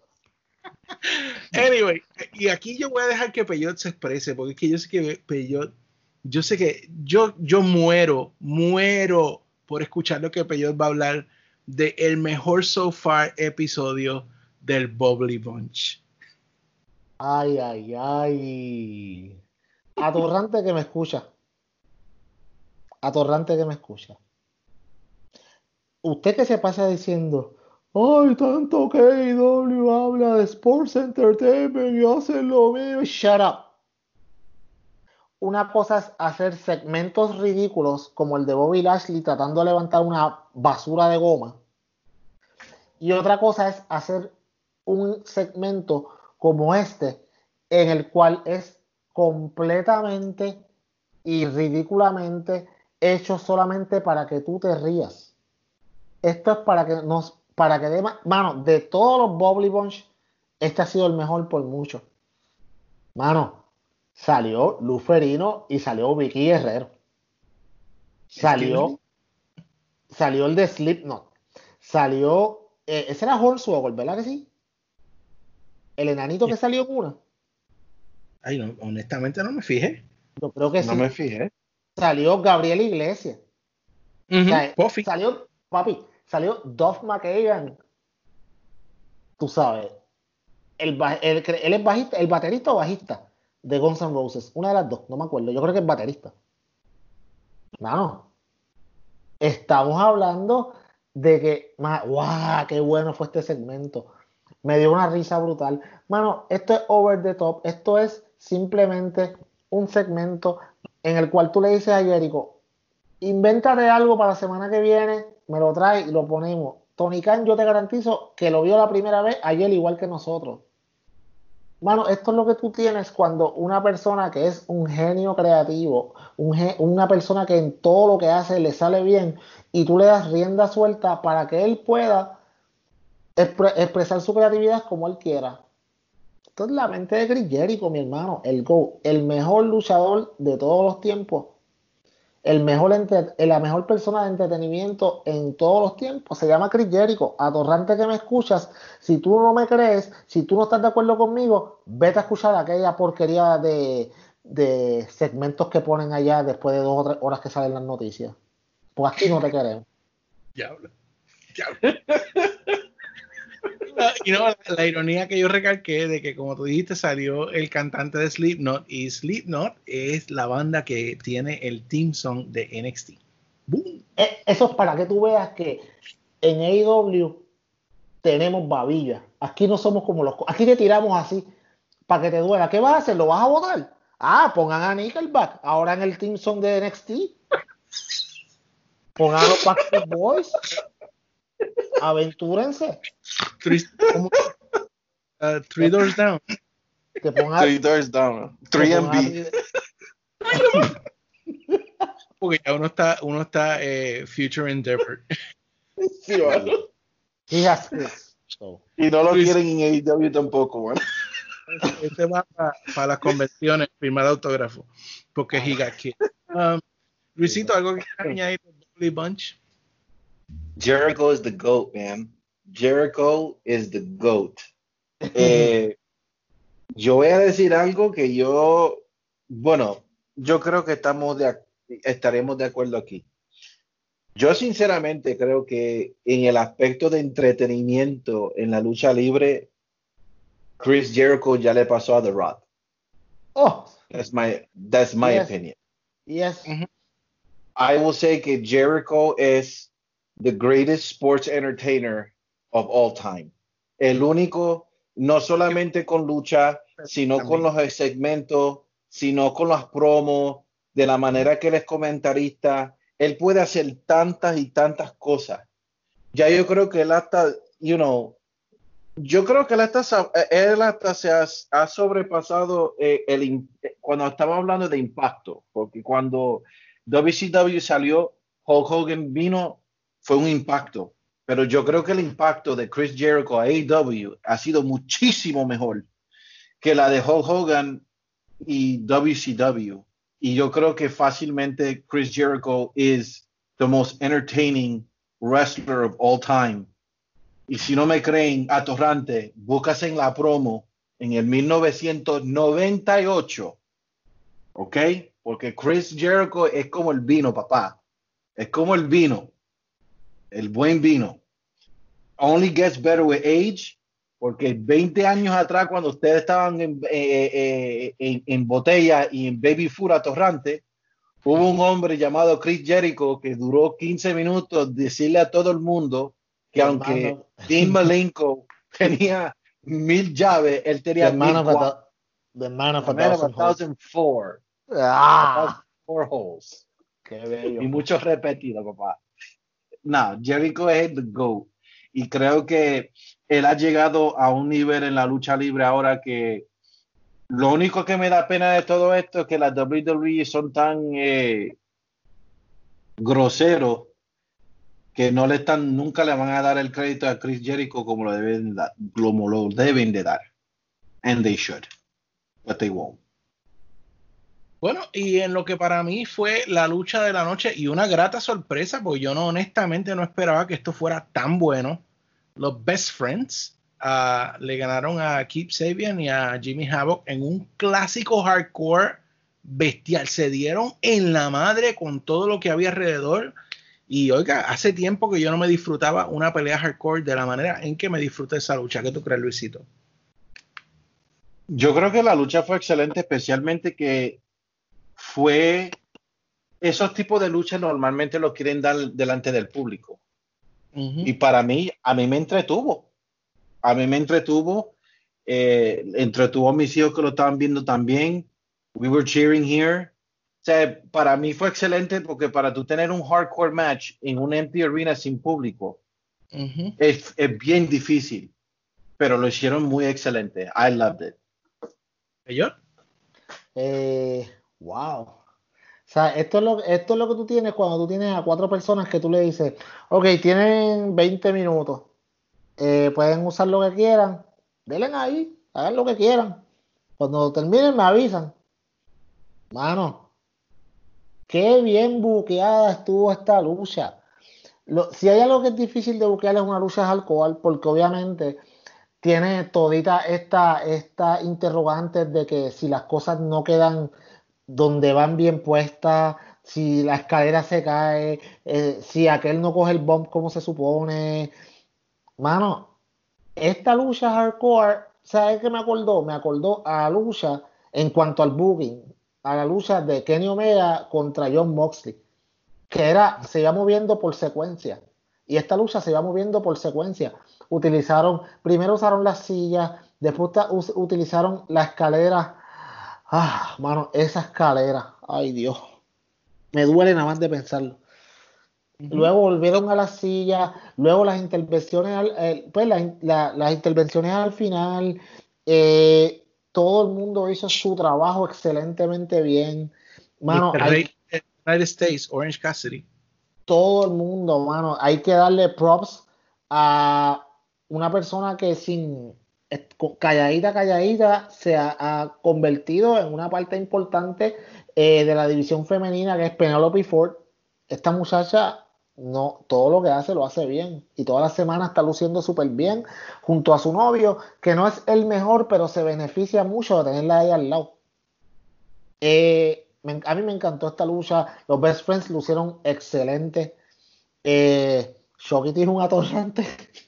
Anyway, y aquí yo voy a dejar que Peyot se exprese, porque es que yo sé que Peyot, yo sé que yo, yo muero, muero por escuchar lo que Peyot va a hablar de el mejor so far episodio del Bubbly Bunch. Ay, ay, ay. Atorrante que me escucha. Atorrante que me escucha. Usted que se pasa diciendo, ay, tanto que AEW habla de Sports Entertainment y hacen lo mismo. Shut up. Una cosa es hacer segmentos ridículos como el de Bobby Lashley tratando de levantar una basura de goma. Y otra cosa es hacer un segmento como este, en el cual es completamente y ridículamente hecho solamente para que tú te rías. Esto es para que nos, para que ma- mano, de todos los Bubbly Bunch, este ha sido el mejor por mucho. Mano, salió Luferino y salió Vicky Herrero. Salió, salió el de Slipknot. Salió, eh, ese era Hornswoggle, ¿verdad que sí? El enanito que salió en una. Ay, no, honestamente no me fijé. Yo creo que No sí. me fijé. Salió Gabriel Iglesias. Ujú, O sea, Puffy. Salió, papi, salió Duff McKagan. Tú sabes. El, el es bajista, el baterista o bajista de Guns N' Roses. Una de las dos, no me acuerdo. Yo creo que es baterista. Mano, estamos hablando de que, ¡guau! ¡Qué bueno fue este segmento! Me dio una risa brutal. Mano, esto es over the top. Esto es simplemente un segmento en el cual tú le dices a Jericho, invéntate algo para la semana que viene, me lo trae y lo ponemos. Tony Khan, yo te garantizo que lo vio la primera vez ayer igual que nosotros. Mano, esto es lo que tú tienes cuando una persona que es un genio creativo, una persona que en todo lo que hace le sale bien y tú le das rienda suelta para que él pueda expre- expresar su creatividad como él quiera. Esto es la mente de Chris Jericho, mi hermano. El Go, el mejor luchador de todos los tiempos. El mejor entre- la mejor persona de entretenimiento en todos los tiempos. Se llama Chris Jericho. Atorrante que me escuchas. Si tú no me crees, si tú no estás de acuerdo conmigo, vete a escuchar aquella porquería de, de segmentos que ponen allá después de dos o tres horas que salen las noticias. Pues aquí no te queremos. Diablo. Diablo. Y no, la, ironía que yo recalqué de que, como tú dijiste, salió el cantante de Slipknot y Slipknot es la banda que tiene el team song de NXT. ¡Boom! E- Eso es para que tú veas que en AEW tenemos babilla. Aquí no somos como los. Aquí te tiramos así para que te duela. ¿Qué vas a hacer? ¿Lo vas a votar? Ah, pongan a Nickelback ahora en el team song de NXT. Pongan a los Backstreet Boys. Aventúrense. Three. Uh, three Doors Down. Que pongan, Three doors down. que 3MB. pongan- Porque ya uno está, uno está eh, Future Endeavor. Sí, vale. He has this. So, Y no lo Luis- quieren en AEW tampoco, man. Este va para las convenciones, firmar autógrafo, porque he got kid. Um, Luisito, ¿algo que añadir de Bully Bunch? Jericho is the GOAT, man. Jericho is the GOAT. Eh, yo voy a decir algo que yo, bueno, yo creo que estamos de, estaremos de acuerdo aquí. Yo sinceramente creo que en el aspecto de entretenimiento en la lucha libre, Chris Jericho ya le pasó a The Rock. oh, That's my, that's my Yes. opinion. yes. I will say que Jericho es the greatest sports entertainer of all time. El único, no solamente con lucha, sino con los segmentos, sino con las promos, de la manera que él es comentarista. Él puede hacer tantas y tantas cosas. Ya yo creo que él hasta, you know, yo creo que él hasta, él hasta se ha, ha sobrepasado eh, el, cuando estamos hablando de impacto, porque cuando WCW salió, Hulk Hogan vino, fue un impacto. Pero yo creo que el impacto de Chris Jericho a AEW ha sido muchísimo mejor que la de Hulk Hogan y WCW. Y yo creo que fácilmente Chris Jericho is the most entertaining wrestler of all time. Y si no me creen, atorrante, búscase en la promo en el 1998. ¿Ok? Porque Chris Jericho es como el vino, papá. Es como el vino. El buen vino. Only gets better with age. Porque 20 años atrás, cuando ustedes estaban en, eh, eh, en- en botella y en baby food atorrante, hubo un hombre llamado Chris Jericho que duró 15 minutos decirle a todo el mundo que aunque. Dean Malenko tenía mil llaves, él tenía The man of a the man of The a man of a thousand four. Ah, Four holes. qué bello. Y muchos repetidos, papá. No, Jericho es the GOAT. Y creo que él ha llegado a un nivel en la lucha libre ahora que lo único que me da pena de todo esto es que las WWE son tan eh, groseros que no le están, nunca le van a dar el crédito a Chris Jericho como lo deben, da- como lo deben de dar. And they should. But they won't. Bueno, y en lo que para mí fue la lucha de la noche y una grata sorpresa, porque yo no honestamente no esperaba que esto fuera tan bueno. Los Best Friends ah, le ganaron a Keith Sabian y a Jimmy Havoc en un clásico hardcore bestial. Se dieron en la madre con todo lo que había alrededor. Y oiga, hace tiempo que yo no me disfrutaba una pelea hardcore de la manera en que me disfruté esa lucha. ¿Qué tú crees, Luisito? Yo creo que la lucha fue excelente, especialmente que fue esos tipos de luchas normalmente lo quieren dar delante del público. Y para mí, a mí me entretuvo. A mí me entretuvo. eh, entretuvo a mis hijos que lo estaban viendo también. We were cheering here. O sea, para mí fue excelente porque para tú tener un hardcore match en un empty arena sin público Ujú. es, es bien difícil. Pero lo hicieron muy excelente. I loved it. ¿Yo? Eh, wow. O sea, esto es, lo, esto es lo que tú tienes cuando tú tienes a cuatro personas que tú le dices, ok, tienen 20 minutos, eh, pueden usar lo que quieran, denle ahí, hagan lo que quieran. Cuando terminen me avisan. Mano, qué bien buqueada estuvo esta lucha. Si hay algo que es difícil de buquear es una lucha alcohol, porque obviamente tiene todita esta, esta interrogantes de que si las cosas no quedan donde van bien puestas, si la escalera se cae, eh, si aquel no coge el bump como se supone. Mano, esta lucha hardcore, ¿sabes qué me acordó? Me acordó a la lucha en cuanto al booking, a la lucha de Kenny Omega contra John Moxley, que era, se iba moviendo por secuencia. Y esta lucha se iba moviendo por secuencia. Utilizaron, primero usaron las sillas, después utilizaron la escalera. Ah, mano, esa escalera, ay Dios, me duele nada más de pensarlo. Luego volvieron a las sillas, luego las intervenciones, al, eh, pues la- la- las intervenciones al final, eh, todo el mundo hizo su trabajo excelentemente bien. Mano, hay- United States, Orange Cassidy. todo el mundo, mano, hay que darle props a una persona que sin calladita, calladita, se ha, convertido en una parte importante eh, de la división femenina que es Penelope Ford. Esta muchacha, no, todo lo que hace lo hace bien y toda la semana está luciendo súper bien junto a su novio, que no es el mejor, pero se beneficia mucho de tenerla ahí al lado. Eh, a mí me encantó esta lucha. Los Best Friends lucieron excelente. Eh, Shokity es un atorrante.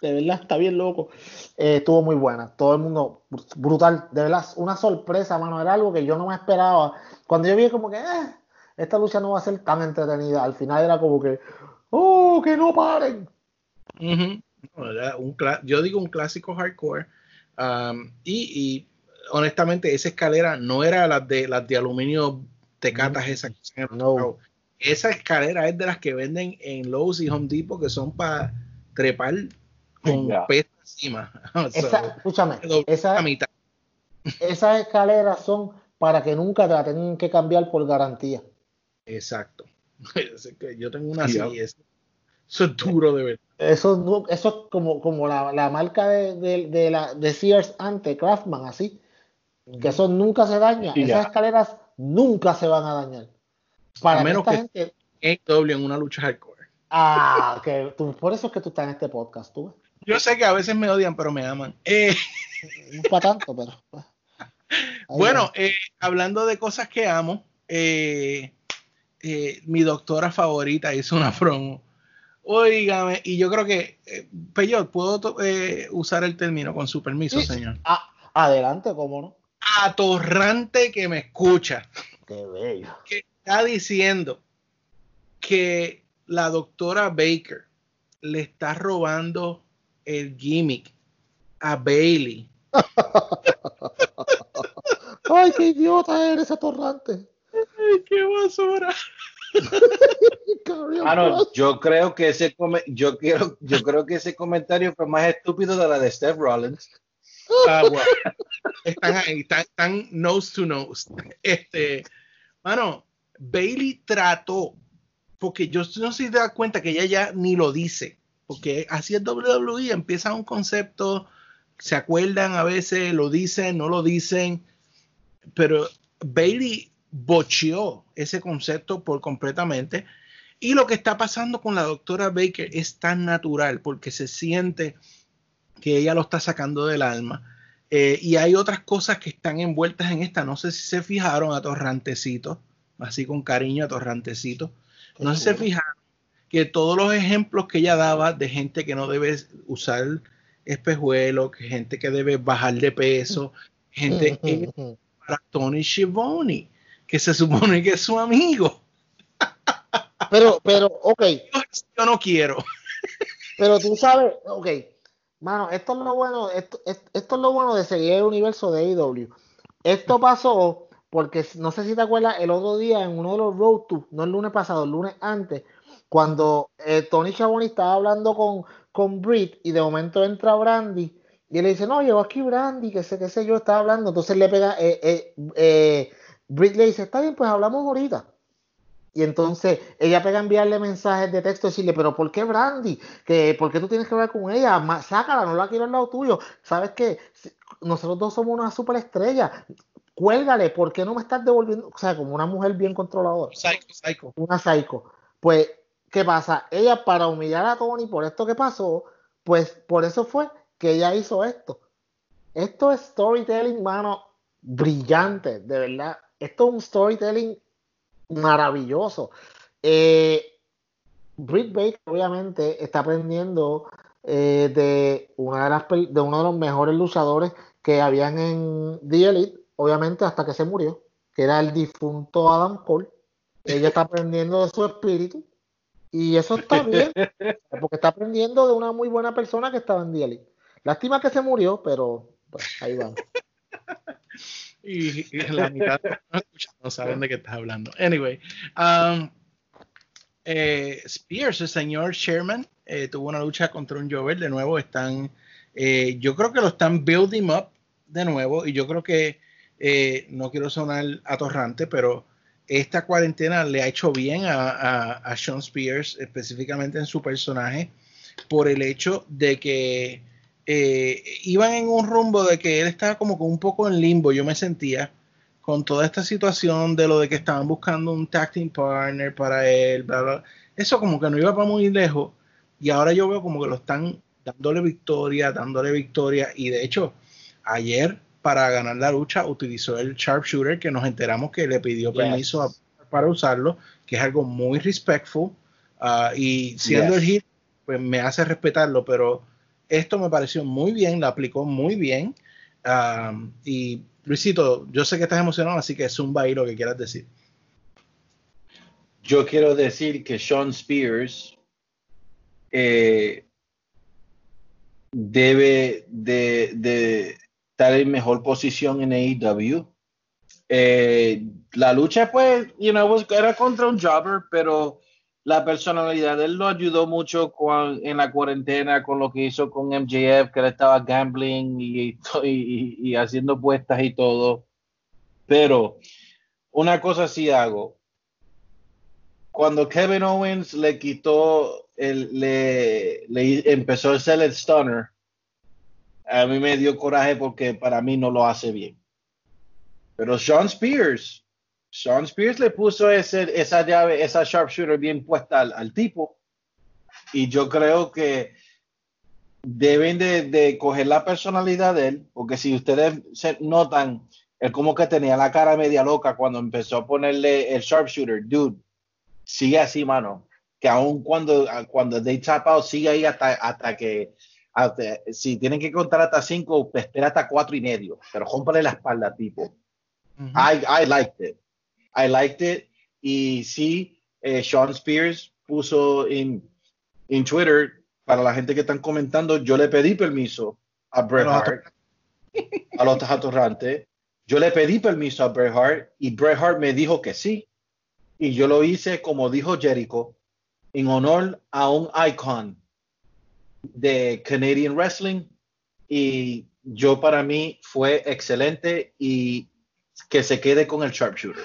De verdad, está bien loco. Eh, estuvo muy buena. Todo el mundo br- brutal. De verdad, una sorpresa, mano. Era algo que yo no me esperaba. Cuando yo vi como que "Eh, esta lucha no va a ser tan entretenida. Al final era como que, ¡oh, que no paren! No, un cla- yo digo un clásico hardcore. um, y, y, honestamente, esa escalera no era las de las de aluminio tecatas esas. que No. Esa escalera es de las que venden en Lowe's y Home Depot que son para trepar con peso encima. So, Esa, escúchame, doble esa, la mitad. esas escaleras son para que nunca te la tengan que cambiar por garantía. Exacto. Que yo tengo una Sí, así. Eso es duro de ver. Eso, es como, como la, la marca de, de, de la, de Sears antes, Craftman, así. Que eso nunca se daña. Esas ya. escaleras nunca se van a dañar. Para A que menos esta que- gente. En doble en una lucha hardcore. Ah, que tú- por eso es que tú estás en este podcast, tú. Yo sé que a veces me odian, pero me aman. Eh, No para tanto, pero. pues. Bueno, eh, hablando de cosas que amo, eh, mi doctora favorita hizo una promo. Óigame, y yo creo que, Peyot, ¿puedo usar el término con su permiso, Sí. señor? Ah, adelante, cómo no. Atorrante que me escucha, Qué bello. que está diciendo que la doctora Baker le está robando el gimmick a Bailey. Ay, qué idiota eres, atorrante. Ay, qué basura. Bro. yo creo que ese yo quiero, yo creo que ese comentario fue más estúpido de la de Steph Rollins. Ah, bueno. Están ahí, están, están nose to nose. Este, mano, Bailey trató, porque yo no sé si te das cuenta que ella ya ni lo dice, porque así es WWE, empieza un concepto, se acuerdan a veces, lo dicen, no lo dicen, pero Bailey bocheó ese concepto por completamente. Y lo que está pasando con la doctora Baker es tan natural porque se siente que ella lo está sacando del alma. Eh, y hay otras cosas que están envueltas en esta. No sé si se fijaron a Torrantecito, así con cariño a Torrantecito. No sé si se fijaron que todos los ejemplos que ella daba de gente que no debe usar espejuelos, que gente que debe bajar de peso, gente que para Tony Schiavone, que se supone que es su amigo. Pero, pero, ok, Yo no quiero. pero tú sabes, ok, mano, esto es lo bueno, esto, es- esto es lo bueno de seguir el universo de AEW. Esto pasó porque no sé si te acuerdas el otro día en uno de los road to, no el lunes pasado, el lunes antes, cuando eh, Tony Schiavone estaba hablando con, con Britt y de momento entra Brandy y él le dice, no, llegó aquí Brandy, que sé, qué sé yo, estaba hablando, entonces le pega, eh, eh, eh, Britt le dice, está bien, pues hablamos ahorita. Y entonces ella pega a enviarle mensajes de texto y decirle, pero ¿por qué Brandy? ¿Que, ¿Por qué tú tienes que hablar con ella? Sácala, no la quiero al lado tuyo. ¿Sabes qué? Nosotros dos somos una superestrella. Cuélgale, ¿por qué no me estás devolviendo? O sea, como una mujer bien controladora Psycho, psycho. una psycho. Pues, ¿qué pasa? Ella para humillar a Tony por esto que pasó, pues por eso fue que ella hizo esto. Esto es storytelling, mano, brillante, de verdad. Esto es un storytelling maravilloso. Eh, Britt Baker, obviamente, está aprendiendo eh, de, una de, las, de uno de los mejores luchadores que habían en The Elite, obviamente, hasta que se murió, que era el difunto Adam Cole. Ella está aprendiendo de su espíritu. Y eso está bien, porque está aprendiendo de una muy buena persona que estaba en Elite. Lástima que se murió, pero pues, ahí vamos. Y, y la mitad no saben de qué estás hablando. Anyway, um, eh, Spears, el señor Sherman, eh, tuvo una lucha contra un Jover. De nuevo, están, eh, yo creo que lo están building up de nuevo. Y yo creo que, eh, no quiero sonar atorrante, pero esta cuarentena le ha hecho bien a, Sean Spears, específicamente en su personaje, por el hecho de que eh, iban en un rumbo de que él estaba como con un poco en limbo, yo me sentía, con toda esta situación de lo de que estaban buscando un team partner para él, bla. eso como que no iba para muy lejos, y ahora yo veo como que lo están dándole victoria, dándole victoria, y de hecho, ayer para ganar la lucha utilizó el sharpshooter que nos enteramos que le pidió Yes. permiso a- para usarlo, que es algo muy respectful, ah, y siendo Yes. el hit, pues me hace respetarlo, pero esto me pareció muy bien, lo aplicó muy bien. Um, y Luisito, yo sé que estás emocionado, así que zumba ahí lo que quieras decir. Yo quiero decir que Sean Spears eh, debe de, de estar en mejor posición en AEW. Eh, la lucha, pues, you know, era contra un jobber, pero la personalidad de él lo ayudó mucho con- en la cuarentena con lo que hizo con MJF, que él estaba gambling y, haciendo puestas y todo. Pero una cosa sí hago. Cuando Kevin Owens le quitó, el, le, le empezó a hacer el stunner, a mí me dio coraje porque para mí no lo hace bien. Pero Sean Spears, Sean Spears le puso ese, esa llave, esa sharpshooter bien puesta al, tipo. Y yo creo que deben de, de coger la personalidad de él, porque si ustedes se notan, él como que tenía la cara media loca cuando empezó a ponerle el sharpshooter, dude, sigue así, mano, que aun cuando, cuando they tap out, sigue ahí hasta, hasta que, si tienen que contar hasta cinco, espera hasta cuatro y medio, pero rómpale la espalda, tipo. I, I liked it. I liked it. Y sí, eh, Sean Spears puso en, Twitter, para la gente que están comentando, yo le pedí permiso a Bret Hart, a los atorrantes. Yo le pedí permiso a Bret Hart y Bret Hart me dijo que sí. Y yo lo hice, como dijo Jericho, en honor a un icon de Canadian Wrestling. Y yo para mí fue excelente y que se quede con el sharpshooter.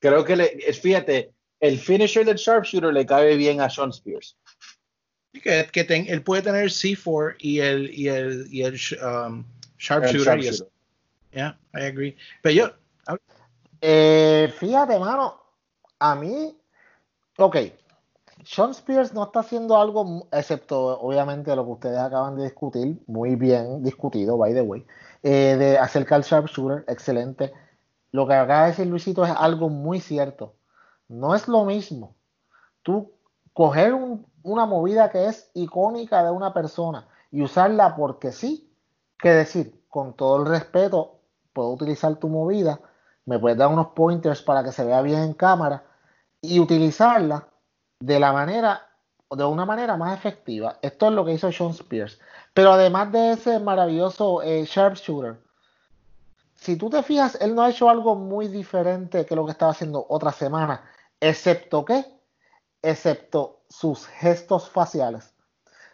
Creo que, le, es- fíjate, el finisher del sharpshooter le cabe bien a Sean Spears. Que, que ten- él puede tener C4 y el, y el, y el um, El sharpshooter. sharpshooter. Yeah, I agree. Pero yo, Eh, fíjate, mano, a mí, ok, Sean Spears no está haciendo algo, excepto obviamente lo que ustedes acaban de discutir, muy bien discutido, by the way, eh, de acerca del sharpshooter, excelente. Lo que acaba de decir Luisito es algo muy cierto. No es lo mismo tú coger un- una movida que es icónica de una persona y usarla porque sí, que decir, con todo el respeto, puedo utilizar tu movida, me puedes dar unos pointers para que se vea bien en cámara y utilizarla de la manera de una manera más efectiva. Esto es lo que hizo Sean Spears. Pero además de ese maravilloso eh, sharpshooter, si tú te fijas, él no ha hecho algo muy diferente que lo que estaba haciendo otra semana, excepto que, excepto sus gestos faciales.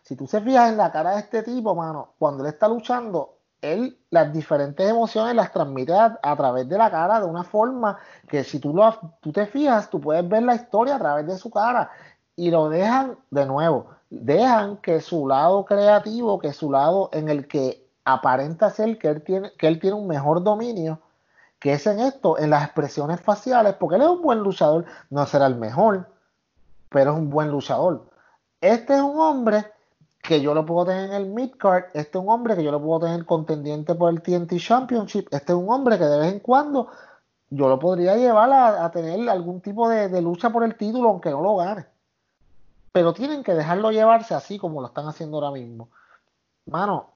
Si tú se fijas en la cara de este tipo, mano, cuando él está luchando, él las diferentes emociones las transmite a, través de la cara de una forma que si tú, lo, tú te fijas, tú puedes ver la historia a través de su cara y lo dejan de nuevo, dejan que su lado creativo, que su lado en el que aparenta ser que él tiene, que él tiene un mejor dominio, que es en esto, en las expresiones faciales, porque él es un buen luchador, no será el mejor, pero es un buen luchador. Este es un hombre que yo lo puedo tener en el midcard, este es un hombre que yo lo puedo tener contendiente por el TNT Championship, este es un hombre que de vez en cuando yo lo podría llevar a, tener algún tipo de, de, lucha por el título, aunque no lo gane. Pero tienen que dejarlo llevarse así como lo están haciendo ahora mismo. Mano,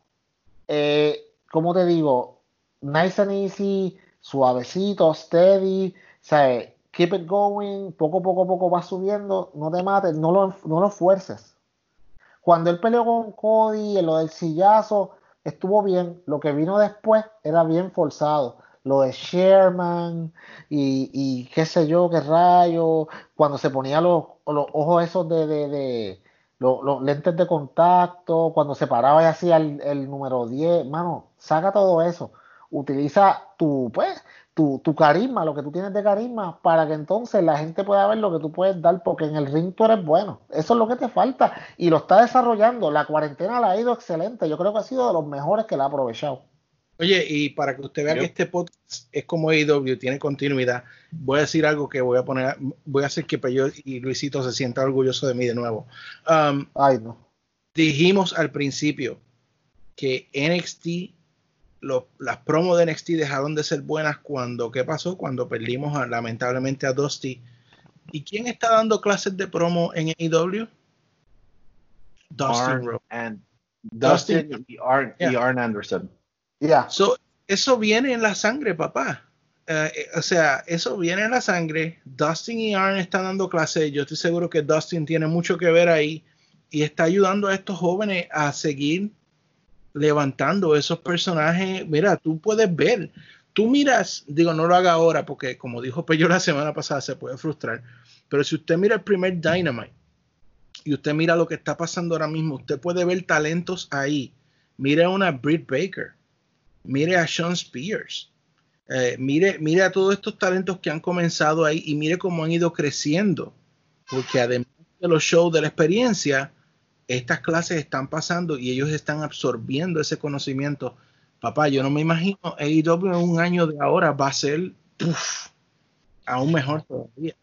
eh, como te digo, nice and easy, suavecito, steady, ¿sabes? Keep it going, poco, poco, poco va subiendo, no te mates, no lo, no lo fuerces. Cuando él peleó con Cody, lo del sillazo, estuvo bien. Lo que vino después era bien forzado. Lo de Sherman y, y qué sé yo, qué rayo. Cuando se ponía los, los ojos esos de, de, de los, los, lentes de contacto, cuando se paraba y hacía el, el número 10. Mano, saca todo eso. Utiliza tu, pues, tu, tu, carisma, lo que tú tienes de carisma, para que entonces la gente pueda ver lo que tú puedes dar, porque en el ring tú eres bueno. Eso es lo que te falta y lo está desarrollando. La cuarentena la ha ido excelente. Yo creo que ha sido de los mejores que la ha aprovechado. Oye, y para que usted vea Yo. que este podcast es como AEW, tiene continuidad, voy a decir algo que voy a poner, voy a hacer que yo y Luisito se sienta orgulloso de mí de nuevo. Um, Ay, no. Dijimos al principio que NXT lo, las promos de NXT dejaron de ser buenas cuando, ¿qué pasó? Cuando perdimos a, lamentablemente a Dusty. ¿Y quién está dando clases de promo en AEW? Dustin Rhodes. And Dustin, Dustin y, Arn, yeah. y Arn Anderson. Yeah. So, eso viene en la sangre, papá. Uh, o sea, eso viene en la sangre. Dustin y Arn están dando clases. Yo estoy seguro que Dustin tiene mucho que ver ahí y está ayudando a estos jóvenes a seguir levantando esos personajes. Mira, tú puedes ver, tú miras, digo, no lo haga ahora porque como dijo Peyo la semana pasada se puede frustrar, pero si usted mira el primer Dynamite y usted mira lo que está pasando ahora mismo, usted puede ver talentos ahí. Mire a una Britt Baker, mire a Sean Spears, eh, mire, mire a todos estos talentos que han comenzado ahí y mire cómo han ido creciendo, porque además de los shows de la experiencia, estas clases están pasando y ellos están absorbiendo ese conocimiento. Papá, yo no me imagino AEW en un año de ahora va a ser aún mejor todavía.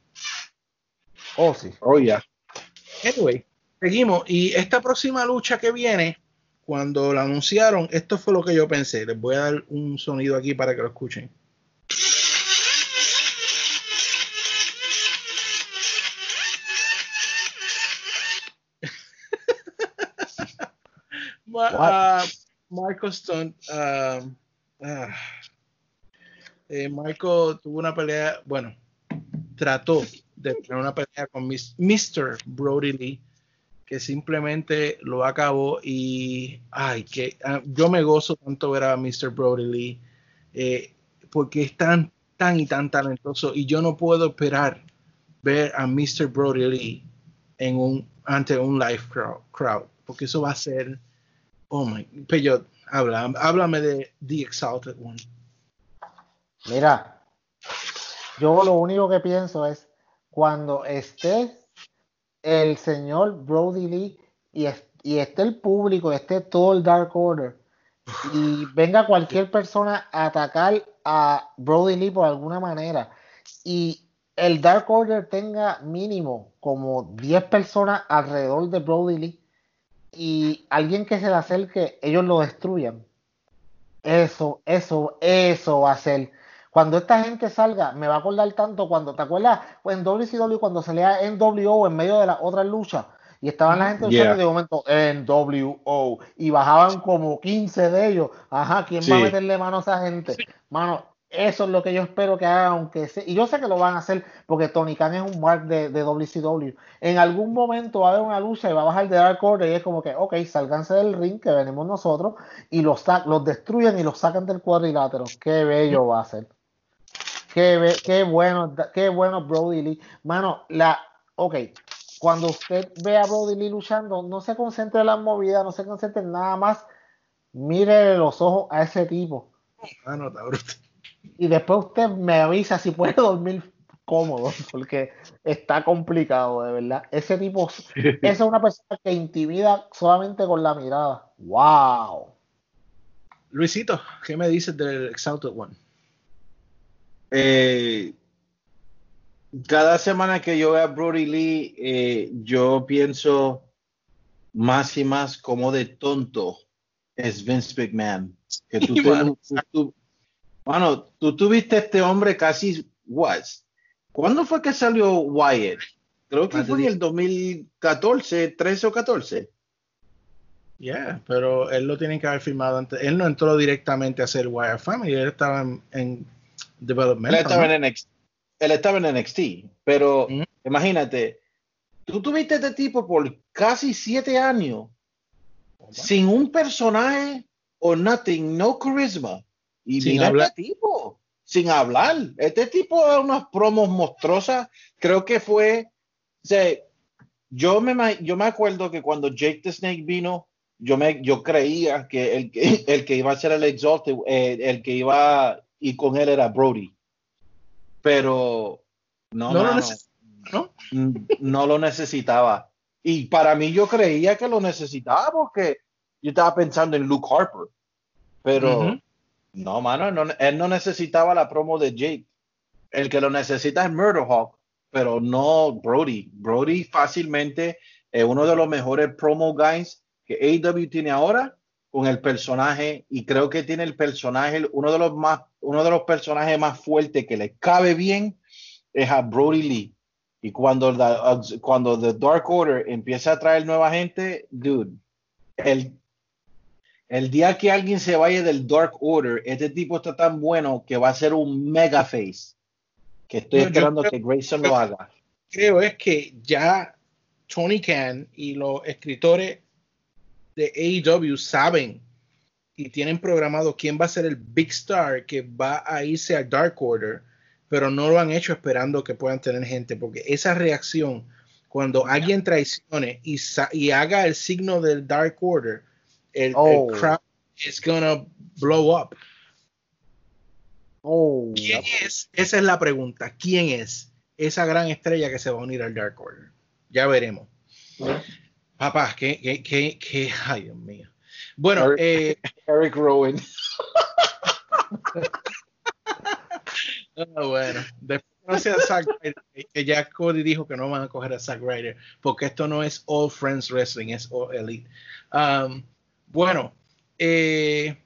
Oh, sí. Oh, ya. Yeah. Anyway, seguimos. Y esta próxima lucha que viene, cuando la anunciaron, esto fue lo que yo pensé. Les voy a dar un sonido aquí para que lo escuchen. Uh, Marco Stone, uh, uh, eh, Marco tuvo una pelea, bueno, trató de tener una pelea con Mr. Brody Lee, que simplemente lo acabó y, ay, que yo me gozo tanto ver a Mr. Brody Lee, eh, porque es tan, tan y tan talentoso y yo no puedo esperar ver a Mr. Brody Lee en un, ante un live crowd, crowd porque eso va a ser Oh my, Peyot, habla, háblame de The Exalted One. Mira, yo lo único que pienso es cuando esté el señor Brody Lee y, y esté el público, esté todo el Dark Order y venga cualquier persona a atacar a Brody Lee por alguna manera y el Dark Order tenga mínimo como 10 personas alrededor de Brody Lee y alguien que se le acerque, ellos lo destruyan. Eso, eso, eso va a ser. Cuando esta gente salga, me va a acordar tanto cuando, ¿te acuerdas? Pues en WCW cuando salía NWO en medio de la otra lucha y estaban la gente yeah. de momento NWO y bajaban como 15 de ellos. Ajá, ¿quién sí. va a meterle mano a esa gente? Sí. Mano, eso es lo que yo espero que hagan, aunque sea, y yo sé que lo van a hacer porque Tony Khan es un mark de, de, WCW. En algún momento va a haber una lucha y va a bajar de Dark Order y es como que, ok, salganse del ring que venimos nosotros y los, los destruyen y los sacan del cuadrilátero. Qué bello va a ser. Qué, qué bueno, qué bueno Brody Lee. Mano, la, ok, cuando usted ve a Brody Lee luchando, no se concentre en las movidas, no se concentre en nada más mire los ojos a ese tipo. Ah, no, está bruto. Y después usted me avisa si puede dormir cómodo, porque está complicado, de verdad. Ese tipo, esa es una persona que intimida solamente con la mirada. ¡Wow! Luisito, ¿qué me dices del Exalted One? Eh, cada semana que yo veo a Brody Lee, eh, yo pienso más y más como de tonto es Vince McMahon. Que tú, mano, tú tuviste este hombre casi, what? ¿Cuándo fue que salió Wyatt? Creo que fue en el 2014, 13 o 14. Yeah, pero él lo tiene que haber firmado antes. Él no entró directamente a hacer Wire Family, él estaba en, en Él development. estaba en NXT, él estaba en NXT, pero Mm. imagínate, tú tuviste este tipo por casi siete años sin un personaje o nothing, no carisma. Y Sin mira hablar. este tipo, sin hablar. Este tipo da unas promos monstruosas. Creo que fue, o sea, yo me, yo me acuerdo que cuando Jake the Snake vino, yo, me, yo creía que el, que el que iba a ser el Exalted, eh, el que iba y con él era Brody. Pero no, No lo mano, neces- ¿no? n- no lo necesitaba. Y para mí yo creía que lo necesitaba porque yo estaba pensando en Luke Harper. Pero Ujú. No, mano, no- él no necesitaba la promo de Jake. El que lo necesita es Murderhawk, pero no Brody. Brody fácilmente es uno de los mejores promo guys que AEW tiene ahora con el personaje y creo que tiene el personaje uno de los más uno de los personajes más fuertes que le cabe bien es a Brody Lee. Y cuando, cuando The Dark Order empieza a traer nueva gente, dude, el, el día que alguien se vaya del Dark Order, este tipo está tan bueno que va a ser un mega face. Que estoy esperando creo- que Grayson lo haga. Creo es que ya Tony Khan y los escritores de AEW saben y tienen programado quién va a ser el big star que va a irse al Dark Order, pero no lo han hecho esperando que puedan tener gente, porque esa reacción cuando alguien traicione y haga el signo del Dark Order, el, el Oh. crowd is gonna blow up. Oh, ¿Quién es? Esa es la pregunta. ¿Quién es esa gran estrella que se va a unir al Dark Order? Ya veremos. Papá, que, que, que, que- ay Dios mío. Bueno, Eric- eh, Eric Rowan. ah, bueno, después no sea Zack Ryder, que ya Cody dijo que no van a coger a Zack Ryder, porque esto no es All Friends Wrestling, es All Elite. Um, bueno, eh,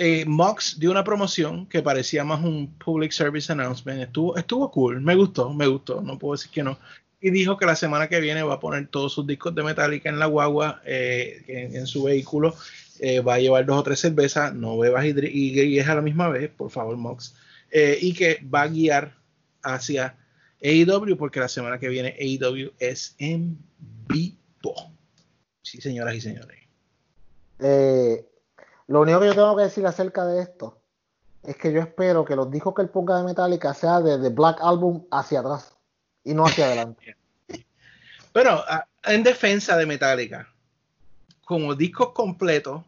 eh, Mox dio una promoción que parecía más un public service announcement. Estuvo, estuvo cool, me gustó, me gustó, no puedo decir que no. Y dijo que la semana que viene va a poner todos sus discos de Metallica en la guagua, eh, en, su vehículo. Eh, va a llevar dos o tres cervezas, no bebas y, y, a la misma vez, por favor, Mox. Y que va a guiar hacia AEW porque la semana que viene AEW es en vivo. Sí, señoras y señores. Eh, lo único que yo tengo que decir acerca de esto es que yo espero que los discos que él ponga de Metallica sea de The Black Album hacia atrás y no hacia adelante. Pero ah, en defensa de Metallica, como discos completos,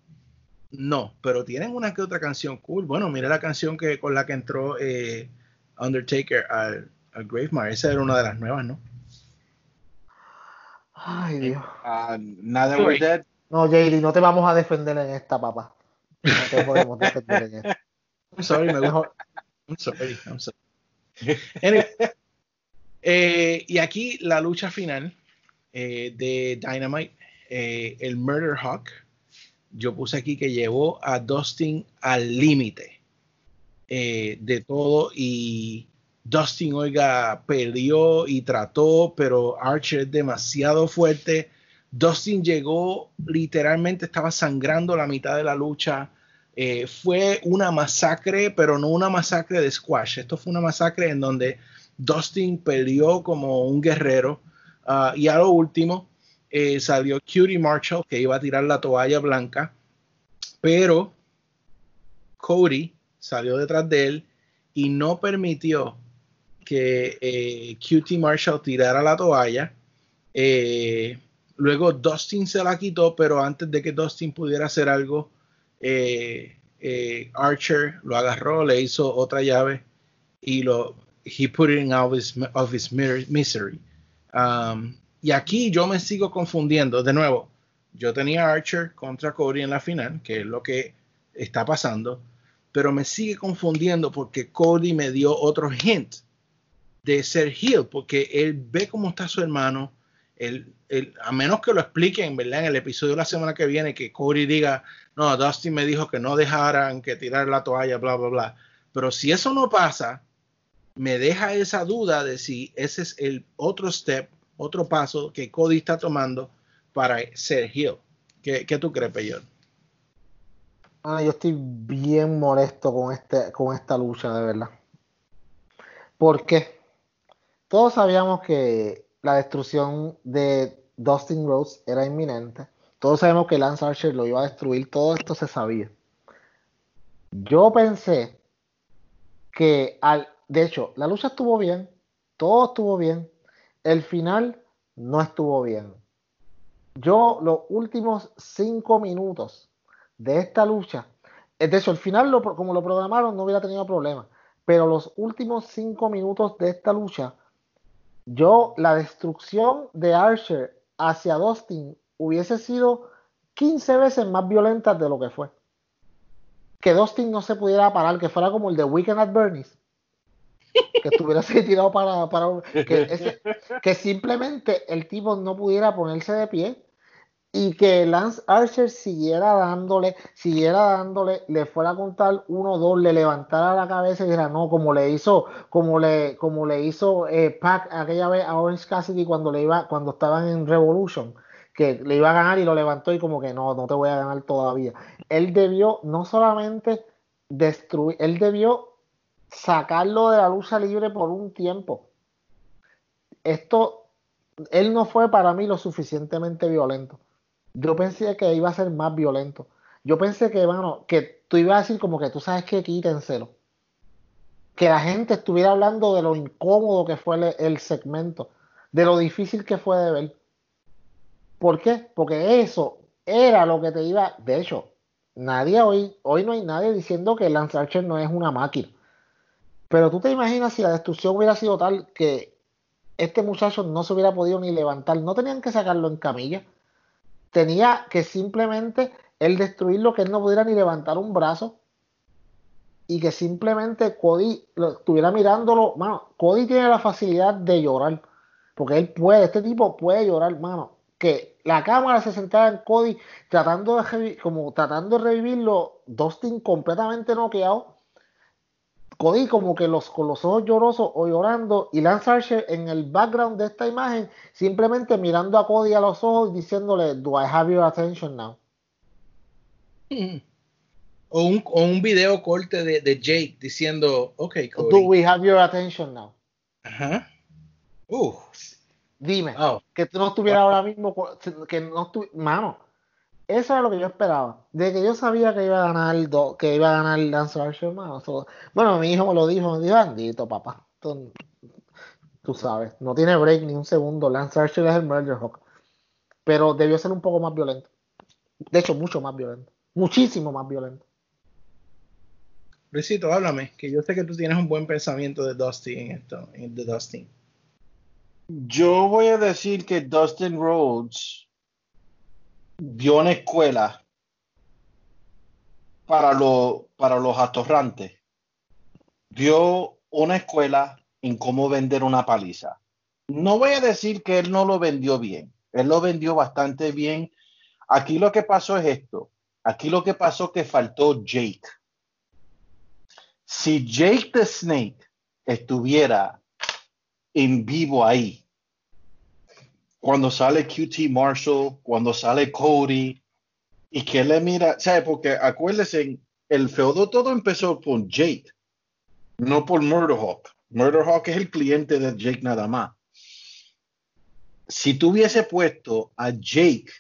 no, pero tienen una que otra canción cool. Bueno, mira la canción que con la que entró eh, Undertaker al, al Gravemire. Esa era una de las nuevas, ¿no? Ay, Dios. Ah, Now that we're dead. No, JD, no te vamos a defender en esta, papá. No te podemos defender en esta. I'm sorry, me gusta. I'm sorry, I'm sorry. Anyway, eh, y aquí la lucha final eh, de Dynamite, eh, el Murder Hawk. Yo puse aquí que llevó a Dustin al límite de todo y Dustin, oiga, peleó y trató, pero Archer es demasiado fuerte. Dustin llegó, literalmente estaba sangrando la mitad de la lucha. Eh, fue una masacre, pero no una masacre de squash. Esto fue una masacre en donde Dustin peleó como un guerrero. Ah, y a lo último eh, salió Cutie Marshall, que iba a tirar la toalla blanca, pero Cody salió detrás de él y no permitió que eh, Cutie Marshall tirara la toalla. Luego Dustin se la quitó, pero antes de que Dustin pudiera hacer algo, eh, eh, Archer lo agarró, le hizo otra llave y lo he put it in his, of his misery. Um, y aquí yo me sigo confundiendo. De nuevo, yo tenía Archer contra Cody en la final, que es lo que está pasando, pero me sigue confundiendo porque Cody me dio otro hint de ser heel, porque él ve cómo está su hermano, él, a menos que lo expliquen, ¿verdad? En el episodio de la semana que viene, que Cody diga, no, Dustin me dijo que no dejaran que tirar la toalla, bla, bla, bla. Pero si eso no pasa, me deja esa duda de si ese es el otro step, otro paso que Cody está tomando para ser heel. ¿Qué, qué tú crees, Peyor? Ah, yo estoy bien molesto con, este, con esta lucha, de verdad. Porque todos sabíamos que la destrucción de Dustin Rhodes era inminente. Todos sabemos que Lance Archer lo iba a destruir. Todo esto se sabía. Yo pensé que al. De hecho, la lucha estuvo bien. Todo estuvo bien. El final no estuvo bien. Yo, los últimos cinco minutos de esta lucha, eh, de hecho, el final, como lo programaron, no hubiera tenido problema. Pero los últimos cinco minutos de esta lucha, yo, la destrucción de Archer hacia Dustin hubiese sido 15 veces más violenta de lo que fue. Que Dustin no se pudiera parar, que fuera como el de Weekend at Bernie's. Que estuviera así tirado para. que simplemente el tipo no pudiera ponerse de pie y que Lance Archer siguiera dándole, siguiera dándole, le fuera a contar uno dos, le levantara la cabeza y dijera no, como le hizo, como le, como le hizo eh, Pac aquella vez a Orange Cassidy cuando le iba, cuando estaban en Revolution, que le iba a ganar y lo levantó y como que no, no te voy a ganar todavía. Él debió no solamente destruir, él debió sacarlo de la lucha libre por un tiempo. Esto, él no fue para mí lo suficientemente violento yo pensé que iba a ser más violento. Yo pensé que, bueno, que tú ibas a decir como que tú sabes que quítenselo. Que la gente estuviera hablando de lo incómodo que fue el, segmento, de lo difícil que fue de ver. ¿Por qué? Porque eso era lo que te iba. De hecho, nadie hoy, hoy no hay nadie diciendo que Lance Archer no es una máquina. Pero tú te imaginas si la destrucción hubiera sido tal que este muchacho no se hubiera podido ni levantar, no tenían que sacarlo en camilla tenía que simplemente él destruirlo, que él no pudiera ni levantar un brazo y que simplemente Cody lo estuviera mirándolo. Mano, Cody tiene la facilidad de llorar, porque él puede, este tipo puede llorar, mano. Que la cámara se sentaba en Cody tratando de, como tratando de revivirlo, Dustin completamente noqueado Cody como que los, con los ojos llorosos o llorando y Lance Archer en el background de esta imagen simplemente mirando a Cody a los ojos diciéndole Do I have your attention now? O, un, o un video corte de, de, Jake diciendo Ok, Cody. Do we have your attention now? Ajá. Uh. Dime, oh. que tú no estuvieras ahora mismo, que no estuvieras, mano, eso era lo que yo esperaba. De que yo sabía que iba a ganar que iba a ganar Lance Archer, bueno, mi hijo me lo dijo, me dijo, bandito, papá. Tú, sabes, no tiene break ni un segundo. Lance Archer es el Murder Hawk. Pero debió ser un poco más violento. De hecho, mucho más violento. Muchísimo más violento. Luisito, háblame, que yo sé que tú tienes un buen pensamiento de Dustin en esto, de Dustin. Yo voy a decir que Dustin Rhodes vio una escuela para, para los atorrantes. Vio una escuela en cómo vender una paliza. No voy a decir que él no lo vendió bien. Él lo vendió bastante bien. Aquí lo que pasó es esto. Aquí lo que pasó que faltó Jake. Si Jake the Snake estuviera en vivo ahí, cuando sale QT Marshall, cuando sale Cody, y que le mira, ¿sabe? Porque acuérdense, el feudo todo empezó con Jake, no por Murderhawk. Murderhawk es el cliente de Jake nada más. Si tuviese puesto a Jake,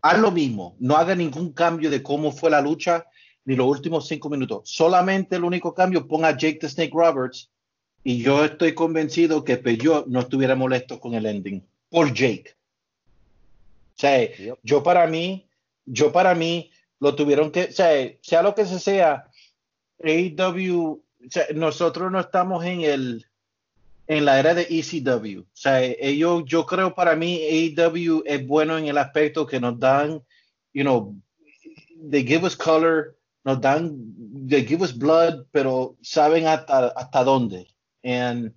haz lo mismo, no haga ningún cambio de cómo fue la lucha ni los últimos cinco minutos. Solamente el único cambio, ponga a Jake the Snake Roberts y yo estoy convencido que yo no estuviera molesto con el ending por Jake. O sea, yo para mí, yo para mí, Lo tuvieron que, o sea, sea lo que sea, AEW, o sea, nosotros no estamos en el en la era de ECW. O sea, ellos, yo creo para mí AEW es bueno en el aspecto que nos dan, you know, they give us color, nos dan, they give us blood, pero saben hasta, hasta dónde. And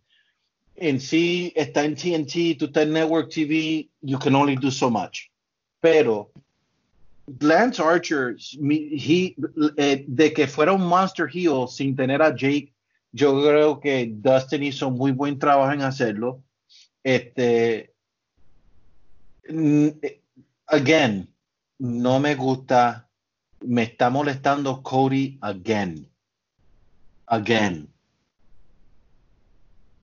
en sí está en TNT, tú estás en Network TV, you can only do so much. Pero Lance Archer, he, eh, de que fuera un monster heel sin tener a Jake, yo creo que Dustin hizo muy buen trabajo en hacerlo. Este, again, no me gusta, me está molestando Cody again, again.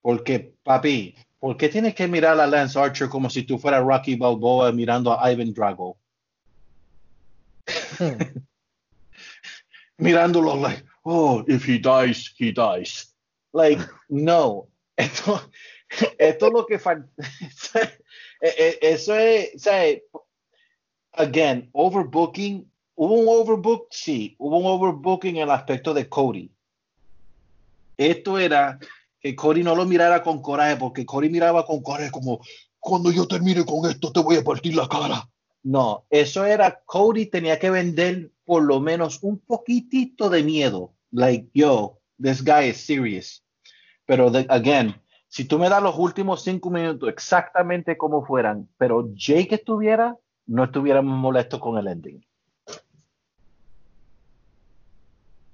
Porque, papi, ¿por qué tienes que mirar a Lance Archer como si tú fueras Rocky Balboa mirando a Ivan Drago? Mirándolo, like, oh, if he dies, he dies. Like, no. Esto, esto es lo que falta. E, e, eso es, o sea, again, overbooking. ¿Hubo un overbook? Sí, hubo un overbooking en el aspecto de Cody. Esto era que Cody no lo mirara con coraje, porque Cody miraba con coraje como, cuando yo termine con esto te voy a partir la cara. No, eso era, Cody tenía que vender por lo menos un poquitito de miedo. Like, yo, this guy is serious. Pero, again, si tú me das los últimos cinco minutos exactamente como fueran, pero Jake estuviera, no estuviéramos molestos con el ending.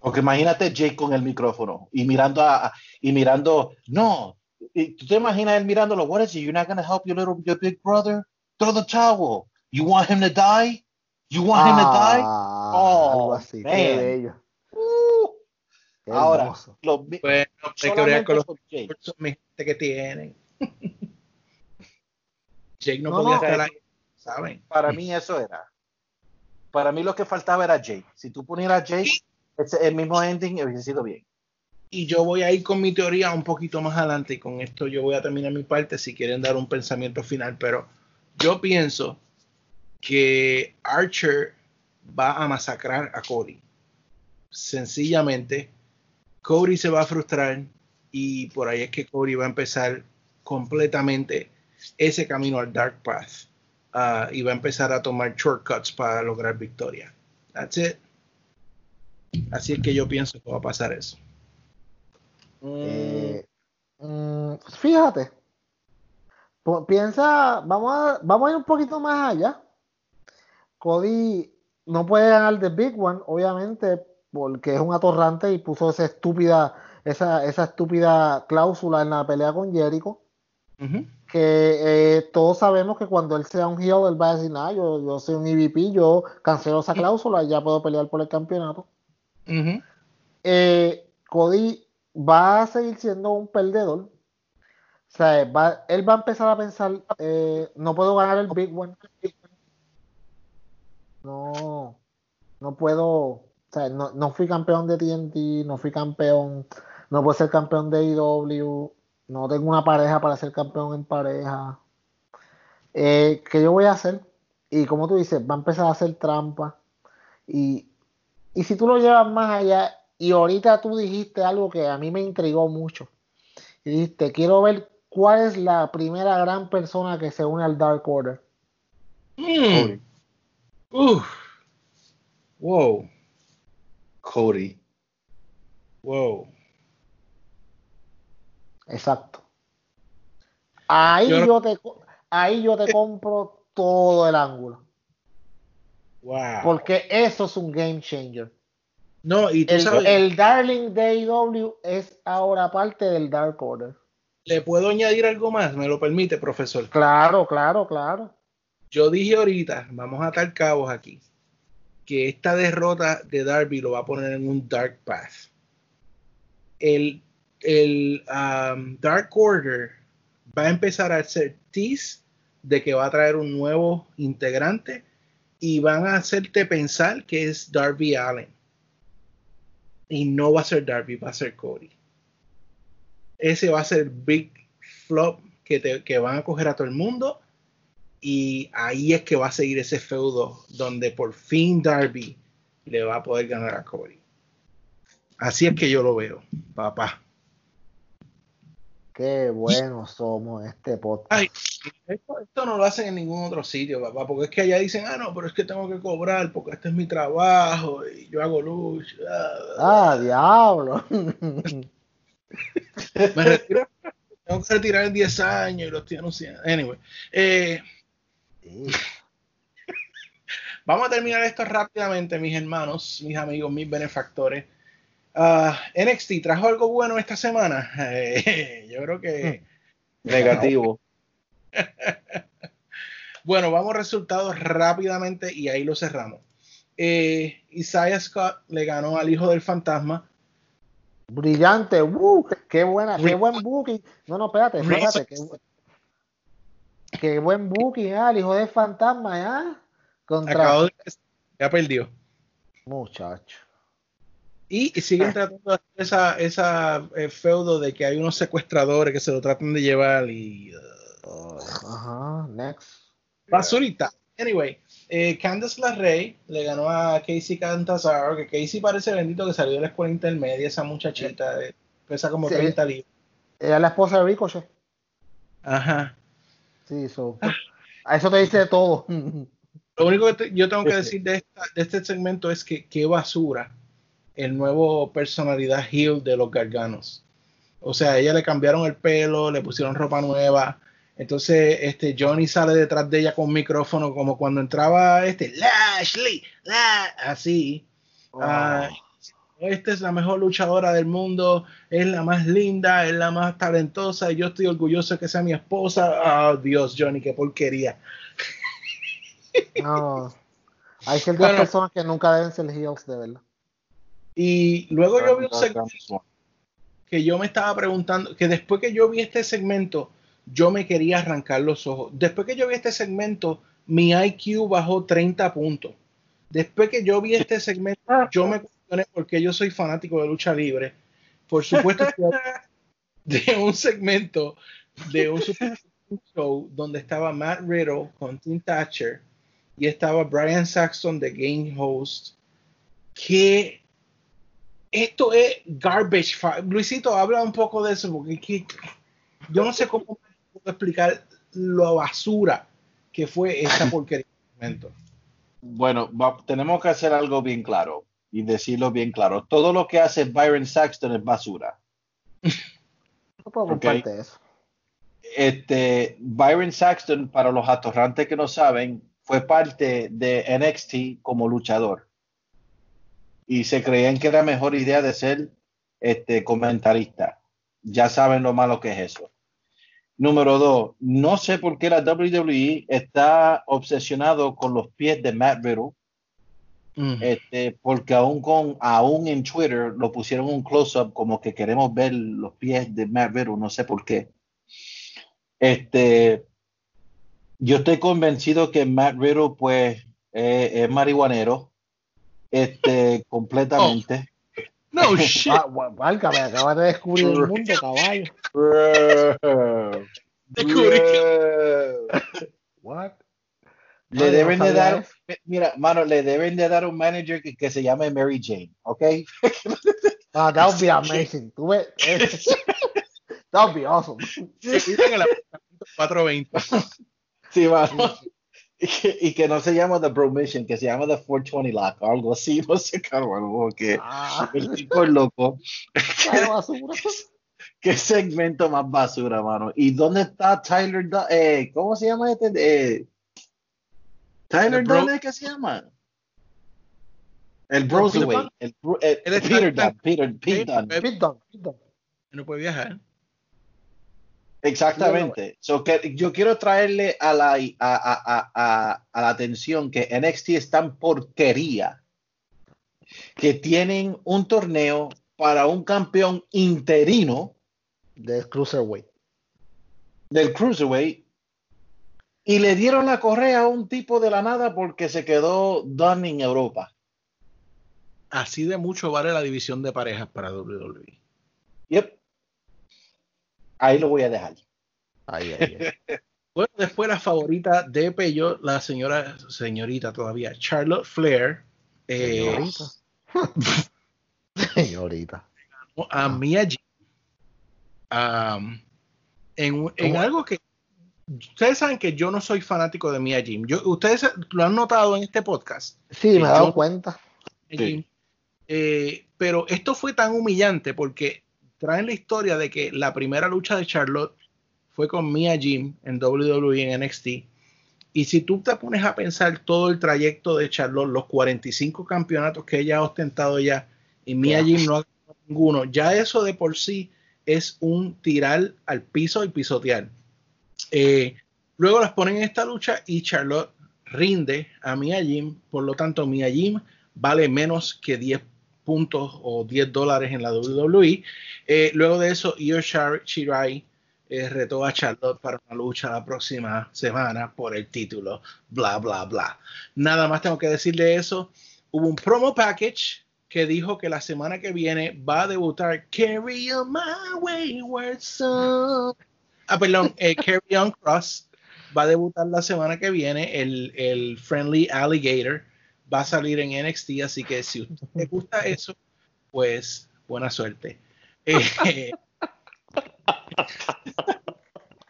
Porque imagínate Jake con el micrófono y mirando a, y mirando, no, tú te imaginas él mirándolo, what is it? You're not going to help your little, your big brother? Throw the towel. You want him to die? You want him to die? Ah, Oh, algo así. man. Qué bello. Uh. Qué Ahora, los, Bueno, hay que con los recursos, que tienen. Jake no, No, podía no. estar ahí, ¿saben? Para mí eso era. Para mí lo que faltaba era Jake. Si tú ponieras Jake, el mismo ending hubiese sido bien. Y yo voy a ir con mi teoría un poquito más adelante y con esto yo voy a terminar mi parte si quieren dar un pensamiento final, pero yo pienso que Archer va a masacrar a Cody. Sencillamente, Cody se va a frustrar y por ahí es que Cody va a empezar completamente ese camino al Dark Path ah, y va a empezar a tomar shortcuts para lograr victoria. That's it. Así es que yo pienso que va a pasar eso. Eh, mm, fíjate. Po- Piensa, vamos a, vamos a ir un poquito más allá. Cody no puede ganar The Big One, obviamente, porque es un atorrante y puso esa estúpida, esa, esa estúpida cláusula en la pelea con Jericho. Que eh, todos sabemos que cuando él sea un heel, él va a decir, nada, yo, yo soy un EVP, yo cancelo esa cláusula y ya puedo pelear por el campeonato. Eh, Cody va a seguir siendo un perdedor. O sea, él va a empezar a pensar, eh, no puedo ganar el Big One. No, no puedo, o sea, no, no fui campeón de TNT, no fui campeón, no puedo ser campeón de IW, no tengo una pareja para ser campeón en pareja. Eh, ¿qué yo voy a hacer? Y como tú dices, va a empezar a hacer trampa. Y, y si tú lo llevas más allá, y ahorita tú dijiste algo que a mí me intrigó mucho. Y dijiste, quiero ver cuál es la primera gran persona que se une al Dark Order. Mm. Uf. Wow, Cody. wow. Exacto. Ahí Yo no- yo te co- ahí yo te compro todo el ángulo. Wow. Porque eso es un game changer. no, y tú El, sabes, el Darling de AEW es ahora parte del Dark Order. ¿le puedo añadir algo más? ¿Me lo permite, profesor? Claro, claro, claro. Yo dije ahorita, vamos a atar cabos aquí, que esta derrota de Darby lo va a poner en un Dark Path. El, el um, Dark Order va a empezar a hacer tease de que va a traer un nuevo integrante y van a hacerte pensar que es Darby Allen. Y no va a ser Darby, va a ser Cody. Ese va a ser el big flop que, te- que van a coger a todo el mundo y ahí es que va a seguir ese feudo donde por fin Darby le va a poder ganar a Cody. Así es que yo lo veo, papá. Qué buenos somos este podcast. Ay, esto, esto no lo hacen en ningún otro sitio, papá, porque es que allá dicen, ah, no, pero es que tengo que cobrar porque este es mi trabajo y yo hago lucha. Ah, diablo. Me retiro, tengo que retirar en 10 años y lo estoy anunciando. Anyway, eh, Sí. vamos a terminar esto rápidamente, mis hermanos, mis amigos, mis benefactores. Ah, NXT trajo algo bueno esta semana. Eh, yo creo que. Negativo. Bueno, vamos a resultados rápidamente y ahí lo cerramos. Eh, Isaiah Scott le ganó al hijo del fantasma. Brillante, uh, qué- buena, qué buen booking. No, no, espérate, espérate. Qué, bu- qué buen booking, ah, el hijo de fantasma, ya. Contra Acabó de... Ya perdió. muchacho. Y, siguen tratando de hacer esa, esa eh, feudo de que hay unos secuestradores que se lo tratan de llevar y. uh, Ajá, next. basurita. Anyway, eh, Candice LeRae le ganó a Casey Cantazaro, que Casey parece bendito que salió de la escuela intermedia, esa muchachita, eh, pesa como Sí. 30 libras. Ella es la esposa de Ricochet. Ajá. Sí, so, a eso te dice todo. Lo único que te- yo tengo que decir de, esta- de este segmento es que qué basura el nuevo personalidad heel de los Garganos. O sea, a ella le cambiaron el pelo, le pusieron ropa nueva. Entonces, este Johnny sale detrás de ella con un micrófono, como cuando entraba este Lashley, la, así. Ah, esta es la mejor luchadora del mundo, es la más linda, es la más talentosa, y yo estoy orgulloso de que sea mi esposa. Oh, Dios, Johnny, qué porquería. No. Hay ciertas Bueno. personas que nunca deben ser heels, de verdad. Y luego yo vi un segmento que yo me estaba preguntando, que después que yo vi este segmento, yo me quería arrancar los ojos. Después que yo vi este segmento, mi IQ bajó 30 puntos. Después que yo vi este segmento, yo me cuestioné porque yo soy fanático de lucha libre. Por supuesto, de un segmento de un super show donde estaba Matt Riddle con Tim Thatcher y estaba Brian Saxton de Game Host. Que esto es garbage. Luisito, habla un poco de eso, porque es que yo no sé cómo puedo explicar lo basura que fue esta porquería. de momento. Bueno, va- tenemos que hacer algo bien claro y decirlo bien claro. Todo lo que hace Byron Saxton es basura. No puedo Ok. compartir eso. Este, Byron Saxton, para los atorrantes que no saben, fue parte de NXT como luchador. Y se creían que era mejor idea de ser este, comentarista. Ya saben lo malo que es eso. Número dos, no sé por qué la WWE está obsesionado con los pies de Matt Riddle. Este, porque aún con aún en Twitter lo pusieron un close-up como que queremos ver los pies de Matt Riddle, no sé por qué. Este, yo estoy convencido que Matt Riddle pues eh, es marihuanero, este, completamente. No shit. Válgame, acabas de descubrir el mundo, caballo. Descubrí What? Le deben de dar, mira, mano, le deben de dar un manager que, que se llame Mary Jane, ¿ok? Ah, that would be amazing. Tú ves, that would be awesome. Se cuidan en el apartamento 420. Sí, mano. Y que, y que no se llama The Bromission, que se llama The 420 Lock o algo así, no sé, cabrón, porque Ah, el tipo es loco. qué basura. Qué segmento más basura, mano. ¿Y dónde está Tyler Dunn? Eh, ¿Cómo se llama este? Eh, Tyler El bro- Dunn, ¿es que se llama? El Broserweight. El, bro- el- Él está- Peter Dunn. Peter, Pete Dunn. Eh, Pit down, pit down. No puede viajar. Exactamente. So que yo quiero traerle a la, a, a- a- a- a la atención que NXT es tan porquería que tienen un torneo para un campeón interino De Cruiserweight. del Cruiserweight y le dieron la correa a un tipo de la nada porque se quedó done en Europa. Así de mucho vale la división de parejas para WWE. Yep. Ahí lo voy a dejar. Ahí, ahí, ahí. Bueno, después la favorita de Peyo, la señora, señorita todavía, Charlotte Flair, Eh, Señorita. Señorita. a Mia Jim um, en, en algo que ustedes saben que yo no soy fanático de Mia Jim. Yo, ustedes lo han notado en este podcast. Sí, me he dado Yo- cuenta. Sí. Eh, pero esto fue tan humillante porque traen la historia de que la primera lucha de Charlotte fue con Mia Jim en WWE en NXT. Y si tú te pones a pensar todo el trayecto de Charlotte, los 45 campeonatos que ella ha ostentado ya, y Mia. Jim no ha ganado ninguno, ya eso de por sí es un tirar al piso y pisotear. Eh, luego las ponen en esta lucha y Charlotte rinde a Mia Jim, por lo tanto Mia Jim vale menos que 10 puntos o 10 dólares en la WWE. Eh, luego de eso, Io Shir- Shirai eh, retó a Charlotte para una lucha la próxima semana por el título, bla, bla, bla. Nada más tengo que decirle eso. Hubo un promo package que dijo que la semana que viene va a debutar Carry On My Wayward Son. Ah, perdón, eh, Carry On Cross va a debutar la semana que viene. El, el Friendly Alligator va a salir en NXT, así que si usted le gusta eso, pues buena suerte.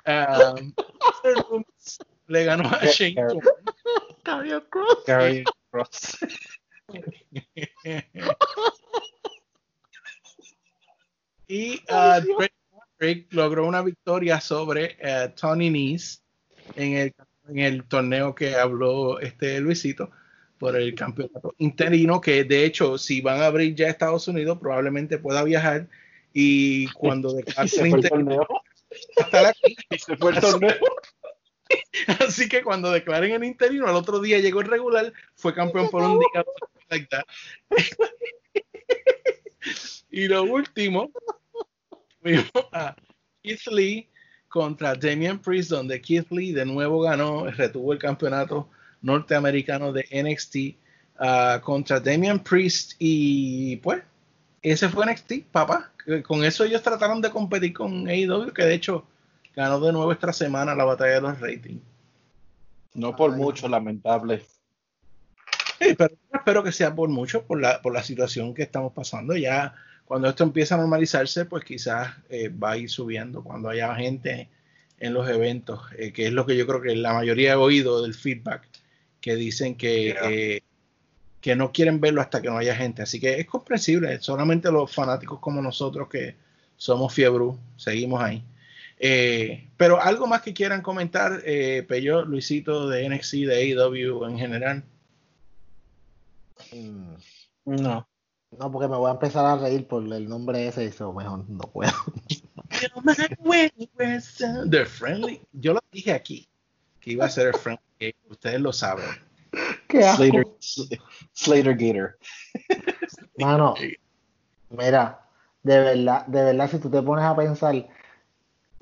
Eh, um, le ganó a Shane Thorne. Gary Cross. y uh, Drake Maverick logró una victoria sobre uh, Tony Nese en el, en el torneo que habló este Luisito por el campeonato interino que de hecho si van a abrir ya Estados Unidos probablemente pueda viajar y cuando declare el interino torneo. va a estar aquí. Y se fue el torneo. Así que cuando declaren el interino, al otro día llegó el regular, fue campeón por un día. y lo último, fuimos a Keith Lee contra Damian Priest, donde Keith Lee de nuevo ganó, retuvo el campeonato norteamericano de NXT ah, contra Damian Priest y pues ese fue NXT, papá. Que Con eso ellos trataron de competir con AEW, que de hecho ganó de nuevo esta semana la batalla de los ratings. No por mucho, lamentable. Sí, pero espero que sea por mucho, por la, por la situación que estamos pasando. Ya cuando esto empieza a normalizarse, pues quizás eh, va a ir subiendo cuando haya gente en los eventos, eh, que es lo que yo creo que la mayoría he oído del feedback, que dicen que, Yeah. eh, que no quieren verlo hasta que no haya gente. Así que es comprensible, solamente los fanáticos como nosotros que somos fiebrú, seguimos ahí. Eh, pero algo más que quieran comentar, eh, Peyo, Luisito, de NXT, de AEW en general. Mm, No. No, porque me voy a empezar a reír por el nombre ese y eso mejor no puedo. The Friendly. Yo lo dije aquí que iba a ser el Friendly. Ustedes lo saben. Qué asco. Slater, Slater Gator. Mano, mira, de verdad, de verdad, si tú te pones a pensar,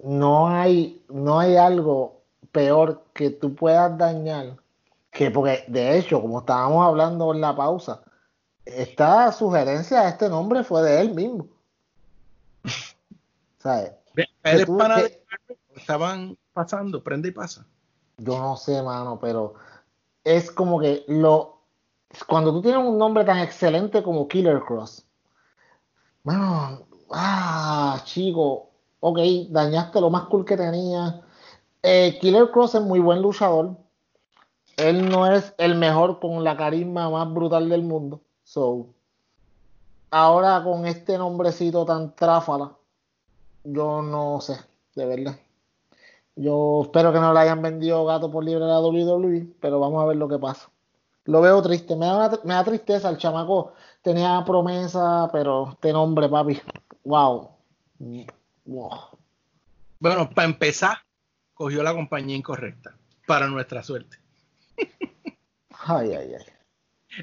no hay, no hay algo peor que tú puedas dañar que porque de hecho, como estábamos hablando en la pausa, esta sugerencia a este nombre fue de él mismo. ¿Sabes? Ve, Él es tú- pana que- de- Estaban pasando, prende y pasa. Yo no sé, mano, pero es como que lo cuando tú tienes un nombre tan excelente como Killer Cross, mano, ah, chico, ok, dañaste lo más cool que tenía. Eh, Killer Cross es muy buen luchador. Él no es el mejor con la carisma más brutal del mundo. So, ahora con este nombrecito tan tráfala, yo no sé, de verdad. Yo espero que no le hayan vendido gato por libre a la WWE, pero vamos a ver lo que pasa. Lo veo triste, me da, una- me da tristeza. El chamaco tenía promesa, pero este nombre, papi, wow. wow. Bueno, para empezar, cogió la compañía incorrecta, para nuestra suerte. Ay, ay, ay.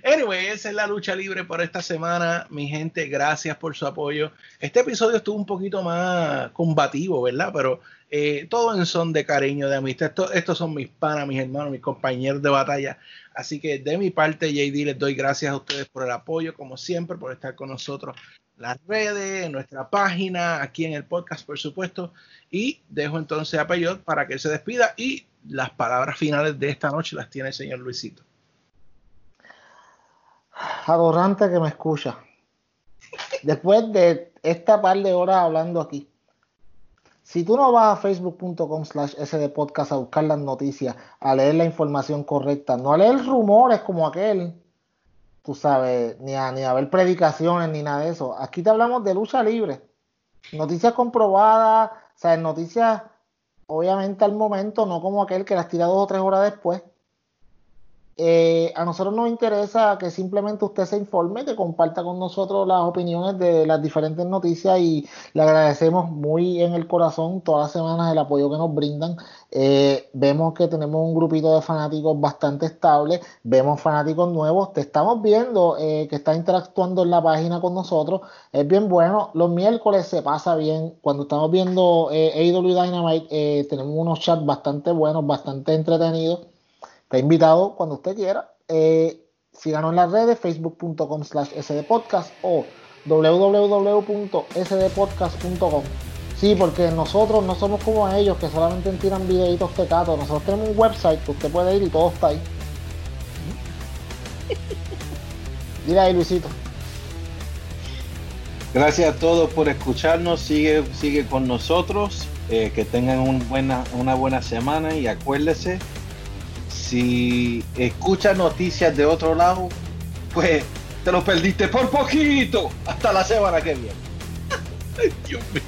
Anyway, esa es la lucha libre por esta semana. Mi gente, gracias por su apoyo. Este episodio estuvo un poquito más combativo, ¿verdad? Pero eh, todo en son de cariño, de amistad. Esto- estos son mis panas, mis hermanos, mis compañeros de batalla. Así que de mi parte, JD, les doy gracias a ustedes por el apoyo, como siempre, por estar con nosotros en las redes, en nuestra página, aquí en el podcast, por supuesto. Y dejo entonces a Peyot para que él se despida y las palabras finales de esta noche las tiene el señor Luisito. adorante que me escucha. Después de esta par de horas hablando aquí, si tú no vas a facebook.com slash sdpodcast a buscar las noticias, a leer la información correcta, no a leer rumores como aquel, tú sabes, ni a, ni a ver predicaciones ni nada de eso. Aquí te hablamos de lucha libre. Noticias comprobadas, o sea, noticias obviamente al momento, no como aquel que las tira dos o tres horas después. Eh, a nosotros nos interesa que simplemente usted se informe, que comparta con nosotros las opiniones de las diferentes noticias y le agradecemos muy en el corazón todas las semanas el apoyo que nos brindan. Eh, vemos que tenemos un grupito de fanáticos bastante estable, vemos fanáticos nuevos, te estamos viendo eh, que está interactuando en la página con nosotros, es bien bueno. Los miércoles se pasa bien, cuando estamos viendo AEW Dynamite tenemos unos chats bastante buenos, bastante entretenidos. Está invitado cuando usted quiera. Eh, síganos en las redes, facebook.com slash sdpodcast o www.sdpodcast.com. Sí, porque nosotros no somos como ellos que solamente tiran videitos tecatos. Nosotros tenemos un website que usted puede ir y todo está ahí. Dile ahí, Luisito. Gracias a todos por escucharnos. Sigue, sigue con nosotros. Eh, que tengan una buena semana y acuérdese si escuchas noticias de otro lado, pues te lo perdiste por poquito. Hasta la semana que viene. Dios mío.